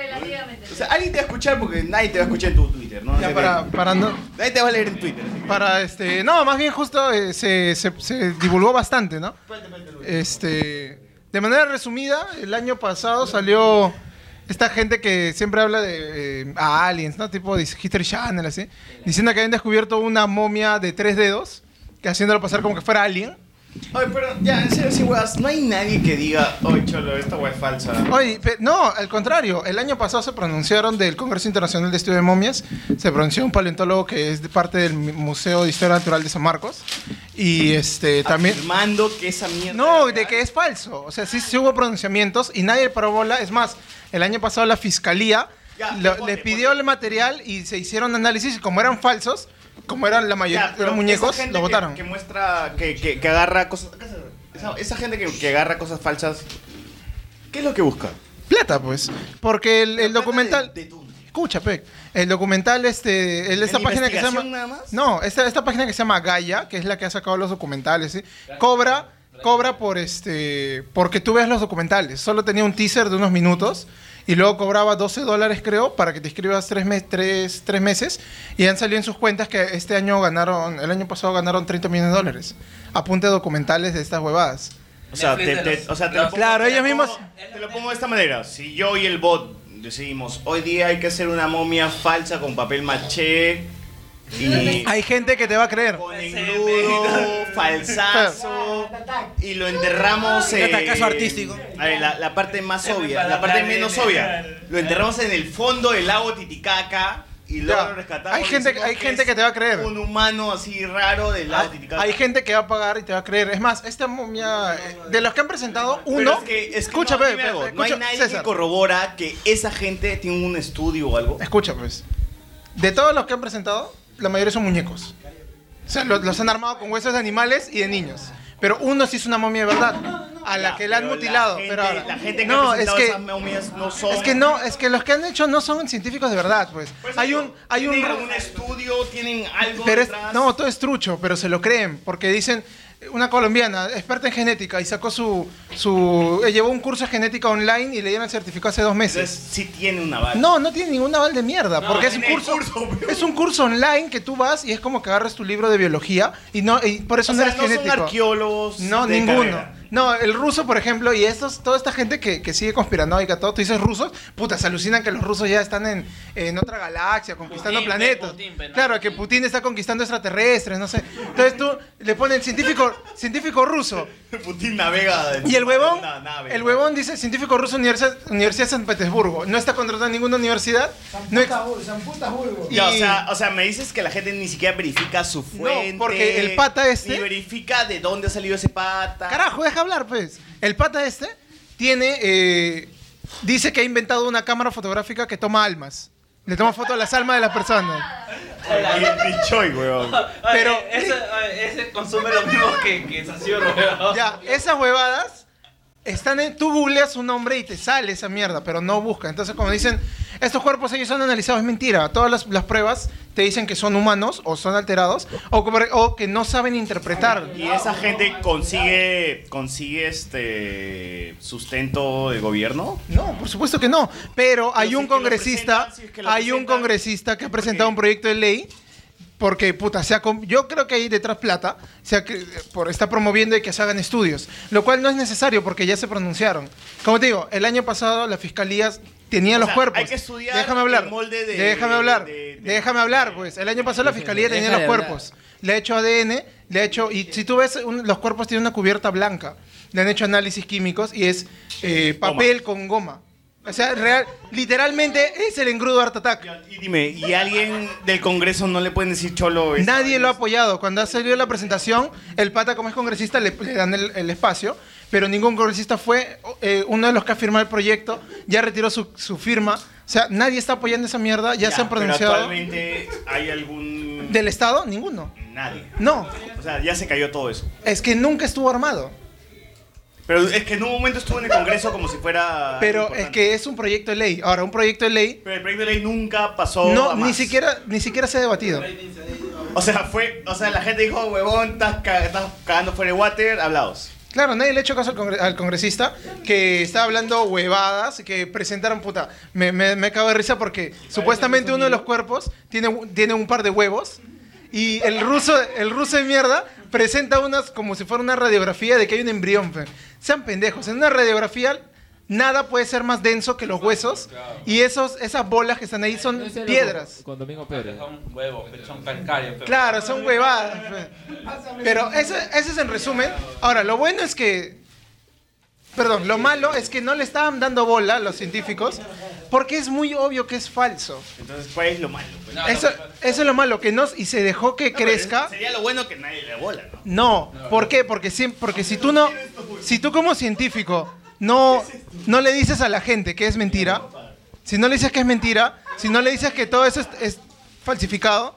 O sea, alguien te va a escuchar porque nadie te va a escuchar en tu Twitter, ¿no? Ya para, para no. Nadie te va a leer en Twitter. Para este. No, más bien justo eh, se, se, se divulgó bastante, ¿no? Este. De manera resumida, el año pasado salió esta gente que siempre habla de eh, a aliens, ¿no? Tipo de History Channel, así. Diciendo que habían descubierto una momia de tres dedos, que haciéndolo pasar como que fuera alien. Oye, pero ya, en serio, sí, weas, no hay nadie que diga, oye, cholo, esta wea es falsa. Oye, pe- no, al contrario, el año pasado se pronunciaron del Congreso Internacional de Estudio de Momias, se pronunció un paleontólogo que es de parte del Museo de Historia Natural de San Marcos, y este también... Afirmando que esa mierda... No, de que es falso, o sea, sí, sí hubo pronunciamientos y nadie paró bola, es más, el año pasado la Fiscalía Ya, lo- ponte, le pidió el material y se hicieron análisis y como eran falsos, como eran la mayoría de los muñecos, lo que- votaron. Que, muestra, que, que, que agarra cosas... Esa, esa gente que, que agarra cosas falsas, ¿qué es lo que busca? Plata, pues. Porque el, el documental. Escucha, Pec. El documental, este. el- esta ¿En página que se llama. nada más? No, esta, esta página que se llama Gaia, que es la que ha sacado los documentales, ¿sí? Cobra. Cobra por este. Porque tú ves los documentales. Solo tenía un teaser de unos minutos. Y luego cobraba 12 dólares, creo, para que te inscribas tres, mes- tres, tres meses. Y han salido en sus cuentas que este año ganaron. El año pasado ganaron 30 millones de dólares. Apunte documentales de estas huevadas. O sea, te, te- o sea, te lo pongo, Claro, ellos mismos. Te lo pongo de esta manera. Si yo y el bot decidimos, hoy día hay que hacer una momia falsa con papel maché y Hay gente que te va a creer. engrudo, falsazo y lo enterramos Un en atacazo artístico. A ver, la, la parte más obvia, la parte menos obvia. Lo enterramos en el fondo del lago Titicaca y luego Ya. lo rescatamos. Hay gente- decimos hay gente es que te va a creer. Un humano así raro del lago Hay, Titicaca. hay gente que va a pagar y te va a creer. Es más, esta momia. eh, De los que han presentado, Pero uno. es que, es que no, pe, dime algo, no hay escucha, nadie César. que corrobora que esa gente tiene un estudio o algo. Escucha, pues. De todos los que han presentado, la mayoría son muñecos. O sea, los, los han armado con huesos de animales y de niños. Pero uno sí es una momia de verdad. A la que la han pero la mutilado. gente- pero ahora- la gente que no, ha es que. esas momias no son- Es que no, es que los que han hecho no son científicos de verdad, pues. hay un, hay un, ¿Tienen algún estudio? ¿Tienen algo Pero es, no, todo es trucho, pero se lo creen, porque dicen, una colombiana, experta en genética, y sacó su, su eh, llevó un curso de genética online y le dieron el certificado hace dos meses. sí tiene un aval. No, no tiene ningún aval de mierda, No, porque es un curso, es un curso online que tú vas y es como que agarras tu libro de biología y no y por eso O no sea, eres no son genético. arqueólogos No, ninguno. carrera. No, el ruso, por ejemplo, y estos, toda esta gente que, que sigue conspiranoica, todo, tú dices rusos, puta, se alucinan que los rusos ya están en, en otra galaxia, conquistando Putin, planetas. Putin, no. claro, que Putin está conquistando extraterrestres, no sé. Entonces tú le pones científico, científico ruso. Putin navega. Y el huevón, nave. el huevón dice científico ruso Universidad, Universidad de San Petersburgo. No está contratado en ninguna universidad. No ex- Ya, o, Y- sea, o sea, me dices que la gente ni siquiera verifica su fuente. porque el pata este- Ni verifica de dónde ha salido ese pata. Carajo, deja hablar, pues. El pata este tiene. eh, dice que ha inventado una cámara fotográfica que toma almas. Le toma fotos a las almas de las personas. Y, y Choi, weón. Pero- ese, ese consume lo mismo que, que weón. Ya, esas huevadas están en. Tú googleas su nombre y te sale esa mierda, pero no busca. Entonces, como dicen, estos cuerpos ellos son analizados, es mentira. Todas las, las pruebas te dicen que son humanos o son alterados o, que no saben interpretar. Y esa gente consigue consigue este sustento de gobierno. No, por supuesto que no. Pero hay un congresista, presentan, si es que lo hay un congresista que ha presentado un proyecto de ley porque puta, se ha com- yo creo que hay detrás plata, o sea, que por está promoviendo de que se hagan estudios, lo cual no es necesario porque ya se pronunciaron. Como te digo, el año pasado la fiscalía tenía O los sea, cuerpos. hay que estudiar Déjame hablar. el molde de- déjame hablar. de- déjame hablar, pues. El año pasado la fiscalía tenía los cuerpos. Le ha hecho ADN, le ha hecho y si tú ves un- los cuerpos tienen una cubierta blanca. Le han hecho análisis químicos y es eh, papel con goma. O sea, real, literalmente es el engrudo Art Attack. Y dime, ¿y alguien del Congreso no le pueden decir cholo? esta Nadie lo ha apoyado. Cuando ha salido la presentación, el pata, como es congresista, le, le dan el, el espacio, pero ningún congresista fue. eh, uno de los que ha firmado el proyecto ya retiró su, su firma. O sea, nadie está apoyando esa mierda, ya, se han pero pronunciado. actualmente hay algún... ¿Del Estado? Ninguno. Nadie. No, O sea, ya se cayó todo eso. es que nunca estuvo armado. Pero es que en un momento estuvo en el Congreso como si fuera... Pero es que es un proyecto de ley. Ahora, un proyecto de ley. Pero el proyecto de ley nunca pasó No, a ni más. siquiera, ni siquiera se ha debatido. O sea, fue... O sea, la gente dijo, huevón, estás, ca- estás cagando fuera de water, hablados. Claro, nadie le ha hecho caso al, congre- al congresista que está hablando huevadas, que presentaron puta. Me, me, me cago de risa porque supuestamente uno de los cuerpos tiene, tiene un par de huevos y el ruso, el ruso de mierda presenta unas como si fuera una radiografía de que hay un embrión. fe. Sean pendejos. En una radiografía nada puede ser más denso que los huesos y esos, esas bolas que están ahí son piedras. Con, Domingo Pérez. Son huevos, pero son calcáreos. Claro, son huevadas. Pero eso, eso es en resumen. Ahora, lo bueno es que. Perdón, lo malo es que no le estaban dando bola a los científicos porque es muy obvio que es falso. Entonces, ¿cuál es lo malo? pues? Eso, eso es lo malo, que no. Y se dejó que crezca. Sería lo bueno que nadie le bola, ¿no? No, ¿por qué? Porque, si, porque si tú no. Si tú como científico no, no le dices a la gente que es mentira, si no le dices que es mentira, si no le dices que todo eso es, es falsificado,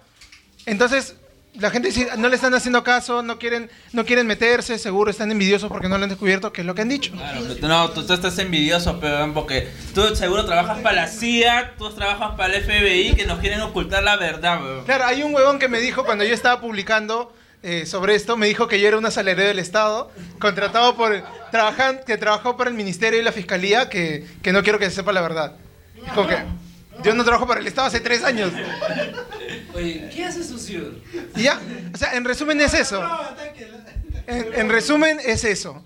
entonces la gente dice, no le están haciendo caso, no quieren, no quieren meterse, seguro están envidiosos porque no lo han descubierto, que es lo que han dicho. No, tú, tú estás envidioso, pero porque tú seguro trabajas para la CIA, tú trabajas para el FBI que nos quieren ocultar la verdad, weón. Claro, hay un huevón que me dijo cuando yo estaba publicando eh, sobre esto, me dijo que yo era un asalariado del Estado, contratado por, trabajan, que trabajó para el Ministerio y la Fiscalía, que, que no quiero que se sepa la verdad. Dijo que yo no trabajo para el Estado hace tres años. Oye, ¿qué hace su ciudad? Y ya, o sea, en resumen es eso. En, en resumen es eso.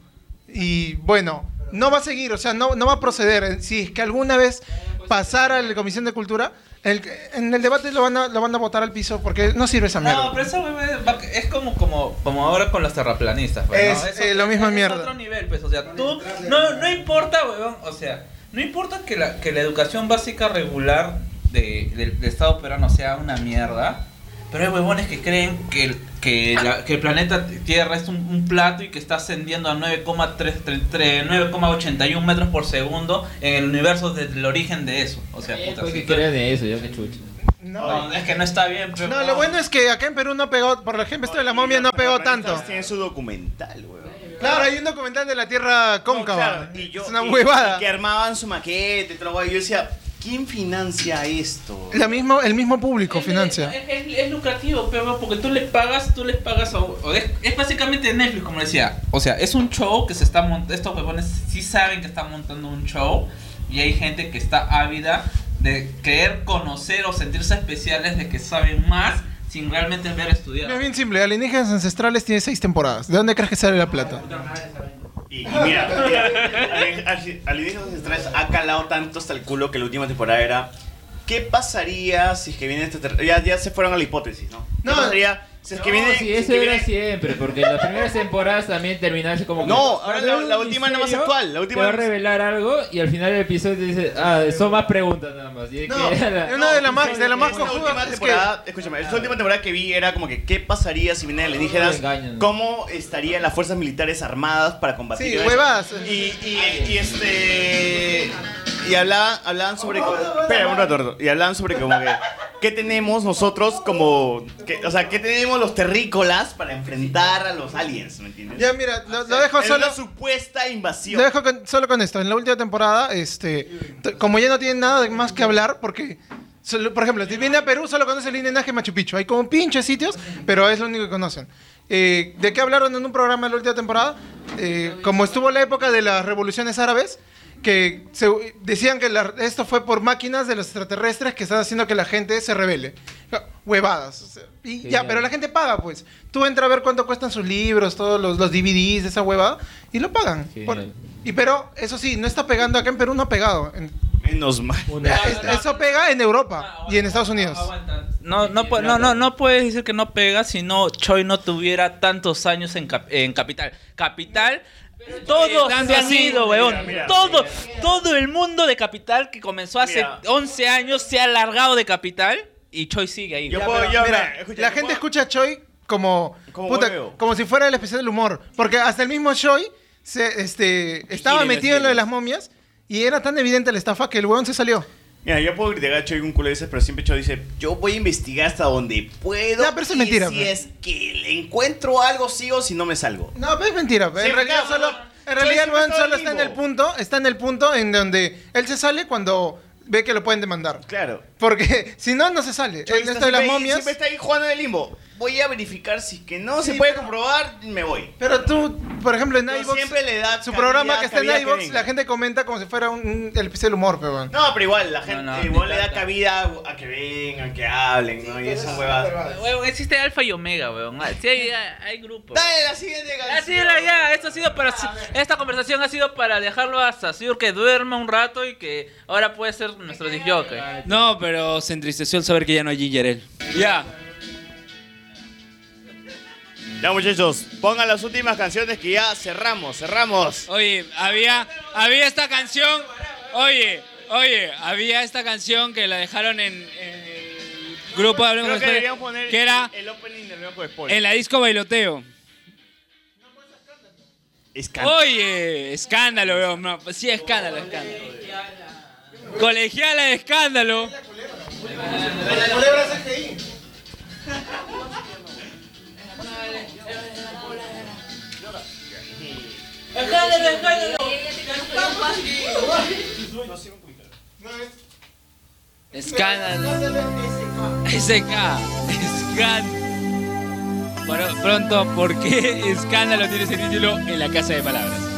Y bueno, no va a seguir, o sea, no, no va a proceder. Si es que alguna vez pasara la Comisión de Cultura, el- en el debate lo van, a, lo van a votar al piso porque no sirve esa mierda. No, pero eso es como, como, como ahora con los terraplanistas. pues, ¿no? Es, Eso- eh, lo misma es mierda. otro nivel, pues, o sea, tú, no, no importa, weón, o sea, no importa que la, que la educación básica regular de, del, del Estado peruano sea una mierda, pero hay huevones que creen que el, que la- que el planeta Tierra es un, un plato y que está ascendiendo a 9,3 9,81 metros por segundo en el universo desde el origen de eso. O sea, puta, si que tú- crean de eso, yo qué chucha. no, es que no está bien. pero- No, lo bueno es que acá en Perú no pegó, por ejemplo, esto de la momia no pegó tanto. Tiene su documental, weón. Claro, hay un documental de la Tierra cóncava. Y yo- es una y- huevada. y que armaban su maquete y todo. Yo decía, ¿quién financia esto? La mismo, el mismo público financia. Es, es- es lucrativo, pero porque tú le pagas, tú les pagas a, es, es básicamente Netflix, como decía. O sea, es un show que se está montando, estos huevones sí saben que están montando un show y hay gente que está ávida de querer conocer o sentirse especiales de que saben más sin realmente ver estudiar. Es bien simple, Alienígenas Ancestrales tiene seis temporadas. ¿De dónde crees que sale la plata? Y, y mira, mira Ali- Ali- Alienígenas Ancestrales ha calado tanto hasta el culo que la última temporada era. ¿Qué pasaría si es que viene este ter- ya, ya se fueron a la hipótesis, ¿no? ¿Qué pasaría si es que viene. sí, si es eso era viene- siempre, porque las primeras temporadas también terminarse como que... No, ahora la- la última es la más actual, la última Te va a revelar algo y al final del episodio te dice, ah, son más preguntas nada más. Y es No, que- una de las más, de las más Esta cojudas última es que... temporada, escúchame, esta última temporada que vi era como que qué pasaría si vienen alienígenas, engañan, ¿no? cómo estarían las fuerzas militares armadas para combatir. Sí. Y, y, y este y hablaban, hablaban sobre como- espera un rato, un rato. y hablaban sobre como que qué tenemos nosotros como que, o sea, qué tenemos los terrícolas para enfrentar a los aliens, ¿me entiendes? Ya, mira, lo, lo dejo Es solo... una supuesta invasión. Lo dejo con- solo con esto. En la última temporada, este, como ya no tienen nada más que hablar, porque, solo- por ejemplo, si viene a Perú, solo conoce el linaje Machu Picchu. Hay como pinches sitios, pero es lo único que conocen. Eh, ¿De qué hablaron en un programa de la última temporada? Eh, como estuvo la época de las revoluciones árabes, que se- decían que la- esto fue por máquinas de los extraterrestres que están haciendo que la gente se revele. Huevadas. o sea, y ya, Genial. pero la gente paga, pues. Tú entras a ver cuánto cuestan sus libros, todos los, los DVDs de esa huevada, y lo pagan. Por- y pero, eso sí, no está pegando acá en Perú, no ha pegado. En- Menos mal. es- eso pega en Europa y en Estados Unidos. No, no, no, no, no puedes decir que no pega si no Choi no tuviera tantos años en, cap- en Capital. Capital, todos se han así. ido, weón. Mira, mira, todo, todo el mundo de Capital que comenzó hace Mira. 11 años se ha alargado de Capital y Choi sigue ahí. Yo Ya, puedo- pero, yo- mira, escucha, la gente puedo- escucha a Choi como, Como puta, hueveo. como si fuera el especial del humor. Porque hasta el mismo Choi se, este, estaba metido en lo de las momias y era tan evidente la estafa que el huevón se salió. Mira, yo puedo criticar a Choi un culo de veces, pero siempre Choi dice, yo voy a investigar hasta donde puedo. Ya, pero eso es y mentira, Si pues. es que le encuentro algo, sigo, si no me salgo. No, pero es mentira. pues. Sí, en realidad, claro, solo, no, no. en realidad el siempre está solo en está en el punto, está en el punto en donde él se sale cuando ve que lo pueden demandar. Claro. Porque si no, no se sale. El está esto de las ahí- momias. Siempre está ahí jugando en el limbo. Voy a verificar si que no se Sí, puede pero- comprobar, me voy. Pero tú, por ejemplo, en Pero iVoox, siempre le da su programa que está en que venga. la gente comenta como si fuera un, un- el episodio del humor, pero bueno. No, pero igual, la gente no, igual ni le da cabida a, que vengan, que hablen, ¿no? Y esa huevada. Weón, existe Alfa y Omega, weón. Ah, Sí, hay, hay grupos. Dale la siguiente canción. Así era ya, esto ha sido para esta conversación ha sido para dejarlo hasta Sir que duerma un rato y que ahora puede ser nuestro disjockey. No, pero se entristeció al saber que ya no hay Ginger Ale. Ya. Ya muchachos, pongan las últimas canciones que ya cerramos, cerramos. Oye, había, había esta canción. Oye, oye, había esta canción que la dejaron en, en el grupo de Hablemos Creo que Spoiler, deberíamos poner que era el opening del de Spoiler. en la disco bailoteo. Escándalo. Oye, escándalo, weón. No, sí, escándalo, escándalo. Colegiala de escándalo. Escándalo, escándalo. Escándalo. SK. Escándalo. Bueno, pronto, ¿por qué escándalo tiene ese título en la casa de palabras?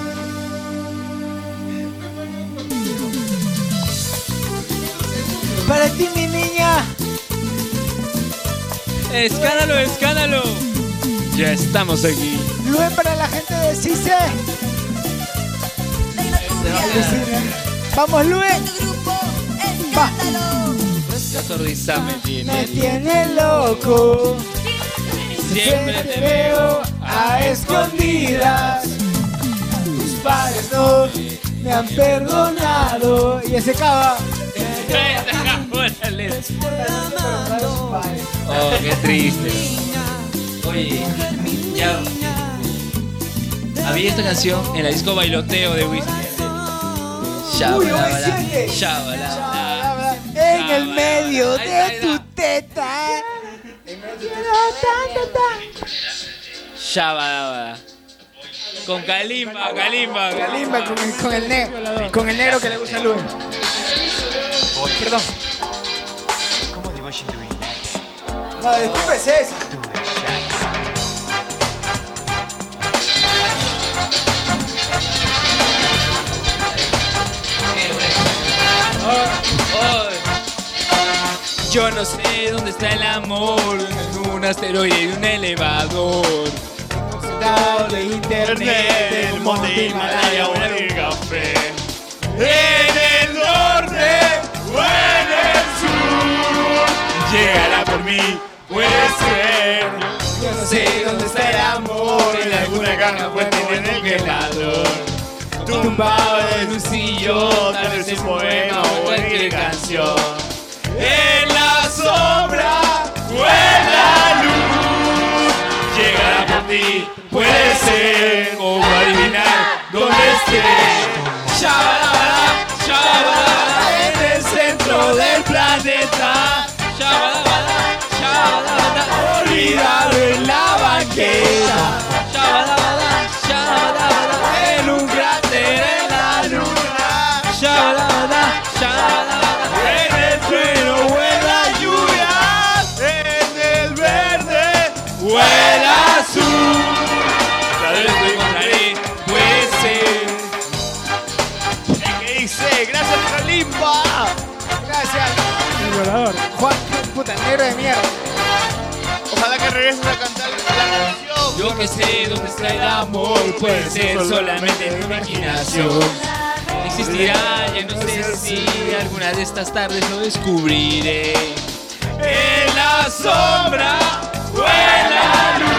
Para ti, mi niña. Escándalo, escándalo. Ya estamos aquí. Lue para la gente de CICE. Vamos, Lue. Va. Esa me tiene. Me tiene loco. Siempre te veo a escondidas. Tus padres no me han perdonado. Y ese cava. Oh, qué triste. Oye, ya. Había esta canción en la disco bailoteo de Wisin. Shabalabala. En el medio de tu teta. Shabalabala. Con Kalimba, Kalimba, Kalimba con el, con el negro. Con el negro que le gusta a Lue. Perdón. No, disculpe, César. Yo no sé dónde está el amor en un asteroide y un elevador. de internet, el monte Himalaya o el café. En el norte en el sur. Llegará por mí, puede ser. Yo no sé dónde está el amor en alguna caja fuerte en el congelador. Tumbado en un sillón, tal vez un poema o cualquier canción. En la sombra o en la luz. Llegará por ti, puede ser. Como adivinar dónde esté. Shabalabala, en la banqueta. En un cráter en la luna. En el trueno o en la lluvia. En el verde o el azul. Puede ser. ¿Qué dice? Gracias, Kalimba. Gracias. Juan, puta, negro de mierda. Ojalá que regreses a cantar la canción. Yo que sé dónde está el amor, puede ser solamente mi imaginación. Existirá, ya no sé si alguna de estas tardes lo descubriré. En la sombra o en luz.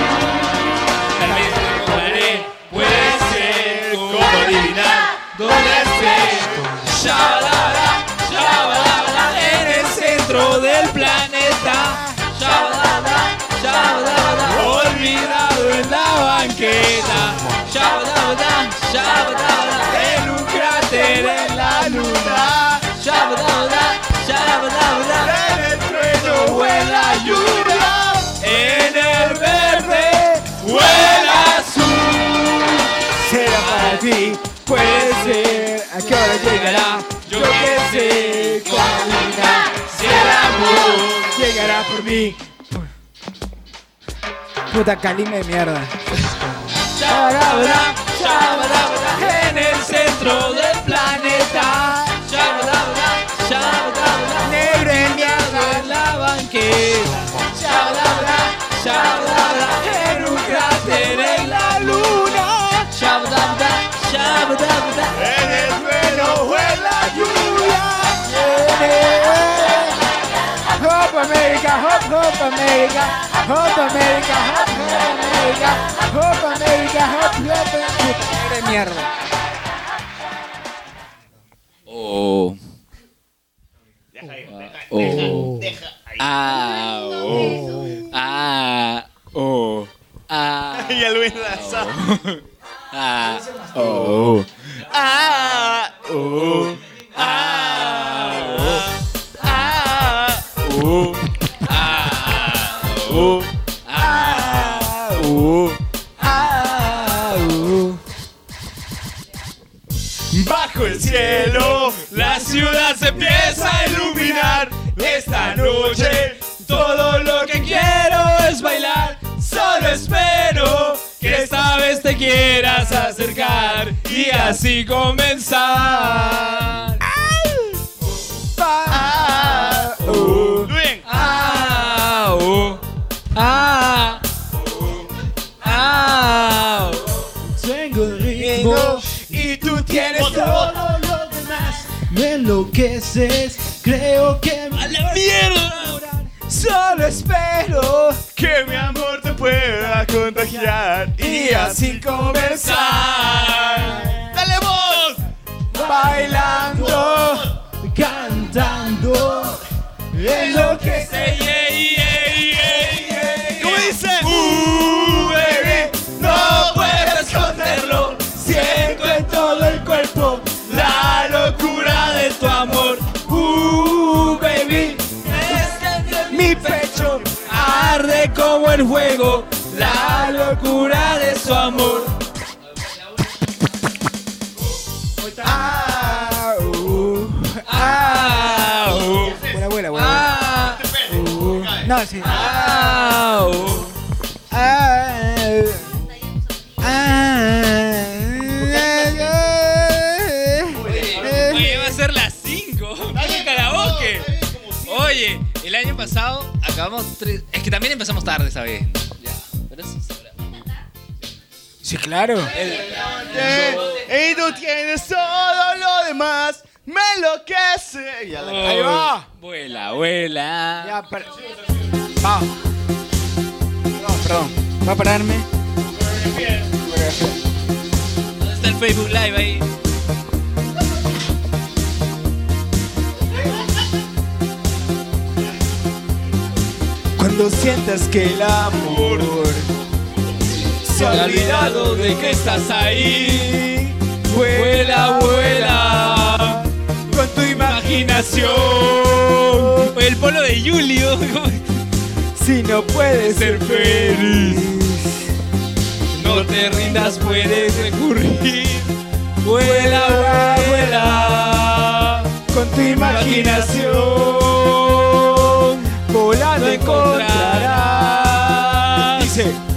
Tal vez lo encontraré, puede ser como adivinar dónde esté. La banqueta. Shabalala, shabalala, en un cráter en la luna. Shabalala, shabalala, en el trueno o en la lluvia. En el verde o el azul. Será para ti, puede ser. ¿A qué hora llegará? Yo que sé, cuando si el amor llegará por mí. Puta calima de mierda. Shabalabala, shabalabala, en el centro del planeta. Shabalabala, shabalabala, negro en mierda en la banqueta. Shabalabala, shabalabala, en un cráter en la luna. Shabalabala, shabalabala, en el trueno o en la lluvia. Hop America, hop hop America, hop America, hop hop America, hop America, hop hop Puta, de. Oh. Oh. Ah, oh. Ah, oh. Ah. Y el Luis Lazar. Ah, oh. Ah, oh. Ah, oh. Oh. Ah. Ah, bajo el cielo, la ciudad se empieza a iluminar. Esta noche todo lo que quiero es bailar. Solo espero que esta vez te quieras acercar y así comenzar. Ah, uh. Ah, uh. Ah, Tengo el ritmo y tú tienes todo lo demás. Me enloqueces, creo que me ¡A la mierda! Solo espero que mi amor te pueda contagiar y así comenzar. ¡Dale voz! bailando, cantando, en lo que Ey, ey, ey, ey, ey. ¿Cómo dice? Uh, baby, no puedo esconderlo. Siento en todo el cuerpo la locura de tu amor. Uh, baby, mi pecho arde como el fuego. La locura de su amor. No, sí. ah, uh. Ah, Oye, va a ser las 5. ¡Qué karaoke! Oye, el año pasado acabamos tres. Es que también empezamos tarde esta vez. Ya, pero eso se. Sí, claro. Y tú tienes todo lo demás. Me enloquece. Ya la- Ahí va. Vuela, vuela. Ya. Va. No, perdón. Va a pararme. ¿Dónde está el Facebook Live ahí? Cuando sientas que el amor Se ha olvidado de que estás ahí. Vuela, vuela. Imaginación. El polo de Julio. Si no puedes Ser feliz. No te rindas, puedes recurrir. Vuela, vuela. con tu Imaginación. volando encontrarás. Dice.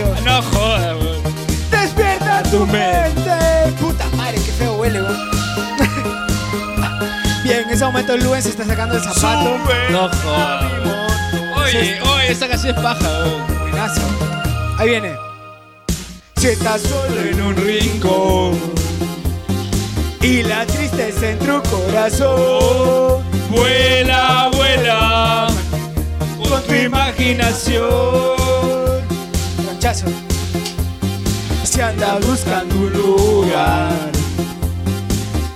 El. No jodas, weón. Despierta tu mente. Puta madre, qué feo huele, weón. Bien, en ese momento Luen se está sacando el zapato. No jodas. Oye, oye, esa canción es paja, weón. Buenazo. Ahí viene. Si estás solo en un rincón y la tristeza en tu corazón, Vuela, vuela. Con tu imaginación. Si andas buscando un lugar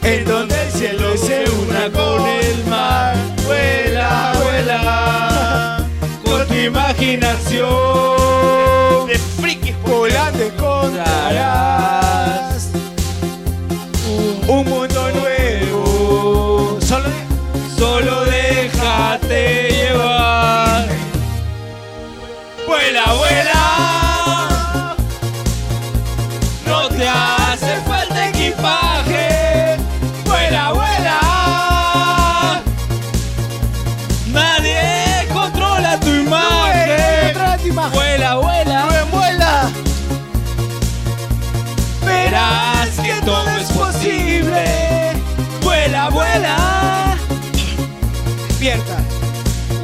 en donde el cielo se una con el mar, Vuela, vuela. Con tu imaginación. De frikis, volando encontrarás un mundo nuevo. Solo Solo déjate llevar. Vuela, vuela.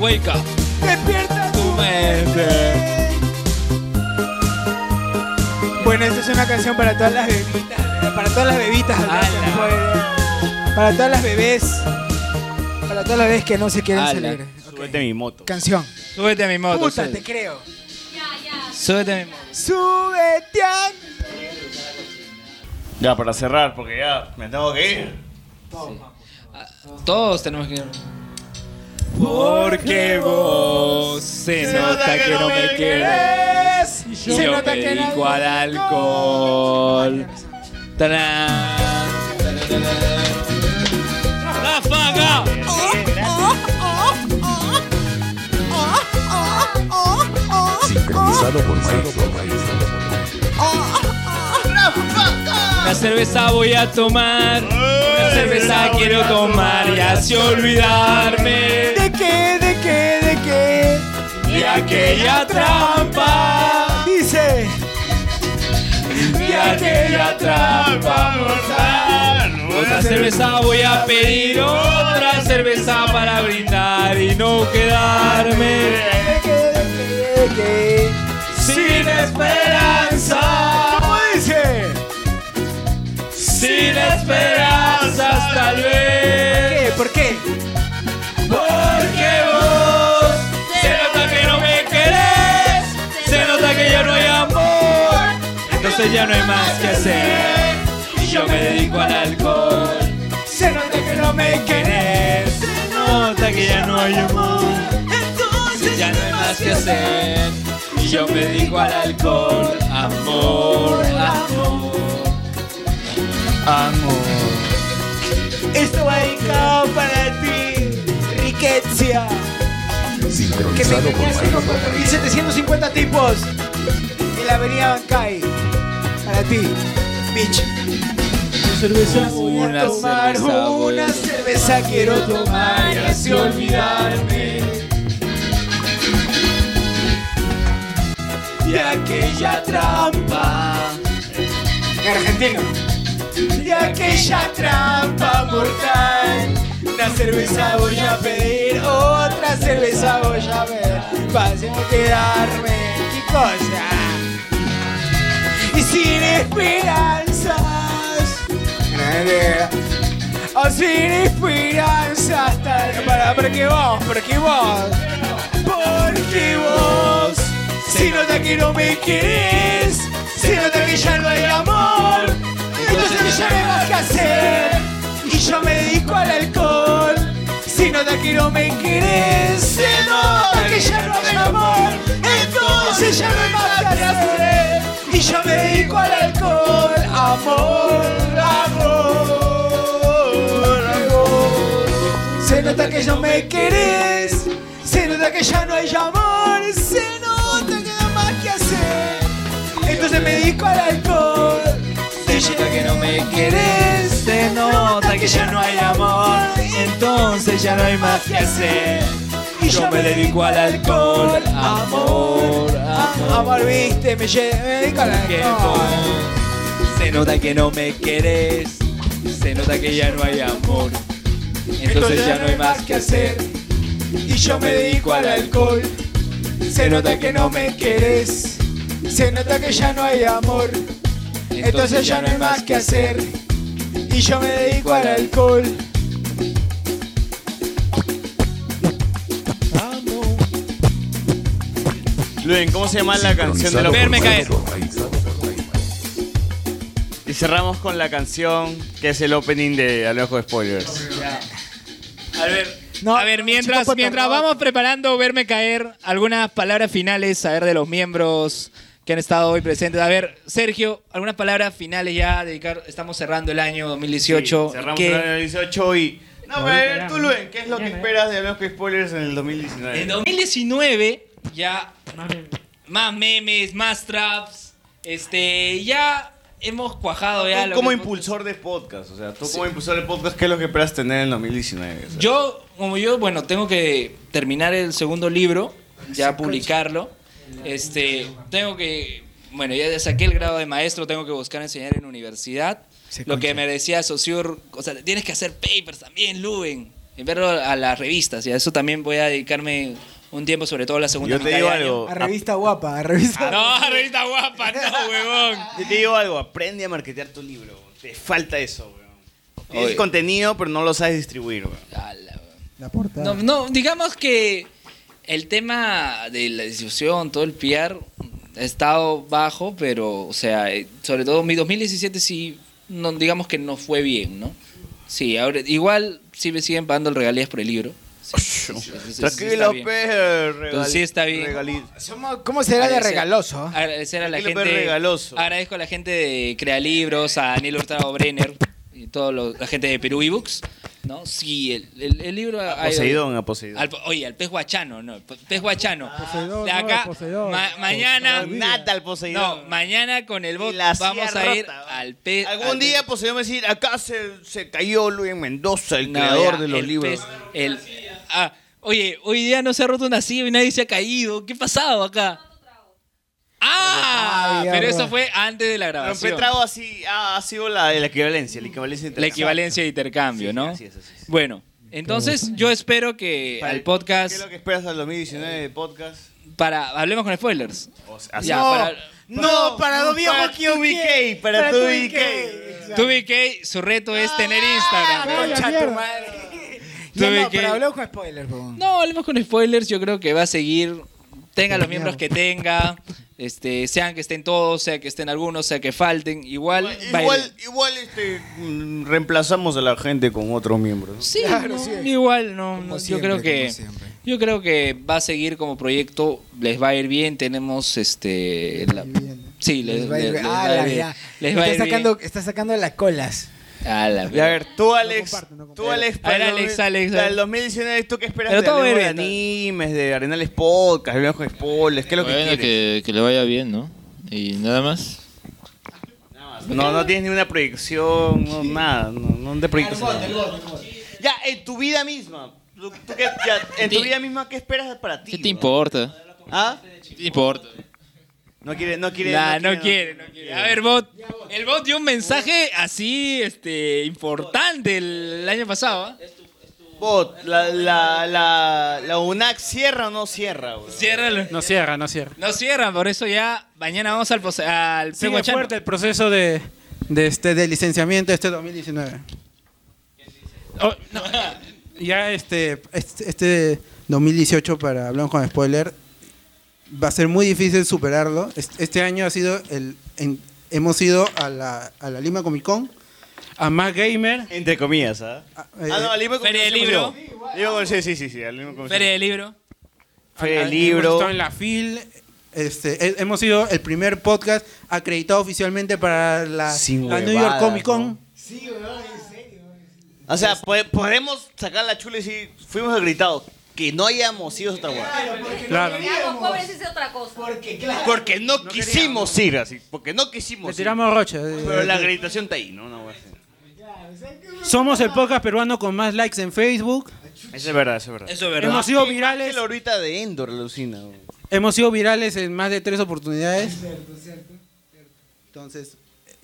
Wake up. despierta Tu mente. Bueno, esta es una canción para todas las bebitas, para todas las bebitas, Ala. para todas las bebés, para todas las bebés que no se quieren Ala. salir. Súbete mi moto. Canción. Súbete a mi moto. Puta, te creo. Súbete a mi moto. Súbete a... Ya, para cerrar, porque ya me tengo que ir. Todos tenemos que ir. Porque vos se nota que no me quieres. Y yo me dedico al alcohol. Tarán. ¡Ráfaga! Sincronizado por. Una cerveza voy a tomar. Una cerveza quiero tomar y así olvidarme. De aquella trampa. Dice. De aquella trampa mortal. Otra cerveza voy a pedir, otra cerveza para brindar y no quedarme sin esperanza. ¿Cómo dice? Sin esperanzas tal vez. ¿Por qué? Porque ya no hay más que hacer. Y yo me dedico al alcohol, se nota que no me querés, se nota que ya no hay amor, entonces ya no hay más que hacer. Y yo me dedico al alcohol, amor, amor, amor. Esto va dedicado para ti, Riquezia. Que me por engañaste con maestro. 4.750 tipos en la avenida Bancay. Para ti, bitch. cerveza voy a tomar, una cerveza quiero tomar y así olvidarme de aquella trampa. En argentino. De aquella trampa mortal. Una cerveza voy a pedir, otra cerveza voy a ver. Para quedarme, ¿qué cosa? Sin esperanzas. O sin esperanzas. Para, porque vos, porque vos. Porque vos. Se nota que no me querés. Se nota que ya no hay amor. Entonces ya no hay más que hacer. Y yo me dedico al alcohol. Se nota que no me querés. Se nota que ya no hay amor. Entonces ya no hay más que hacer. Y yo me dedico al alcohol. Amor, amor, amor. Se nota que no me querés. Se nota que ya no hay amor. Se nota que no hay más que hacer. Entonces me dedico al alcohol. Se nota que no me querés. Se nota que ya no hay amor. Entonces ya no hay más que hacer. Y yo me dedico al alcohol. Amor, amor. Amor, viste, me, me dedico al alcohol. Se nota que no me querés, se nota que ya no hay amor. Entonces ya no hay más que hacer. Y yo me dedico al alcohol. Se nota que no me querés. Se nota que ya no hay amor. Entonces ya no hay más que hacer. Y yo me dedico al alcohol. Luen, ¿cómo se llama la canción de los Verme caer. Y cerramos con la canción que es el opening de Alejo Spoilers. A ver, a ver mientras, mientras vamos preparando verme caer, algunas palabras finales, a ver, de los miembros que han estado hoy presentes. A ver, Sergio, algunas palabras finales ya, dedicar, estamos cerrando el año 2018. Cerramos ¿Qué- el año 18 y... No, a ver, tú Luen, ¿qué es lo que esperas de Alejo Spoilers en el 2019? En 2019 ya más memes, más traps, este, ya hemos cuajado ya Tú lo como que- impulsor de podcast, o sea, tú como impulsor de podcast, ¿qué es lo que esperas tener en el 2019? O sea, Yo, como yo, bueno, tengo que terminar el segundo libro, ya publicarlo. Este, tengo que, bueno, ya saqué el grado de maestro, tengo que buscar enseñar en universidad. Lo que me decía Sociur, o sea, tienes que hacer papers también, Luben, en verlo a las revistas, y a eso también voy a dedicarme un tiempo, sobre todo la segunda Yo te mitad digo de año. algo. A revista guapa, a revista. No, a revista guapa, no, huevón. Yo te digo algo, aprende a marketear tu libro. Te falta eso, weón. Tienes contenido, pero no lo sabes distribuir, weón. La portada. No, no, digamos que el tema de la distribución, todo el PR, ha estado bajo, pero, o sea, eh, sobre todo mi 2017 sí, no, digamos que no fue bien, ¿no? Sí, ahora, igual sí me siguen pagando el regalías por el libro. Sí, sí, sí, Tranquilo, está bien. pe, Entonces sí está bien. Somos- ¿Cómo será de Agradecer- regaloso? Agradecer a la Tranquilo, gente. regaloso. Agradezco a la gente de Crea Libros, a Daniel Hurtado Brenner y toda la gente de Perú eBooks. ¿No? Sí, el, el- el libro ha ido- Poseidón, a Poseidón. al- oye, al pez guachano, no, pez guachano. Poseidón, de no, acá, Poseidón. ma- mañana, Nada al Poseidón. no, mañana con el bot la vamos a ir rota. al pez. Algún al día Poseidón va a decir, acá se, se cayó Luis Mendoza, el No, creador ya, de los el libros. pez- el- ah, oye, hoy día no se ha roto una silla y nadie se ha caído. ¿Qué ha pasado acá? Ah, Ah, pero eso fue antes de la grabación. Rompetrago así ha, ha sido la, la equivalencia, la equivalencia La equivalencia de intercambio, ¿no? Así es, así es. Bueno, entonces yo espero que Para al el- podcast ¿Qué es lo que esperas al 2019 de podcast? para hablemos con spoilers. así- Ya, No, para- no, para dos viejos para que UBK, para tu UBK. Tu BK, su reto es tener Instagram. Concha tu madre. Tuve no, que- pero hablamos con spoilers, po. No, hablemos con spoilers. Yo creo que va a seguir. Tenga los miembros que tenga. Este, sean que estén todos, sea que estén algunos, sea que falten. Igual. Igual, igual este, mm, reemplazamos a la gente con otros miembros. ¿no? Sí, Claro, no, sí. igual no. Como no, siempre, yo creo que yo creo que va a seguir como proyecto. Les va a ir bien. Tenemos este. la- sí, les, Les va a ir bien. les Ah. Les va a ir sacando, está sacando las colas. A la Y a ver, tú Alex, no tú Alex, A ver, para el Alex, 2000 Alex, para Alex. el 2019, ¿tú qué esperas Pero de todo de animes, de Arenales Podcast, Hablemos con spoilers? ¿Qué es lo que quieres? que, que le vaya bien, ¿no? Y nada más. No, no tienes ni una proyección, no, nada, no, no te proyectas. nada. Ya, en tu vida misma, tú- tú qué- ya, en tu vida misma, ¿qué esperas para ti? ¿Qué te bro? importa? ¿Ah? ¿Qué te importa? No quiere, no quiere. Nah, no quiere, no quiere. A ver, bot. El bot dio un mensaje así, este, importante el año pasado. ¿ah? Bot, la, la, la, la UNAC cierra o no cierra, bro? Ciérralo. No cierra, no cierra. No cierran, por eso ya mañana vamos al, al Sigue fuerte el proceso de, de, este, de licenciamiento este 2019. Oh, no, ya este, este, este 2018 para Hablamos con Spoiler va a ser muy difícil superarlo. Este, año ha sido el... en- hemos ido a la, a la Lima Comic Con, a Más Gamer. Entre comillas, ¿ah? eh, ah, no, al Lima Feria del Comic Libro. Con- Lima Con- Sí, sí, sí, sí, Lima Con- Feria del libro. Feria del a- Libro. Hemos estado en la FIL. Este, he- hemos sido el primer podcast acreditado oficialmente para la, Sin la New York Comic Con. ¿no? O sea, po- podemos sacar la chula y decir, fuimos gritados. Que no hayamos ido es otra hueá. Claro. Queríamos pobres es otra cosa. Porque, claro. Porque no, quisimos ir así. Porque no quisimos Le ir. tiramos rocha. eh, Pero la acreditación está ahí, ¿no? Así. Somos el podcast peruano con más likes en Facebook. Eso es verdad, eso es verdad. Eso es verdad. Hemos sido virales. la órbita de Endor, alucina. Hemos sido virales en más de tres oportunidades. Entonces,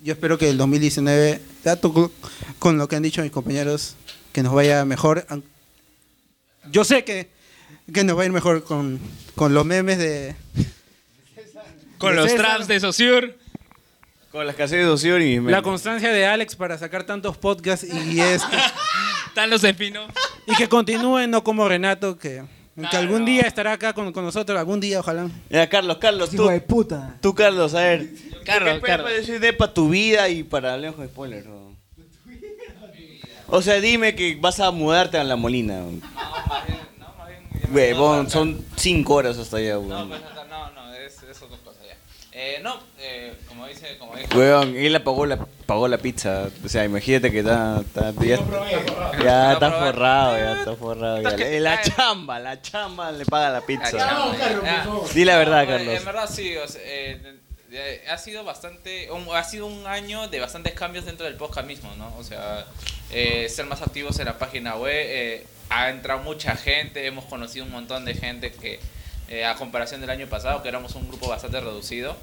yo espero que el 2019, dato con- con lo que han dicho mis compañeros, que nos vaya mejor. Yo sé que, que nos va a ir mejor con, con los memes de. Con de los César, traps de Saussure. Con las casas de doción y... La constancia de Alex para sacar tantos podcasts y este. Están los espinos. y que continúen, no como Renato, que, que algún día estará acá con, con nosotros, algún día, ojalá. Ya, Carlos, Carlos, tú, puta. tú, Carlos, a ver. Carlos, ¿Qué esperas Carlos. para decir de para tu vida y para Hablemos con spoilers? ¿no? O sea, dime que vas a mudarte a La Molina. Huevón, son cinco horas hasta allá, No, huevón. pues, no, no, es, es otra cosa ya. Eh, no, eh, como dice, como dijo. Huevón, él pagó la, pagó la pizza. O sea, imagínate que está, está- ya, ya No está forrado, ya está forrado. ya. La, chamba, la chamba le paga la pizza. chamba, ya. Di la verdad, No, eh, Carlos. En verdad sí, o sea, eh, ha sido bastante, un- ha sido un año de bastantes cambios dentro del podcast mismo, ¿no? O sea, eh, ser más activos en la página web, eh, ha entrado mucha gente, hemos conocido un montón de gente que, eh, a comparación del año pasado, que éramos un grupo bastante reducido,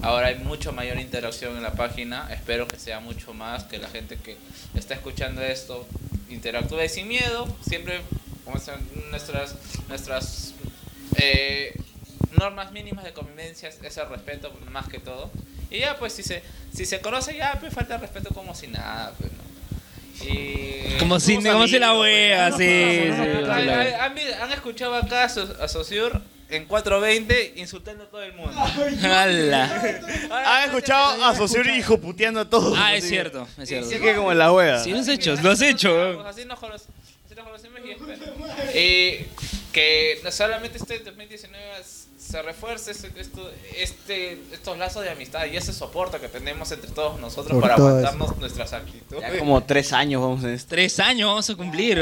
ahora hay mucho mayor interacción en la página, espero que sea mucho más, que la gente que está escuchando esto interactúe sin miedo, siempre como nuestras, nuestras eh, normas mínimas de convivencia es el respeto más que todo. Y ya pues si se, si se conoce ya pues falta el respeto como si nada, pues, ¿no? Y Como si, como si la wea, pues. sí, ¿Han, escuchado acá a, So- a Saussure? en 420 insultando a todo el mundo. ¡Hala! ¿Han escuchado a Sociuri hijo puteando a todos? Ah, es Así. cierto, es cierto. Sí, que como en la wea. Sí, lo has hecho, lo has hecho. Así nos conoc- así nos conocimos y espera. Y que solamente este 2019 se refuerce este, esto- este- estos lazos de amistad y ese soporte que tenemos entre todos nosotros Por para todo aguantarnos nuestras actitudes. Ya como tres años vamos esto. Tres años vamos a cumplir.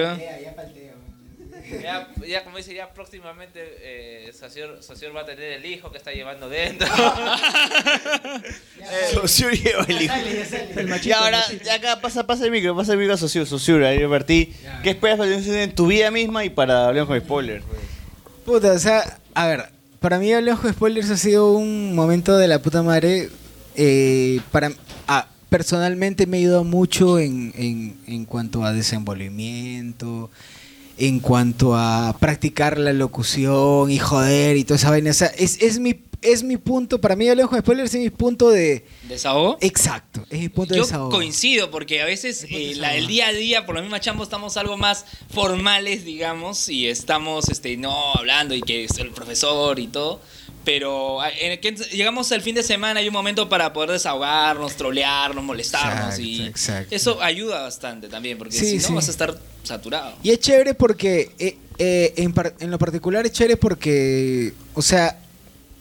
Ya, ya como dice, ya próximamente eh, Socior, Socior va a tener el hijo que está llevando dentro. Sociuri lleva el hijo. Y ahora, ya acá pasa, pasa el micro, pasa el micro a Sociuri, Sociuri, ahí Bertí. ¿Qué esperas para en tu vida misma y para hablar con spoiler? Puta, o sea, a ver, para mí el ojo de spoilers ha sido un momento de la puta madre. eh, para, personalmente me ha ayudado mucho en, en, en cuanto a desenvolvimiento, en cuanto a practicar la locución y joder y toda esa vaina. O sea, es, es, mi, es mi punto, para mí el ojo de spoilers es mi punto de... ¿Desahogo? Exacto, es mi punto de Yo desahogo. coincido porque a veces eh, la, el día a día, por la misma chamba, estamos algo más formales, digamos, y estamos este, no hablando y que es el profesor y todo. Pero ah, en el que llegamos al fin de semana hay un momento para poder desahogarnos, trolearnos, molestarnos y Exacto, exacto. eso ayuda bastante también porque Sí, si no sí. vas a estar saturado. Y es chévere porque, eh, eh, en, par- en lo particular es chévere porque, o sea,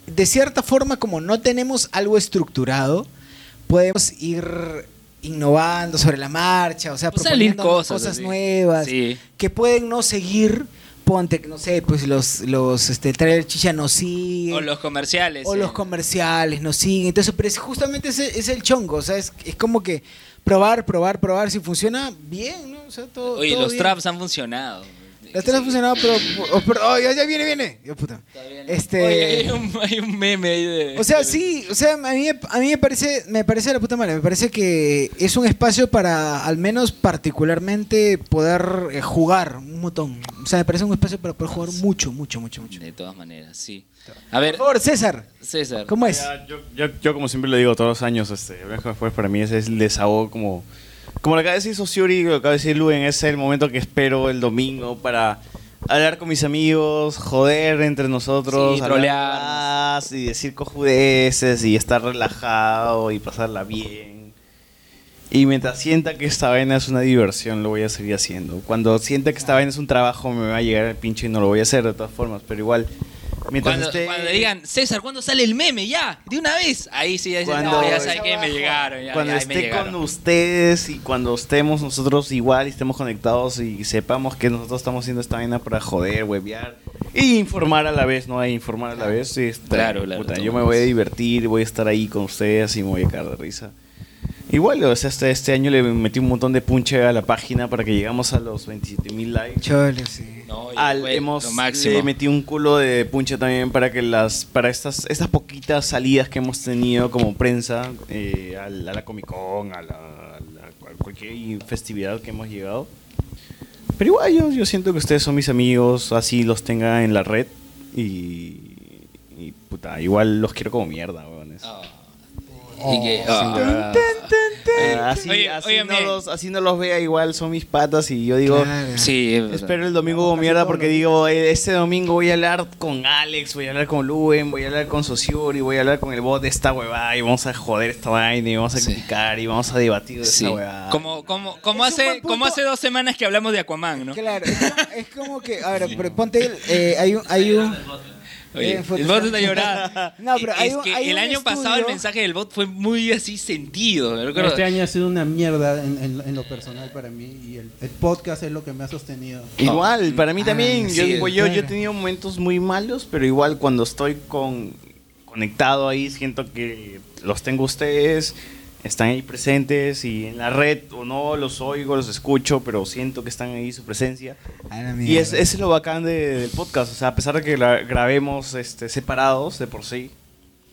de cierta forma como no tenemos algo estructurado, podemos ir innovando sobre la marcha, o sea, salir proponiendo cosas nuevas Sí. que pueden no seguir, ponte, no sé, pues los, los este, traer chicha nos siguen. O los comerciales. O eh. los comerciales nos siguen. Entonces, pero es justamente ese es el chongo. O sea, es, es como que probar, probar, probar. Si funciona, bien, ¿no? O sea, todo. Oye, todo los bien. traps han funcionado. Los traps han funcionado, pero. oh, pero- oh, ya, ya viene, viene. Yo, puta. Este. Oye, hay, un, hay un meme ahí de... O sea, sí, o sea, a mí, a mí me parece, me parece de la puta madre, me parece que es un espacio para, al menos particularmente, poder eh, jugar un montón. O sea, me parece un espacio para poder jugar mucho, mucho, mucho, mucho. De todas maneras, sí. A ver, Por favor, César. César. ¿Cómo es? Ya, yo, yo, yo, como siempre lo digo todos los años, este, Blanco después para mí ese es el desahogo como... Como lo acaba de decir Sociuri, lo acaba de decir Luen, es el momento que espero el domingo para hablar con mis amigos, joder entre nosotros, Sí, más y decir cojudeces y estar relajado y pasarla bien. Y mientras sienta que esta vaina es una diversión, lo voy a seguir haciendo. Cuando sienta que esta vaina es un trabajo, me va a llegar el pinche y no lo voy a hacer de todas formas. Pero igual, mientras Cuando, esté... cuando digan, César, ¿cuándo sale el meme? Ya, de una vez. Ahí sí, ya dicen, Cuando- no, ya saben que me llegaron. Ya, cuando ya, ahí me esté llegaron. con ustedes y cuando estemos nosotros igual y estemos conectados y sepamos que nosotros estamos haciendo esta vaina para joder, huevear y informar a la vez, ¿no? E informar a la vez. sí, está- Claro, claro, puta, yo me voy a divertir, voy a estar ahí con ustedes y me voy a caer de risa. Igual, o sea, este, este año le metí un montón de punche a la página para que llegamos a los 27 mil likes. Chole, sí. No, y Al- fue hemos lo máximo. le metí un culo de punche también para que las para estas estas poquitas salidas que hemos tenido como prensa eh, a, la, a la Comic Con a, la, a la- a cualquier festividad que hemos llegado pero igual yo, yo siento que ustedes son mis amigos así los tenga en la red y, y puta igual los quiero como mierda weones. Y que- Sin ah. así, Oye, así oye, no los, así no los vea igual, son mis patas y yo digo, Sí, es verdad. espero el domingo como mierda porque digo, eh, este domingo voy a hablar con Alex, voy a hablar con Luen, voy a hablar con Sociuri, voy a hablar con el bot de esta huevada y vamos a joder esta vaina y vamos a criticar y vamos a debatir de Sí. esta huevada. Como, como, como, hace, como hace dos semanas que hablamos de Aquaman, ¿no? Claro, es como, es como que, a ver, pero ponte, eh, hay un, hay un, Oye, Eh, el bot está llorando. No, pero hay es un- que hay el un año pasado el estudio- mensaje del bot fue muy así sentido. Este año ha sido una mierda en, en- en lo personal para mí y el, el podcast es lo que me ha sostenido. Igual, para mí también, Ah, yo, sí, digo, yo, yo he tenido momentos muy malos, pero igual cuando estoy con conectado ahí siento que los tengo ustedes, están ahí presentes y en la red o no los oigo, los escucho, pero siento que están ahí su presencia. Y es, ese es lo bacán de- del podcast, o sea, a pesar de que gra- grabemos este, separados de por sí,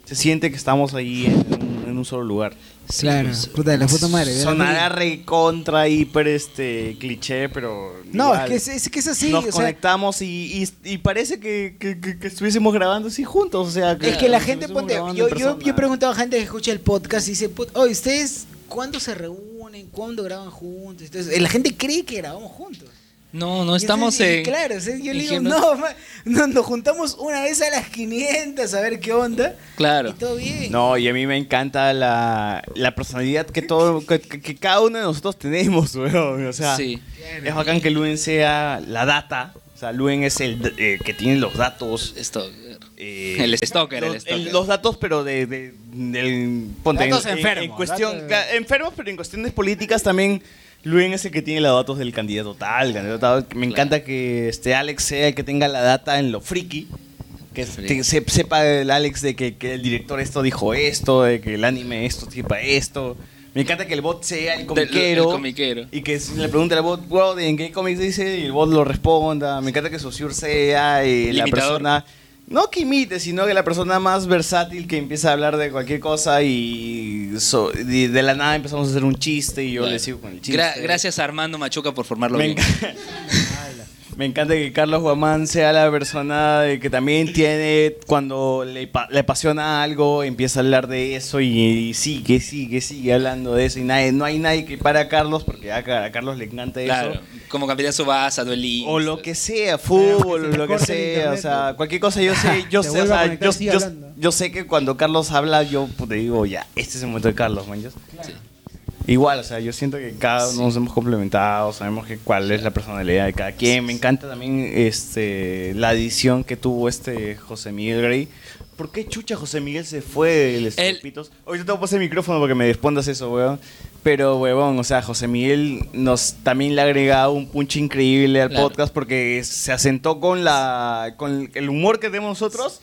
se siente que estamos ahí en en un solo lugar. Claro, puta de la puta madre. Sonará recontra, hiper este, cliché, pero... No, igual. es que es, es que es así. Nos o sea, conectamos y, y- y parece que, que- que- que estuviésemos grabando así juntos. O sea, es que la que gente, ponte, yo, yo, yo he preguntado a gente que escucha el podcast y dice, "Put- oye, ¿ustedes cuándo se reúnen? ¿Cuándo graban juntos? Entonces, la gente cree que grabamos juntos. No, no Y estamos entonces, en. Claro, o sea, yo le digo, no, ma- no, nos juntamos una vez a las 500 a ver qué onda. Claro. Y todo bien. No, y a mí me encanta la, la personalidad que todo que, que- que cada uno de nosotros tenemos, weón. O sea, Sí. es bacán que Luen sea la data. O sea, Luen es el eh, que tiene los datos. eh, El stalker, el los, stalker. los datos, pero de, de- del ponte, Datos en, en- enfermos, en cuestión datos- enfermos, pero en cuestiones políticas también. Luen es el que tiene los datos del candidato tal, candidato tal. Me encanta que este Alex sea el que tenga la data en lo friki. Que se- sepa el Alex de que, que el director esto dijo esto, de que el anime esto tipa esto. Me encanta que el bot sea el comiquero. el comiquero. Y que le pregunte al bot, bro, ¿en qué cómics dice? Y el bot lo responda. Me encanta que Saussure sea eh, El la persona. No que imite, sino que la persona más versátil que empieza a hablar de cualquier cosa y, so- de la nada empezamos a hacer un chiste y yo Claro. le sigo con el chiste. Gra- gracias a Armando Machuca por formarlo Me bien. Me encanta que Carlos Guamán sea la persona de que también tiene, cuando le, pa- le apasiona algo, empieza a hablar de eso y, y sigue, sigue, sigue hablando de eso. Y nadie, no hay nadie que para a Carlos porque a, Ca- a Carlos le encanta Claro, eso. como Capitán Subasa, duelista. O lo que sea, fútbol, se lo que sea, o sea, cualquier cosa yo sé, yo sé, o sea, yo, yo- yo que cuando Carlos habla, yo pues, te digo, ya, este es el momento de Carlos, man. Igual, o sea, yo siento que cada uno nos hemos complementado, sabemos que cuál es la personalidad de cada quien. Me encanta también este la edición que tuvo este José Miguel Grey. ¿Por qué chucha José Miguel se fue de los Estupitos? Ahorita te voy a pasar el micrófono porque me respondas eso, weón. Pero, weón, o sea, José Miguel nos también le ha agregado un punch increíble al Claro. podcast porque se asentó con la con el humor que tenemos nosotros.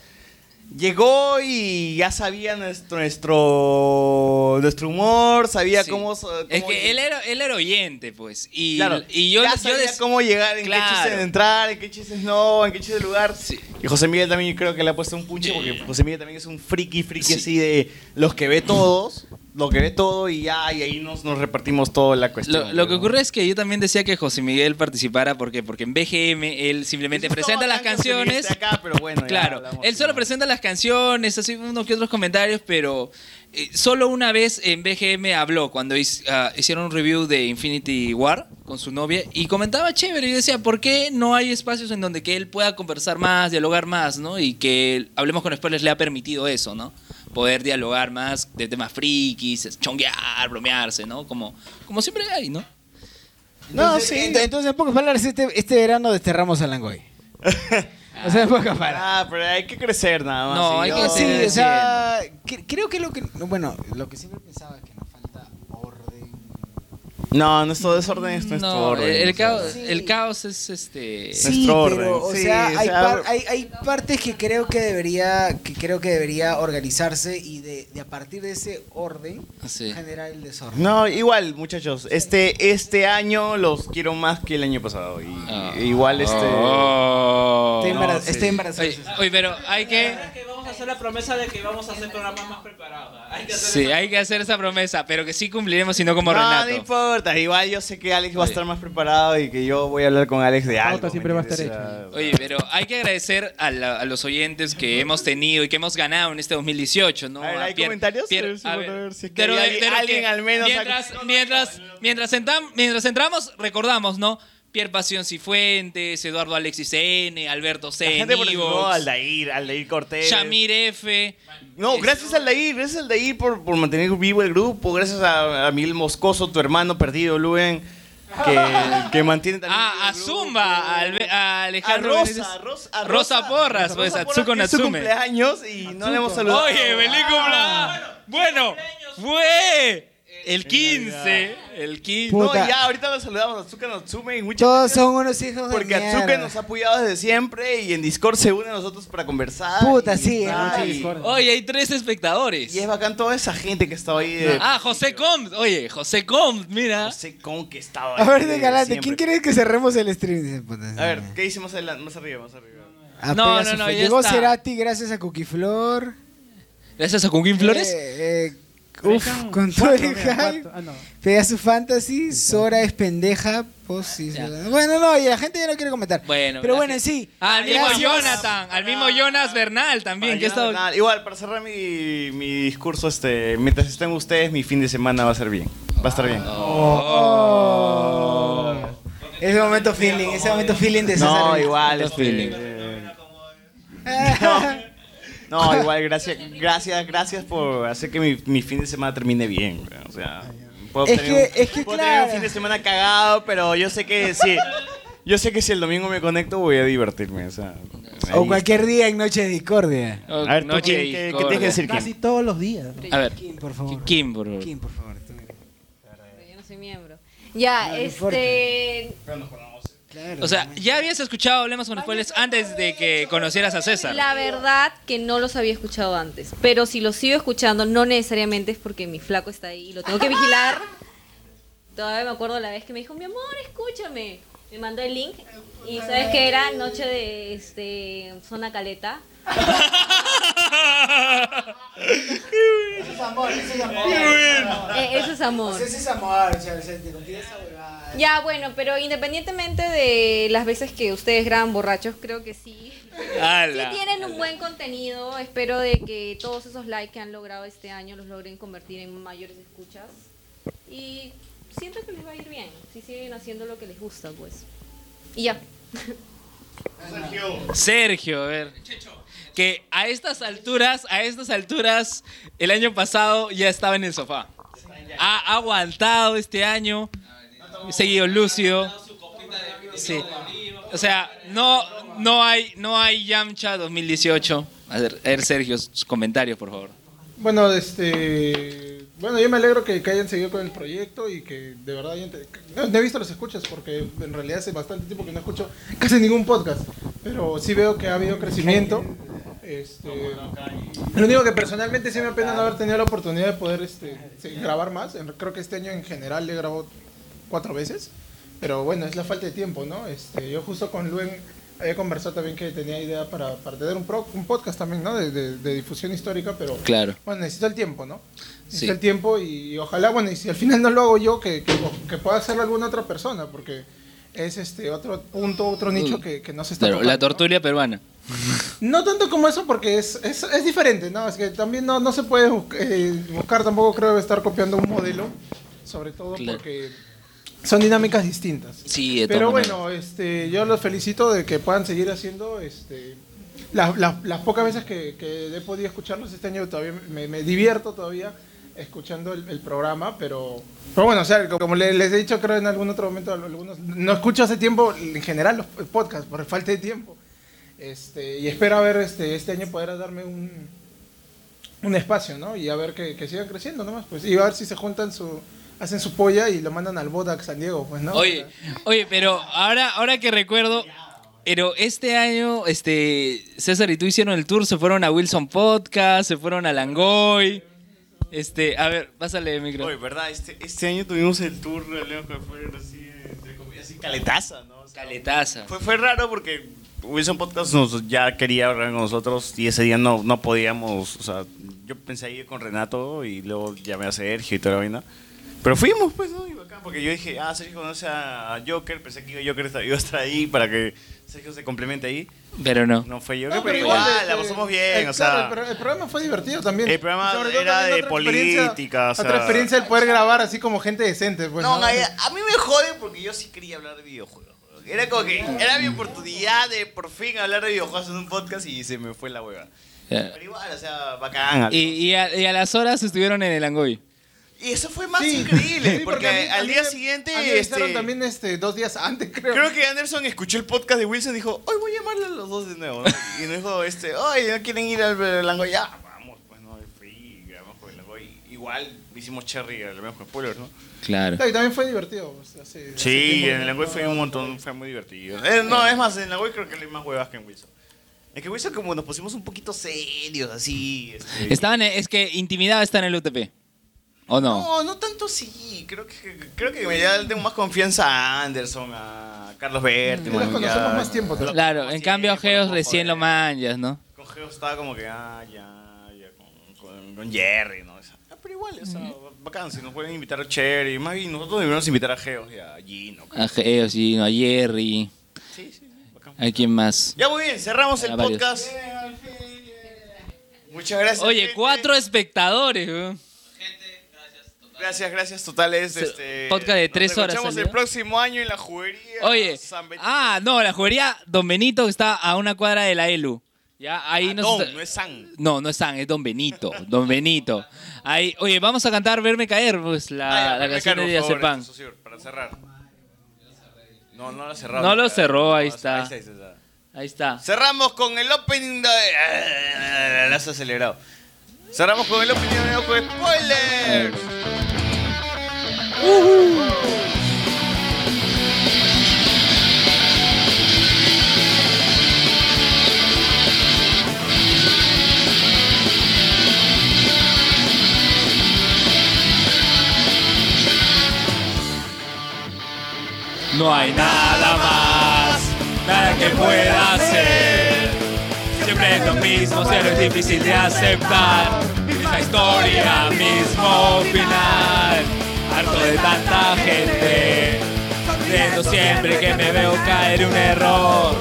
Llegó y ya sabía nuestro nuestro, nuestro humor, sabía Sí. cómo, so- Es cómo- que él era, él era oyente, pues. Y, Claro, y yo, ya yo sabía des- cómo llegar, en qué Claro. chistes entrar, en qué chistes no, en qué chistes lugar. Y José Miguel también creo que le ha puesto un punche porque José Miguel también es un friki, friki así de los que ve todos, lo que ve todo y ya, y ahí nos, nos repartimos toda la cuestión. Lo, lo que ocurre es que yo también decía que José Miguel participara porque porque en BGM él simplemente presenta las canciones. acá, pero bueno, claro, él solo presenta las canciones, así unos que otros comentarios, pero eh, solo una vez en BGM habló cuando ah, hicieron un review de Infinity War con su novia y comentaba chévere y decía, ¿por qué no hay espacios en donde que él pueda conversar más, dialogar más, ¿no? Y que Hablemos con Spoilers le ha permitido eso, ¿no? Poder dialogar más de temas frikis, chonguear, bromearse, ¿no? Como, como siempre hay, ¿no? No, sí. Entonces, en pocas palabras, este, este verano desterramos a Langoy. o sea, en pocas palabras. Ah, pero hay que crecer nada más. No, hay yo- que Sí, o sea, cre- creo que lo que. Bueno, lo que siempre pensaba que nos falta No, nuestro desorden es nuestro No, orden. el, el caos, el caos es este. Sí, Nuestro pero, orden, o sí, sea, o hay, sea, par- hay, hay partes que creo que debería que creo que debería organizarse y de, de a partir de ese orden generar el desorden. No, igual, muchachos. Este, este año los quiero más que el año pasado. Y, igual este. Estoy, embara- No, sí. estoy embarazado. Oye, oye, pero hay que. Hacer la promesa de que vamos a hacer programas más preparados. Hay que hacer Sí, hay que hacer esa promesa, pero que sí cumpliremos, sino como no, Renato. no importa. Igual yo sé que Alex va a estar más preparado y que yo voy a hablar con Alex de algo. siempre va a ¿me estar Oye, pero hay que agradecer a, la- a los oyentes que hemos tenido y que hemos ganado en este 2018, ¿no? A ver, A ¿hay Pierre- comentarios? Pierre- A ver si a ver, si es que pero hay pero alguien que al menos Mientras, mientras, mientras, entam- mientras entramos, recordamos, ¿no? Pierre Pasión Cifuentes, Eduardo Alexis N, Alberto C. La gente por Evox, Aldair, Aldair Cortés. Shamir F. No, gracias a Aldair, gracias Aldair por, por mantener vivo el grupo, gracias a, a Miguel Moscoso, tu hermano perdido, Luen, que, que mantiene también. Ah, a Zumba, a, Albe- a Alejandro A Rosa, Rosa, a Rosa Rosa. Porras, pues, a Tsuko que es su Natsume. cumpleaños y no le hemos saludado. Oye, feliz cumpleaños. Bueno, fue el 15. El 15. No, ya, ahorita lo saludamos a Atsuka Natsume y muchas Todos gracias, son unos hijos de Porque mierda. Atsuka nos ha apoyado desde siempre y en Discord se une a nosotros para conversar. Puta, y- sí, Ay, Oye, hay tres espectadores. Y es bacán toda esa gente que estaba ahí. De, Ah, José Compt. Oye, José Compt, mira. José Compt que estaba A ver, ahí de galante. ¿quién quiere que cerremos el stream? Dice, puta, A ver, ¿qué hicimos adelante? Más arriba, más arriba. Ah, No, Pegasus no, no, Llegó está. Cerati gracias a Cookie Flor. Gracias a Cunquín Flores. Eh, eh, uf, con todo el hype. Ah, no. Pegasus Fantasy, Sora es pendeja. Pues, sí, bueno, no, y la gente ya no quiere comentar. Bueno, Pero gracias. bueno, sí. Ah, al mismo Gracias. Jonathan, al mismo Jonas Bernal también, que Igual, para cerrar mi, mi discurso, este, mientras estén ustedes, mi fin de semana va a ser bien. Va a estar bien. Oh. Ese momento feeling, ese momento feeling de César. No, igual, Momento este, feeling. No, igual, gracias, gracias, gracias por hacer que mi, mi fin de semana termine bien. güey. O sea, puedo Es tener que- un, es que puedo claro. tener un fin de semana cagado, pero yo sé que sí. Yo sé que si el domingo me conecto voy a divertirme. O, sea, O ahí. cualquier día en Noche de Discordia. A ver, ¿tú Noche qué- de qué- tienes que decir, Kim? Casi todos los días. A ver, Kim, por favor. Kim, por favor. Kim, por favor. tú. Yo no soy miembro. Ya, No, no importa. Este. O sea, ya habías escuchado Hablemos con Spoilers antes de que conocieras a César. La verdad que no los había escuchado antes. Pero si los sigo escuchando, no necesariamente es porque mi flaco está ahí y lo tengo que vigilar. Todavía me acuerdo la vez que me dijo, mi amor, escúchame. Me mandó el link y ¿sabes qué era? Noche de este, zona caleta. Eso es amor, eso es amor. Eh, eso es amor. O sea, ese es amor, o sea, esa. Ya, bueno, pero independientemente de las veces que ustedes graban borrachos, creo que sí. ¡Hala! Sí tienen un buen contenido. Espero de que todos esos likes que han logrado este año los logren convertir en mayores escuchas. Y siento que les va a ir bien. Si siguen haciendo lo que les gusta, pues. Y ya. Sergio, a ver. Que a estas alturas, a estas alturas, el año pasado ya estaba en el sofá. Ha aguantado este año, seguido lúcido. Sí. O sea, no, no hay, no hay Yamcha 2018. A ver, a ver, Sergio, sus comentarios, por favor. Bueno, este. Bueno, yo me alegro que, que hayan seguido con el proyecto y que de verdad hayan. No, no he visto los escuchas porque en realidad hace bastante tiempo que no escucho casi ningún podcast. Pero sí veo que ha habido crecimiento. Este, lo único que personalmente sí me apena no haber tenido la oportunidad de poder este, grabar más. Creo que este año en general le grabó cuatro veces. Pero bueno, es la falta de tiempo, ¿no? Este, yo justo con Luen había conversado también que tenía idea para, para tener un, pro- un podcast también, ¿no? De, de- de difusión histórica, pero Claro. bueno, necesito el tiempo, ¿no? Sí. el tiempo y, ojalá, bueno, y si al final no lo hago yo, que, que, que pueda hacerlo alguna otra persona, porque es este otro punto, otro nicho Uy. que, que no se está Claro, tocando. la tortulia peruana. No tanto como eso, porque es, es, es diferente, ¿no? Es que también no, no se puede bus- eh, buscar, tampoco creo estar copiando un modelo, sobre todo Claro. porque son dinámicas distintas. Sí, Pero bueno, este, yo los felicito de que puedan seguir haciendo este, las, las- las pocas veces que, que he podido escucharlos este año todavía me, me divierto todavía escuchando el, el programa, pero, pero bueno, o sea, como le- les he dicho creo en algún otro momento, algunos, no escucho hace tiempo en general los podcasts por falta de tiempo. Este, y espero a ver este, este año poder darme un, un espacio, ¿no? Y a ver que, que sigan creciendo nomás, pues. Y a ver si se juntan su, hacen su polla y lo mandan al Bodac San Diego, pues, ¿no? Oye, oye, pero ahora, ahora que recuerdo, pero este año, este, César y tú hicieron el tour, se fueron a Wilson Podcast, se fueron a Langoy. Este, a ver, pásale el micro. Oye, ¿verdad? Este, este año tuvimos el tour de León que fue así, entre comillas, así caletaza, ¿no? O sea, Caletaza. Fue, fue raro porque Wilson Podcast nos, ya quería hablar con nosotros y ese día no, no podíamos, o sea, yo pensé ir con Renato y luego llamé a Sergio y toda la vaina. Pero fuimos, pues, ¿no? Y bacán, porque yo dije, ah, Sergio conoce a Joker, pensé que Joker iba a estar ahí para que Sergio se complemente ahí. Pero no. No fue No, pero, pero igual, igual, la pasamos bien, eh, o sea... el programa fue divertido también. El programa era también de política, o sea- Otra experiencia el poder grabar así como gente decente, pues, No, ¿no? a, a mí me jode porque yo sí quería hablar de videojuegos. Era como que era mi oportunidad de por fin hablar de videojuegos en un podcast y se me fue la hueva. Pero igual, o sea, bacán. Y, y, a, y a las horas estuvieron en el Langoy. Y eso fue más Sí. increíble, Sí, porque, mí- al día siguiente... este, también este, dos días antes, creo. Creo que Anderson escuchó el podcast de Wilson y dijo, hoy voy a llamarle a los dos de nuevo. ¿no? Y nos dijo, este, oye, ¿no quieren ir al Langoy? Ya, vamos, pues no, con el Langoy. Igual hicimos Cherry, al menos con spoilers, ¿no? Claro. No, y también fue divertido. Sí, tiempo en Langoy fue un montón, fue muy divertido. Eh, no, es más, en el Langoy creo que hay más huevas que en Wilson. Es que Wilson como nos pusimos un poquito serios, así. este, Estaban, es que Intimidad está en el UTP. ¿O no? No, no tanto sí. Creo que, creo que ya le tengo más confianza a Anderson, a Carlos Berti. Mm, los conocemos más tiempo, pero- Claro, en cambio Geos recién lo manjas, ¿no? Con Geo estaba como que, ah, ya, ya, con, con, con Jerry, ¿no? O sea, ah, pero igual, o sea, bacán, si nos pueden invitar a Cherry. Más bien, nosotros deberíamos invitar a Geos y a Gino. A Geos, sí, no, a Jerry. Sí, sí, bacán. ¿A quién más? Ya muy bien, cerramos el varios. podcast. Muchas gracias. Oye, gente. cuatro espectadores, weón. Gracias, gracias totales. Este, podcast de nos tres horas escuchamos salió. el próximo año en la juguería. Oye, San Benito. ah, no, la juguería Don Benito que está a una cuadra de la ELU. Ya, ahí nos Ah, Don, está- no es San. No, no es San, es Don Benito. Don Benito. Ahí, oye, vamos a cantar Verme Caer, pues la, Ah, ya, la canción caer, de socio, Para cerrar. No, no lo cerrado. No lo cerró, ahí no, está. Ahí está, ahí está. Ahí está. Cerramos con el opening de. Lo has acelerado. Cerramos con el opening de Ojo Spoilers. No hay nada más, nada que pueda hacer. Siempre es lo mismo, pero es difícil de aceptar. Misma historia, mismo final. De tanta gente. Viendo siempre que me veo caer un error.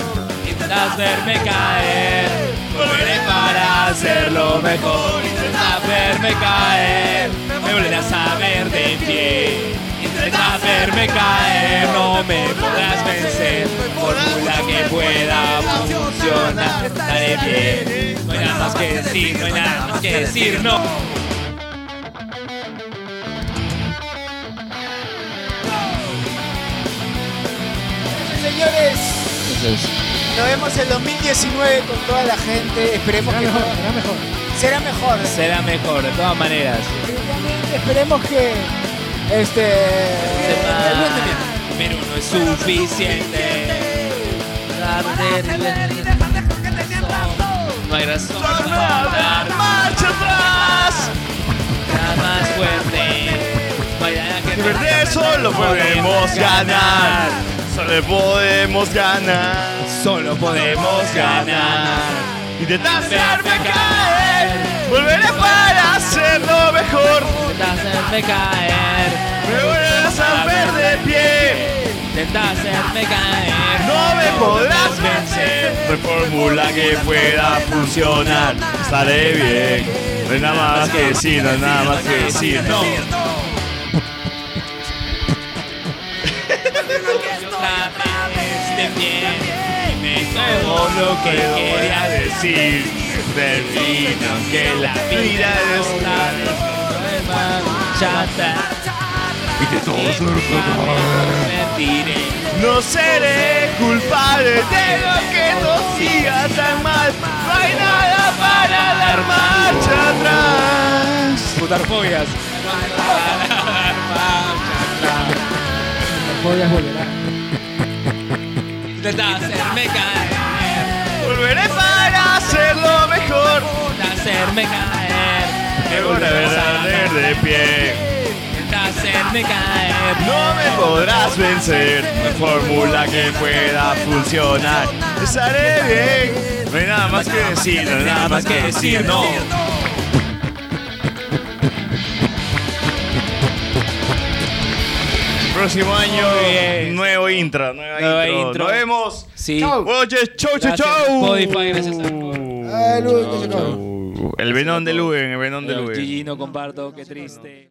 Intentas verme caer. Volveré para hacerlo mejor. Intentas verme caer. Me volverás a ver de pie. Intenta verme caer, no me podrás vencer. Fórmula que pueda funcionar, estaré bien. No hay nada más que decir, no hay nada más que decir, no. Señores, nos vemos el 2019 con toda la gente. Esperemos que mejor, todo- será mejor. será mejor. Será mejor, de todas maneras. Esperemos que este. Pero no es suficiente. No hay razón para dar marcha atrás. Nada más fuerte. Vaya que De verdad solo podemos ganar. Solo podemos ganar. Solo podemos ganar. Intentas hacerme caer. Volveré para hacerlo mejor. Intentas hacerme caer. Me volverás a ver de pie. Intentas hacerme caer. No me podrás vencer. No hay fórmula que pueda funcionar. Estaré bien. No hay nada más que decir, no hay nada más que decir. No. Todo lo que quería decir. Termino que la vida está chata. Y que todo se Mentiré. No seré culpable de lo que no siga tan mal. No hay nada para dar marcha atrás. Putarfobias. Podrías volver. Intenta hacerme caer. Volveré para hacerlo mejor. Hacerme caer. Me volverás a ver de pie. Hacerme caer. No me podrás vencer. No hay fórmula que pueda funcionar. Estaré bien. No hay nada más que decir, no hay nada más que decir, no. Próximo año, nuevo intro, nueva, Nueva intro. intro. Nos vemos. Sí. Oye, chau, chau, Gracias, chau. Spotify, gracias a El venón de Luen, el venón de Luen. GG no comparto, qué triste.